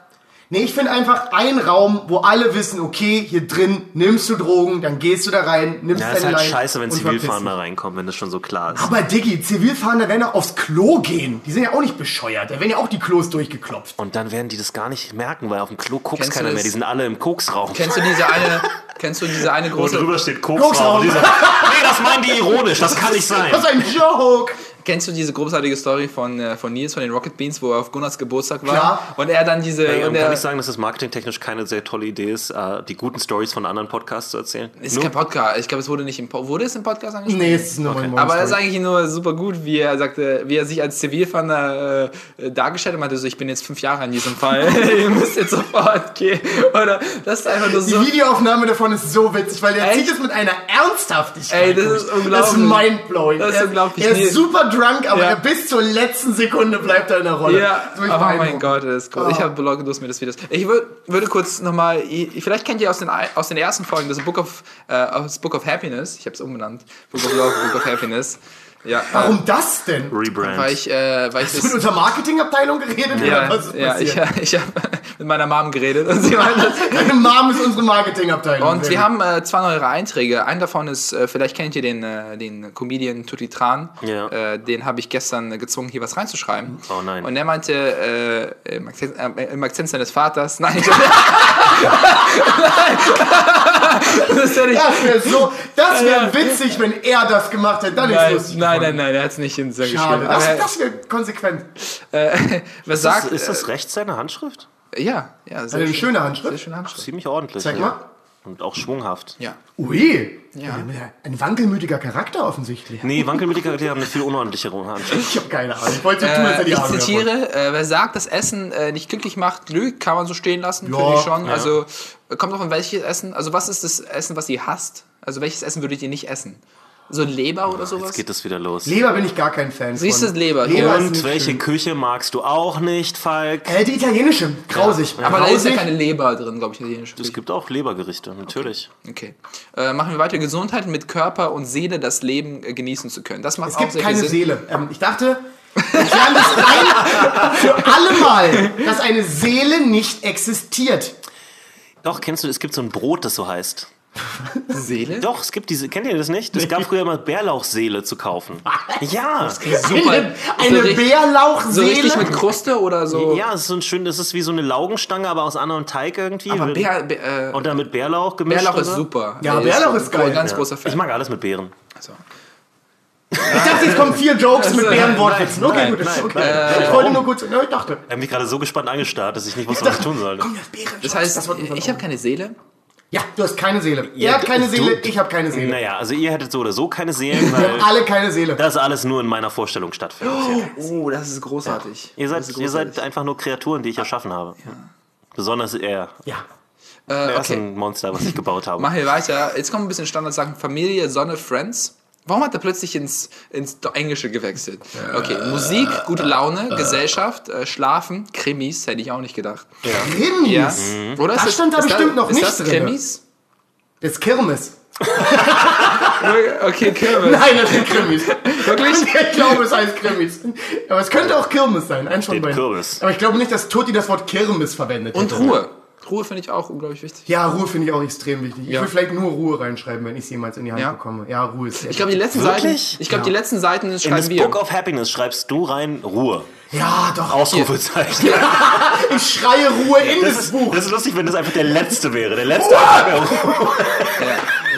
Nee, ich finde einfach ein Raum, wo alle wissen, okay, hier drin nimmst du Drogen, dann gehst du da rein, nimmst Ja, ist deine halt Line scheiße, wenn verpiss reinkommen, wenn das schon so klar ist. Aber Diggi, Zivilfahrende werden auch aufs Klo gehen. Die sind ja auch nicht bescheuert. Da werden ja auch die Klos durchgeklopft. Und dann werden die das gar nicht merken, weil auf dem Klo du keiner mehr. Die sind alle im Koksraum. Kennst du diese eine, kennst du diese eine Wo große, drüber steht Koksraum. Koksraum. Diese, nee, das meinen die ironisch, das kann nicht sein. Das ist ein Joke. Kennst du diese großartige Story von, äh, von Nils von den Rocket Beans, wo er auf Gunnars Geburtstag war? Klar. Und er dann diese, Ey, und er, kann ich sagen, dass es marketingtechnisch keine sehr tolle Idee ist, äh, die guten Stories von anderen Podcasts zu erzählen? ist Nur- kein Podcast. Ich glaube, es wurde nicht im po wurde es im Podcast angesprochen? Nee, es ist nur mein Aber er ist eigentlich nur super gut, wie er sagte, wie er sich als Zivilfahnder äh, dargestellt hat. Er meinte so, ich bin jetzt fünf Jahre in diesem Fall. Ihr müsst jetzt sofort gehen. Oder das ist einfach nur so. Die Videoaufnahme davon ist so witzig, weil er zieht es mit einer Ernsthaftigkeit. Ey, das ist unglaublich. Das ist mindblowing. Das ist er, unglaublich. Er Nee. ist super drunk, aber Ja. bis zur letzten Sekunde bleibt er in der Rolle. Ja, oh mein. Gott, das ist cool. Ich Oh. habe Lust mir das Videos. Ich würd, würde kurz nochmal, vielleicht kennt ihr aus den, aus den ersten Folgen das Book of, äh, das Book of Happiness. Ich habe es umbenannt. Book of Love, Book of Happiness. Ja, Warum das denn? Rebrand. weil ich, äh, weil ich Hast du mit unserer Marketingabteilung geredet oder Ja, was ist ja, ich, passiert? ich habe mit meiner Mom geredet und sie meinte, Deine Mom ist unsere Marketingabteilung. Und wir haben äh, zwei neue Einträge. Ein davon ist, äh, vielleicht kennt ihr den, äh, den Comedian Tutti Tran. Ja. Äh, den habe ich gestern äh, gezwungen, hier was reinzuschreiben. Oh nein. Und er meinte, äh, im, Akzent, äh, im Akzent seines Vaters, nein, ich, das wäre so, das wäre witzig, wenn er das gemacht hätte. Dann ist nein, lustig. nein, nein, nein, er hat es nicht in seinem Schade. Das, das wäre konsequent. äh, was ist, sagt, das, ist das rechts seine Handschrift? ja, ja, sehr Eine schön. schöne Sehr Handschrift. schöne Handschrift. Ziemlich ordentlich. Zeig ja. mal. Und auch schwunghaft. Ja. Ui. Ja. Ein wankelmütiger Charakter offensichtlich. Nee, wankelmütige die haben eine viel unordentlichere Handschrift. Ich habe keine Ahnung. Ich wollte so tun, als Äh, hätte ich Ahnung davon. zitiere, äh, wer sagt, dass Essen äh, nicht glücklich macht, lügt, kann man so stehen lassen, Ja, finde ich schon. ja. Also äh, kommt auch an welches Essen, also was ist das Essen, was ihr hasst? Also welches Essen würdet ihr nicht essen? So Leber oder sowas? Jetzt geht es wieder los. Leber bin ich gar kein Fan Siehst du. Leber. Leber Und welche schön. Küche magst du auch nicht, Falk? Äh, die italienische. Grausig. Aber da ist ja Grausig. keine Leber drin, glaube ich, italienische Es Küche. gibt auch Lebergerichte, natürlich. Okay. Äh, machen wir weiter. Gesundheit mit Körper und Seele das Leben äh, genießen zu können. Das macht Es auch gibt sehr keine viel Sinn. Seele. Ähm, ich dachte, ich lerne das ein für alle Mal, dass eine Seele nicht existiert. Doch, kennst du, es gibt so ein Brot, das so heißt. Seele? Doch, es gibt diese, kennt ihr das nicht? Es gab früher immer Bärlauchseele zu kaufen. Ja. Super. Eine, So eine richtig- Bärlauchseele. So richtig mit Kruste oder so? Ja, es ist so ein schön, das ist wie so eine Laugenstange, aber aus anderem Teig irgendwie. Aber Bär, Bär, äh, Und dann mit Bärlauch gemischt. Bärlauch ist oder? super. Ja, Ey, Bärlauch ist geil. Ein ganz Ja. großer Ich Fan. mag alles mit Beeren. Also. Ich dachte, jetzt kommen vier Jokes mit Also, Bärenwortwitzen. nein, Okay, nein, gut. das ist nein, okay. nein. ich wollte nur kurz. Ja, ich dachte. Er hat mich gerade so gespannt angestarrt, dass ich nicht wusste, was ich tun sollte. Komm, das Bären. Das heißt, das ich habe keine Seele. Ja, du hast keine Seele. Ja, er hat keine du- Seele, ich habe keine Seele. Naja, also ihr hättet so oder so keine Seelen, Wir haben weil alle keine Seele. das alles nur in meiner Vorstellung stattfindet. Oh, das ist großartig. Ihr Das seid, ist ihr seid großartig. einfach nur Kreaturen, die ich erschaffen habe. Besonders er. Ja. Äh, Er ist okay. ein Monster, was ich gebaut habe. Machen wir weiter. Jetzt kommen ein bisschen Standardsachen. Familie, Sonne, Friends. Warum hat er plötzlich ins, ins Englische gewechselt? Okay, Musik, gute Laune, Gesellschaft, äh, Schlafen, Krimis, hätte ich auch nicht gedacht. Krimis. Ja. Oder Das stand da ist bestimmt noch ist nicht das drin. Krimis? Das ist Kirmes. Okay, Kirmes. Nein, das sind Krimis. Wirklich? Ich glaube, es heißt Krimis. Aber es könnte auch Kirmes sein. Eins von beiden. Kürbis. Aber ich glaube nicht, dass Toti das Wort Kirmes verwendet Und hätte. Ruhe. Ruhe finde ich auch unglaublich wichtig. Ja, Ruhe finde ich auch extrem wichtig. Ich Ja. will vielleicht nur Ruhe reinschreiben, wenn ich es jemals in die Hand Ja. bekomme. Ja, Ruhe ist sehr Ich glaube, die letzten Wirklich? Seiten, ich glaube, die letzten Seiten In das schreiben wir. Book of Happiness schreibst du rein Ruhe. Ja, doch. Ausrufezeichen. Ich schreie Ruhe in Das das, ist, Buch. das ist lustig, wenn das einfach der letzte wäre. Der letzte einfach wäre Ruhe.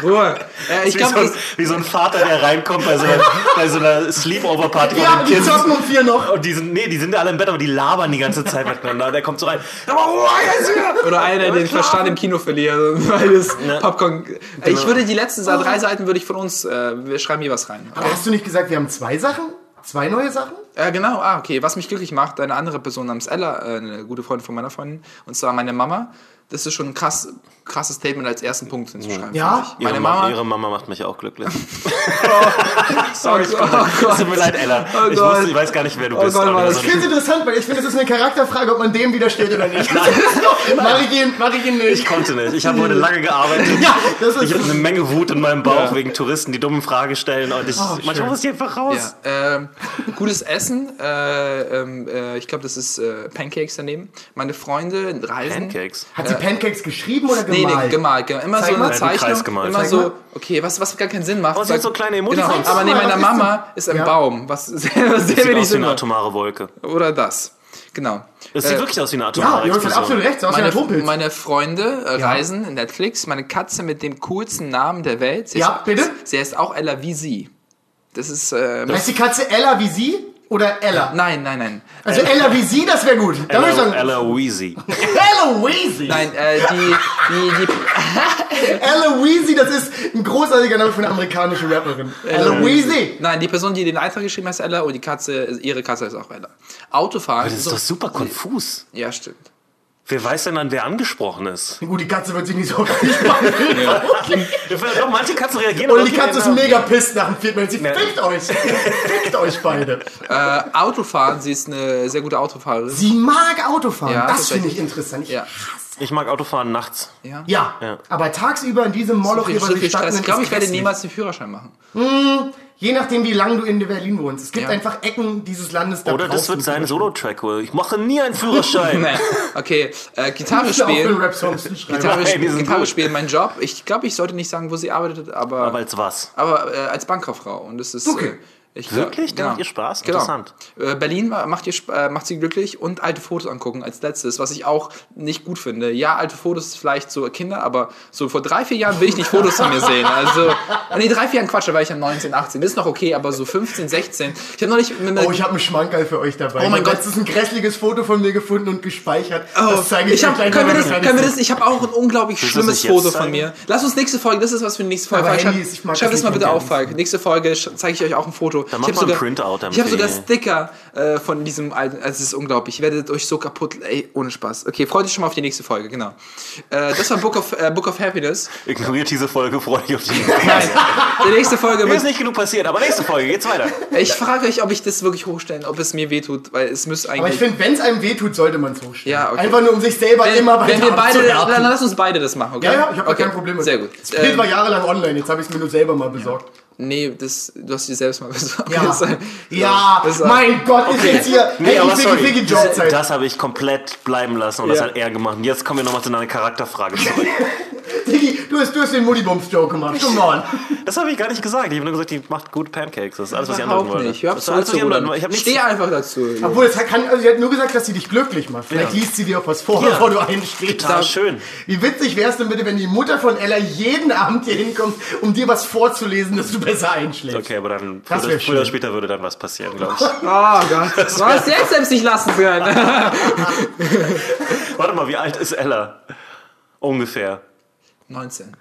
Ruhe. Äh, ich Wie, so glaube, ein, wie so ein Vater, der reinkommt bei so einer, bei so einer Sleepover-Party Ja, die zocken um vier noch. Und die sind, nee, die sind alle im Bett, aber die labern die ganze Zeit miteinander. Der kommt so rein. Ruhe jetzt oder einer, der den Verstand im Kino verliert, weil das Popcorn. Äh, Ich würde die letzten Oh. drei Seiten würde ich von uns, äh, wir schreiben hier was rein. Aber hast du nicht gesagt, wir haben zwei Sachen? Zwei neue Sachen? Äh, genau, ah, okay. Was mich glücklich macht, eine andere Person namens Ella, äh, eine gute Freundin von meiner Freundin, und zwar meine Mama. Das ist schon ein krass, krasses Statement als ersten Punkt hinzuschreiben. Ja? Meine ihre, Mama. ihre Mama macht mich auch glücklich. Sorry, oh, Gott. Es tut mir leid, Ella. Oh ich, Gott. wusste, ich weiß gar nicht, wer du Oh bist. Gott, Ich finde es interessant, weil ich finde, das ist eine Charakterfrage, ob man dem widersteht oder nicht. mach ich ihn, mach ich ihn nicht. Ich konnte nicht. Ich habe heute lange gearbeitet. Ja, das ist Ich habe eine Menge Wut in meinem Bauch wegen Touristen, die dumme Fragen stellen. Und ich, manchmal schön. muss ich einfach raus. Ja, ähm, gutes Essen. Äh, ähm, äh, ich glaube, das ist äh, Pancakes daneben. Meine Freunde reisen. Pancakes. Hat sie Pancakes geschrieben oder Nee, gemalt? nee, gemalt. genau. Immer Zeig so eine Ja, Zeichnung. gemalt. Immer Zeig so, mal. okay, was, was gar keinen Sinn macht. Oh, sie hat so kleine Emoticons. Genau, aber neben Was meiner? Mama ist ein Ja. Baum, was sehr, Das sehr sieht wenig aus wie Sinn eine macht. atomare Wolke. Oder das. Genau. Das sieht Äh, wirklich aus wie eine Ja, atomare ihr habt Explosion. absolut recht, aus wie ein Meine, Atompilz. meine Freunde äh, Ja. reisen, Netflix, meine Katze mit dem coolsten Namen der Welt. Sie Ja, ist, bitte? Sie heißt auch Ella wie sie. Das ist. Äh, Heißt die Katze Ella wie sie oder Ella? nein, nein, nein. Also Ella wie sie, das wäre gut. Dann würde ich Ella, sagen, Ella Weezy. Ella Weezy. Nein, äh, die, die, die, Ella Weezy, das ist ein großartiger Name für eine amerikanische Rapperin. Ella Weezy. Nein, die Person, die den Eintrag geschrieben hat, ist Ella und die Katze, ihre Katze ist auch Ella. Autofahren. Das ist doch super konfus. ja, stimmt. Wer weiß denn dann, wer angesprochen ist? Gut, die Katze wird sich nicht so richtig machen. Doch, manche Katzen reagieren Und auf die Katze ist mega pisst nach dem vierten Mal. Sie fickt euch. Fickt euch beide. Äh, Autofahren, sie ist eine sehr gute Autofahrerin. Sie mag Autofahren. Ja, das finde ich interessant. Ich, Ja. Ich mag Autofahren nachts. Ja. ja. Ja. aber tagsüber in diesem Moloch so viel Stadt. Ich glaube, ich werde niemals den Führerschein machen. Je nachdem, wie lange du in Berlin wohnst. Es gibt Ja. einfach Ecken dieses Landes, da Oder das wird sein Solo-Track. Ich mache nie einen Führerschein. Nee. Okay, äh, Gitarre spielen. Gitarre, sind Gitarre spielen, mein Job. Ich glaube, ich sollte nicht sagen, wo sie arbeitet, aber, Aber als was? aber äh, als Bankkauffrau. Und das ist. Okay. Äh, ich, Wirklich? Da Genau. macht ihr Spaß? Genau. Interessant. Äh, Berlin ma- macht, ihr, äh, macht sie glücklich und alte Fotos angucken als letztes, was ich auch nicht gut finde. Ja, alte Fotos ist vielleicht so Kinder, aber so vor drei, vier Jahren will ich nicht Fotos von mir sehen. Also, nee, drei, vier Jahren Quatsch, da war ich ja 19, 18. Das ist noch okay, aber so 15, 16. Ich habe noch nicht. Mit, Oh, ich habe einen Schmankerl für euch dabei. Oh mein Gott. letztens ein grässliches Foto von mir gefunden und gespeichert. Oh, das zeige ich, ich hab, euch gleich können, wir das, können wir das, ich habe auch ein unglaublich das schlimmes Foto von mir. Lass uns nächste Folge, das ist was für die nächste Folge. Aber Falk, Handys, ich mag schreib das das mal bitte auf, Falk. Nächste Folge zeige ich euch auch ein Foto. Dann ich mach habe mal ein sogar, Printout damit ich hab sogar. Sticker äh, von diesem alten, also es ist unglaublich. Ich werde euch so kaputt, ey, ohne Spaß. Okay, freut euch schon mal auf die nächste Folge, genau. Äh, das war Book of, äh, Book of Happiness. Ignoriert diese Folge, freut euch auf die. Nein, die nächste Folge Mir ist nicht genug passiert, aber nächste Folge geht's weiter. ich frage euch, ob ich das wirklich hochstellen, ob es mir wehtut, weil es müsste Aber ich eigentlich... finde, wenn es einem wehtut, sollte man es hochstellen. Ja, okay. Einfach nur, um sich selber wenn, immer weiter wenn wir beide, abzuwerten. dann lass uns beide das machen, okay? Ja, ja, ich habe okay. kein Problem mit. Sehr gut. Das Bild Ähm, war jahrelang online, jetzt habe ich es mir nur selber mal besorgt. Nee, das, du hast dir selbst mal besorgt. Ja, Das- ja, das war- mein Gott, ist jetzt hier Nee, hey, aber sorry. Ficky Das, Jobzeit. das habe ich komplett bleiben lassen und das Ja. hat er gemacht. Und jetzt kommen wir nochmal zu deiner Charakterfrage zurück. du hast, du hast den Muttibums-Joke gemacht, come on. Das habe ich gar nicht gesagt. Ich habe nur gesagt, die macht gut Pancakes. Das ist alles, was ich anderen Überhaupt wollte. nicht. Hör Das alles, ich rudern. wollte. Steh einfach dazu. Obwohl, es kann, also sie hat nur gesagt, dass sie dich glücklich macht. Vielleicht Ja. liest sie dir auch was vor, Ja. bevor du einschläfst. total schön. Wie witzig wär's denn bitte, wenn die Mutter von Ella jeden Abend hier hinkommt, um dir was vorzulesen, dass du besser einschläfst? Okay, aber dann Das früher, früher oder später würde dann was passieren, glaube ich. Oh Gott. Du hast jetzt selbst nicht lassen können. Warte mal, wie alt ist Ella? Ungefähr. 19.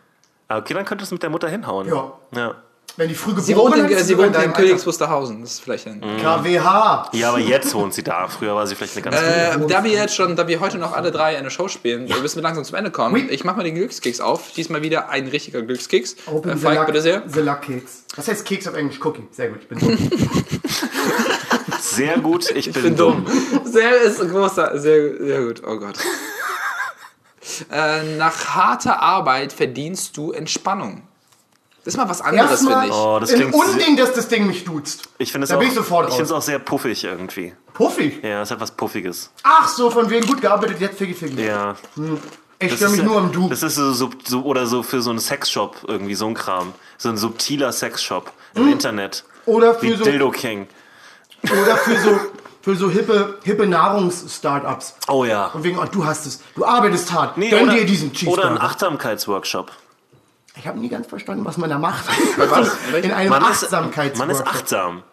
Ah, Okay, dann könntest du mit der Mutter hinhauen. Ja. ja. Wenn die früh geboren Sie wohnt in, ist, sie wohnt in Königs Wusterhausen. Das ist vielleicht ein. Alter. KWH. Ja, aber jetzt wohnt sie da. Früher war sie vielleicht eine ganz Äh, da wir jetzt schon, da wir heute noch alle drei eine Show spielen, müssen wir langsam zum Ende kommen. Oui. Ich mach mal den Glückskeks auf. Diesmal wieder ein richtiger Glückskeks. Open Äh, the Falk, Luck- bitte sehr. The Luck Keks. Was heißt Keks auf Englisch? Cookie. Sehr gut. Ich bin dumm. Sehr gut, ich, bin, bin dumm. Sehr ist ein großer, sehr, sehr gut. Oh Gott. Äh, nach harter Arbeit verdienst du Entspannung. Das ist mal was anderes, finde ich. Oh, das ein Unding, dass das Ding mich duzt. Ich finde es Da auch, bin ich sofort ich finde es auch sehr puffig irgendwie. Puffig. Ja, es hat was Puffiges. Ach so, von wegen gut gearbeitet, jetzt Figgy Figgy. Ja. Ich Das störe mich ist, nur am Du. Das ist so, so, so oder so für so einen Sexshop irgendwie so ein Kram. So ein subtiler Sexshop Hm. im Internet. Oder Wie für so, Dildo King. oder für so, für so hippe, hippe Nahrungs-Startups. Oh ja. Von wegen, oh, du hast es. Du arbeitest hart. Nee, Gönn oder, dir diesen oder ein. Achtsamkeitsworkshop. Ich habe nie ganz verstanden, was man da macht. was? In einem Man ist, Achtsamkeitsworkshop. man ist achtsam.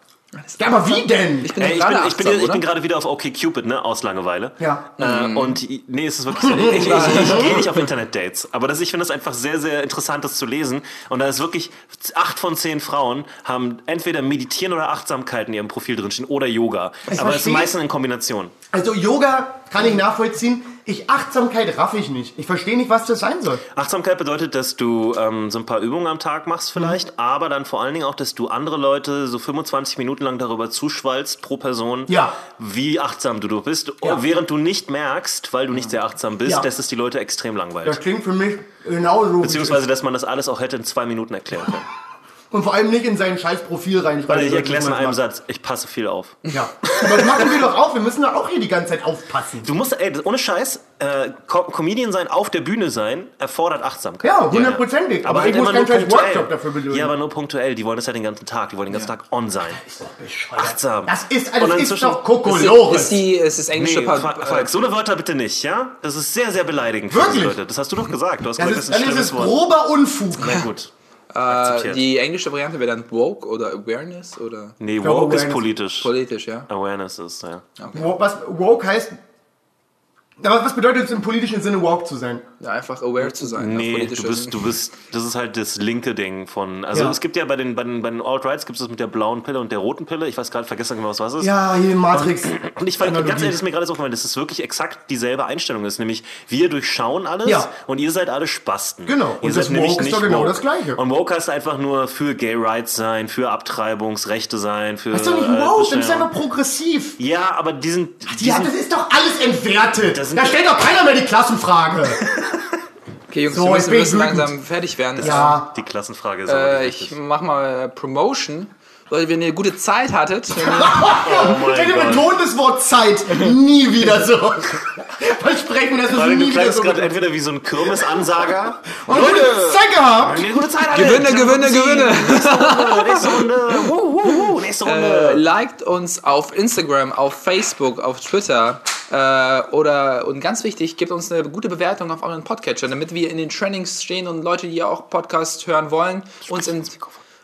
Ja, aber wie denn? Ich bin Ey, ich, gerade bin, ich, bin, ich bin gerade wieder auf OkCupid, ne? Aus Langeweile. Ja. Äh, und i- nee, es ist wirklich so. Ich, ich, ich, ich gehe nicht auf Internet-Dates. Aber das, ich finde das einfach sehr, sehr interessant, das zu lesen. Und da ist wirklich acht von zehn Frauen haben entweder Meditieren oder Achtsamkeit in ihrem Profil drinstehen oder Yoga. Aber es ist meistens in Kombination. Also Yoga kann ich nachvollziehen. Ich Achtsamkeit raff ich nicht. Ich verstehe nicht, was das sein soll. Achtsamkeit bedeutet, dass du ähm, so ein paar Übungen am Tag machst vielleicht, aber dann vor allen Dingen auch, dass du andere Leute so 25 Minuten lang darüber zuschwallst pro Person, Ja. wie achtsam du, du bist, Ja. während du nicht merkst, weil du nicht sehr achtsam bist, Ja. dass es die Leute extrem langweilt. Das klingt für mich genauso. Beziehungsweise, dass man das alles auch hätte in zwei Minuten erklären können. Und vor allem nicht in sein scheiß Profil rein. Weil ich erkläre es in einem Satz, ich passe viel auf. Ja. Aber das machen wir doch auch. Wir müssen doch auch hier die ganze Zeit aufpassen. Du musst, ey, ohne Scheiß, äh, Co Comedian sein, auf der Bühne sein, erfordert Achtsamkeit. Ja, hundertprozentig. Aber ich halt muss immer keinen nur scheiß punktuell. Workshop dafür belösen. Ja, aber nur punktuell. Die wollen das ja den ganzen Tag. Die wollen den ganzen Tag on sein. Achtsam. Das ist, Und das dann ist zwischen- doch Ist, Kokolores. ist, die, ist das englische Nee, Pa- Fa- äh, Falk, so eine Wörter bitte nicht, ja? Das ist sehr, sehr beleidigend für Wirklich? die Leute. Das hast du doch gesagt. Du hast Das gesagt, ist, das ist dann ein ist es schlimmes Wort. grober Unfug. Na gut. Äh, Akzeptiert. die englische Variante wäre dann woke oder awareness oder Nee, glaube, woke ist Awareness- politisch. politisch, ja. Awareness ist, ja. Wo- Was woke heißt. Aber was bedeutet es im politischen Sinne, woke zu sein? Ja einfach aware zu sein. Nee, du bist, du bist, das ist halt das linke Ding von, also Ja. es gibt ja bei den, bei den, bei den Alt-Rights gibt es das mit der blauen Pille und der roten Pille, ich weiß gerade, vergessen genau, was was ist. Ja, hier Matrix. Und ich fand, ganz Analogie. ehrlich, das ist mir gerade so aufgefallen, dass es wirklich exakt dieselbe Einstellung ist. Nämlich, wir durchschauen alles Ja. und ihr seid alle Spasten. Genau. Ihr Und seid das nämlich Woke ist doch genau woke. das Gleiche. Und Woke heißt einfach nur für Gay Rights sein, für Abtreibungsrechte sein, für. Das ist doch nicht äh, woke, das ist einfach progressiv. Ja, aber diesen. Ja, diesen das ist doch alles entwertet. Sind- Da stellt doch keiner mehr die Klassenfrage. Okay, Jungs, So, wir müssen, wir müssen langsam fertig werden. Ja. die Klassenfrage ist Äh, ich mach mal Promotion. Leute, wenn ihr eine gute Zeit hattet, wenn ihr, Oh Gott. betont das Wort Zeit. Nie wieder so. Versprechen, dass es nie wieder so gerade entweder wie so ein Kirmesansager. Und gute Zeit gehabt. Eine gute Zeit alle. Gewinne, Gewinne, Gewinne. Nächste Runde, nächste Runde. Nächste Äh, Runde. liked uns auf Instagram, auf Facebook, auf Twitter äh, oder und ganz wichtig, gebt uns eine gute Bewertung auf euren Podcatcher, damit wir in den Trainings stehen und Leute, die ja auch Podcast hören wollen, uns in,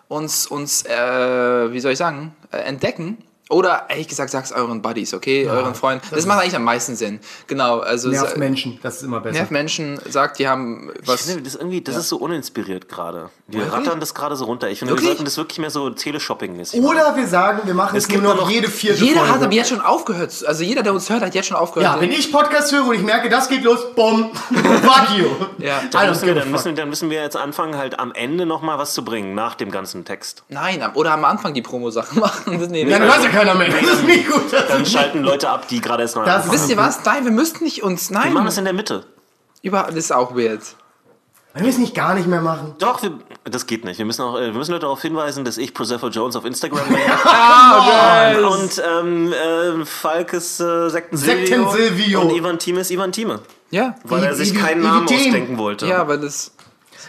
uns uns äh, wie soll ich sagen äh, entdecken. Oder ehrlich gesagt, sag's euren Buddies, okay, euren Freunden. Das, macht eigentlich am meisten Sinn. Genau, also Nervt sa- Menschen, das ist immer besser. nervt Menschen, sagt, die haben Ich was. finde, das, irgendwie, das ist so uninspiriert gerade. Wir Wirklich? rattern das gerade so runter. Ich finde, Wirklich? wir sollten das wirklich mehr so Teleshopping-mäßig machen. Oder wir sagen, wir machen es, Es nur gibt noch nur noch- jede vierte Jeder Folge. hat aber jetzt schon aufgehört. Also jeder, der uns hört, hat jetzt schon aufgehört. ja, wenn ich Podcast höre und ich merke, das geht los, bumm, fuck you. Ja. Dann müssen, wir, dann, müssen, dann müssen wir jetzt anfangen, halt am Ende nochmal was zu bringen, nach dem ganzen Text. Nein, am- oder am Anfang die Promo-Sachen machen. Das, nee, hört ja keiner mehr. Das ist nicht gut. Das Dann schalten Leute ab, die gerade erst neu Das anfangen. Wisst ihr was? Nein, wir müssten nicht uns. Wir Nein. machen das in der Mitte. Über, das ist auch weird. Wollen wir es nicht gar nicht mehr machen? Doch, wir, das geht nicht. Wir müssen, auch, äh, wir müssen Leute darauf hinweisen, dass ich Prosecco Jones auf Instagram bin. Ah, und ähm, äh, Falk ist äh, Sekten Silvio. Sekten Silvio. Und Ivan Thieme ist Ivan Thieme. Ja. Weil er I- sich I- keinen I- Namen ausdenken wollte. Ja, weil das.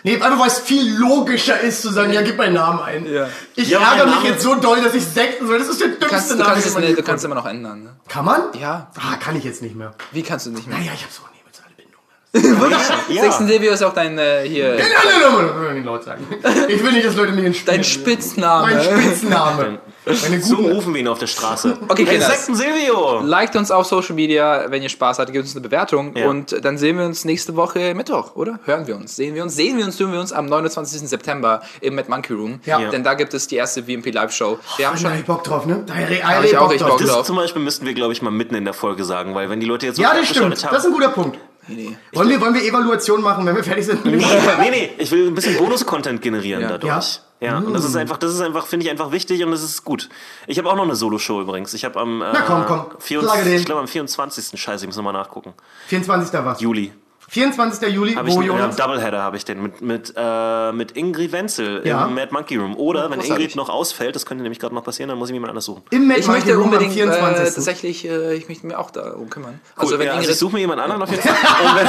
Nee, einfach weil es viel logischer ist zu sagen, ja, gib meinen Namen ein. Ja. Ich Ja, ärgere mein mich Name- jetzt so doll, dass ich Sekten soll. Das ist der dümmste Kannst, du, Name, kannst den es, man nee, du kannst immer noch ändern. Ne? Kann man? Ja. Ah, kann ich jetzt nicht mehr. Wie kannst du nicht mehr? Naja, ich habe so eine emotionale Bindung. Ja. Sechsten Silvio ist auch dein äh, hier. Nein, nein, nein, nein, nein, nein, laut sagen. Ich will nicht, dass Leute mich in Dein Spitzname. Mein Spitzname. Meine So rufen wir ihn auf der Straße. Okay, Kinders. Insekten Silvio! Liked uns auf Social Media, wenn ihr Spaß habt, gebt uns eine Bewertung Ja. und dann sehen wir uns nächste Woche Mittwoch, oder? Hören wir uns, sehen wir uns, sehen wir uns, tun wir uns am 29. September im Mad Monkey Room. Ja. Denn da gibt es die erste VMP Live Show. Wir haben da schon hab ich Bock drauf, ne? Da hab ich, auch richtig Bock Das drauf. zum Beispiel müssten wir, glaube ich, mal mitten in der Folge sagen, weil wenn die Leute jetzt so Ja, das stimmt. Das ist ein guter Punkt. Nee. Wollen wir, wollen wir Evaluation machen, wenn wir fertig sind? nee, nee, ich will ein bisschen Bonus-Content generieren Ja. dadurch. Ja, und Mm. das ist einfach, das ist einfach, finde ich einfach wichtig und das ist gut. Ich habe auch noch eine Solo-Show übrigens. Ich habe am, äh, Na komm, komm. 24, Plage den. ich glaube am 24. Scheiße, ich muss nochmal nachgucken. 24. was? Juli. 24. Juli, ich wo einen, ja, Jonas? Doubleheader habe ich den mit mit äh, mit Ingrid Wenzel Ja. im Mad Monkey Room. Oder wenn. Ingrid noch ausfällt, das könnte nämlich gerade noch passieren, dann muss ich mir jemand anders suchen. Im Mad Ich Monkey möchte Room am unbedingt äh, 24. tatsächlich, äh, ich möchte mir auch darum kümmern. Cool, Also wenn ja, also Ingrid, ich suche mir jemand anderen auf jeden Fall. Und wenn,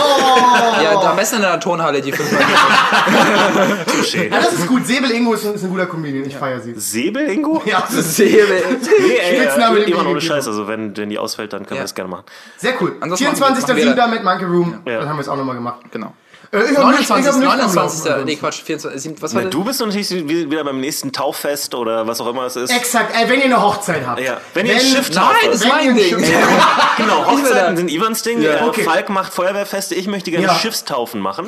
ja, am besten in der Tonhalle die fünf Touché. Ja, das ist gut. Säbel Ingo ist ein, ist ein guter Comedian. Ich feiere sie. Säbel Ingo? Ja, ist Nee, ey, Spitzname, äh, den immer wir ohne Scheiß. Also wenn, wenn die ausfällt, dann können Ja. wir das gerne machen. sehr cool. Ansonsten 24. machen wir- Siebter mit Monkey Room. Ja. Das haben wir jetzt auch nochmal gemacht. Genau. Äh, ich hab nicht- ich 29. hab nicht am 29. Laufen. Nee, Quatsch, 24. sieben- Was war das? du bist natürlich wieder beim nächsten Tauffest oder was auch immer es ist. Exakt. Ey, wenn ihr eine Hochzeit habt. Ja, wenn ihr ein Schiff Nein, tauft. das ist Wenn mein Ding. Genau, Ich Hochzeiten sind Ivans Ding. Ja. äh, Okay. Falk macht Feuerwehrfeste. Ich möchte gerne Ja. Schiffstaufen machen.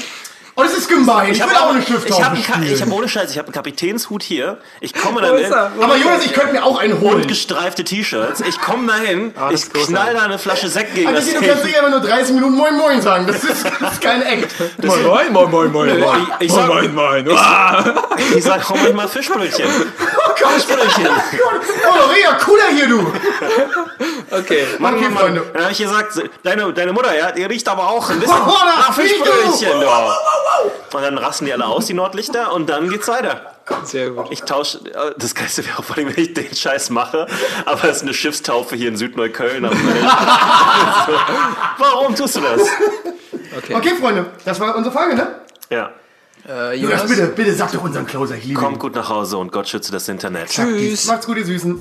Oh, das ist gemein. Ich, will hab auch eine ich habe ich hab ohne Scheiß, ich habe einen Kapitänshut hier. Ich komme er? hin. Aber Jonas, ich könnte mir auch einen holen. Und gestreifte T-Shirts. Ich komme dahin, Ah, das ich ist großartig. knall da eine Flasche Sekt gegen Also, das du kannst nicht einfach nur 30 Minuten Moin Moin sagen. Das ist, das ist kein Act. Moin, moin, moin, moin, moin. Ich, ich sag, moin. ich sag, komm mal Fischbrötchen. Oh Gott, Fischbrötchen. Oh, Ria, cooler hier, du. Okay. Mann, Okay, Mann, Mann. Freunde. Dann habe ich gesagt, deine, deine Mutter, ja, die riecht aber auch ein bisschen Oh, da nach Fischbrötchen. du. Und dann rasten die alle aus, die Nordlichter, und dann geht's weiter. Sehr gut. Ich tausche, äh, das Geilste wäre auch vor allem, wenn ich den Scheiß mache, aber es ist eine Schiffstaufe hier in Südneukölln. warum tust du das? Okay, Freunde, das war unsere Folge, ne? Ja. Äh, Jonas, bitte, bitte sag doch unseren Closer, ich liebe Kommt ihn. gut nach Hause und Gott schütze das Internet. Tschüss. Macht's gut, ihr Süßen.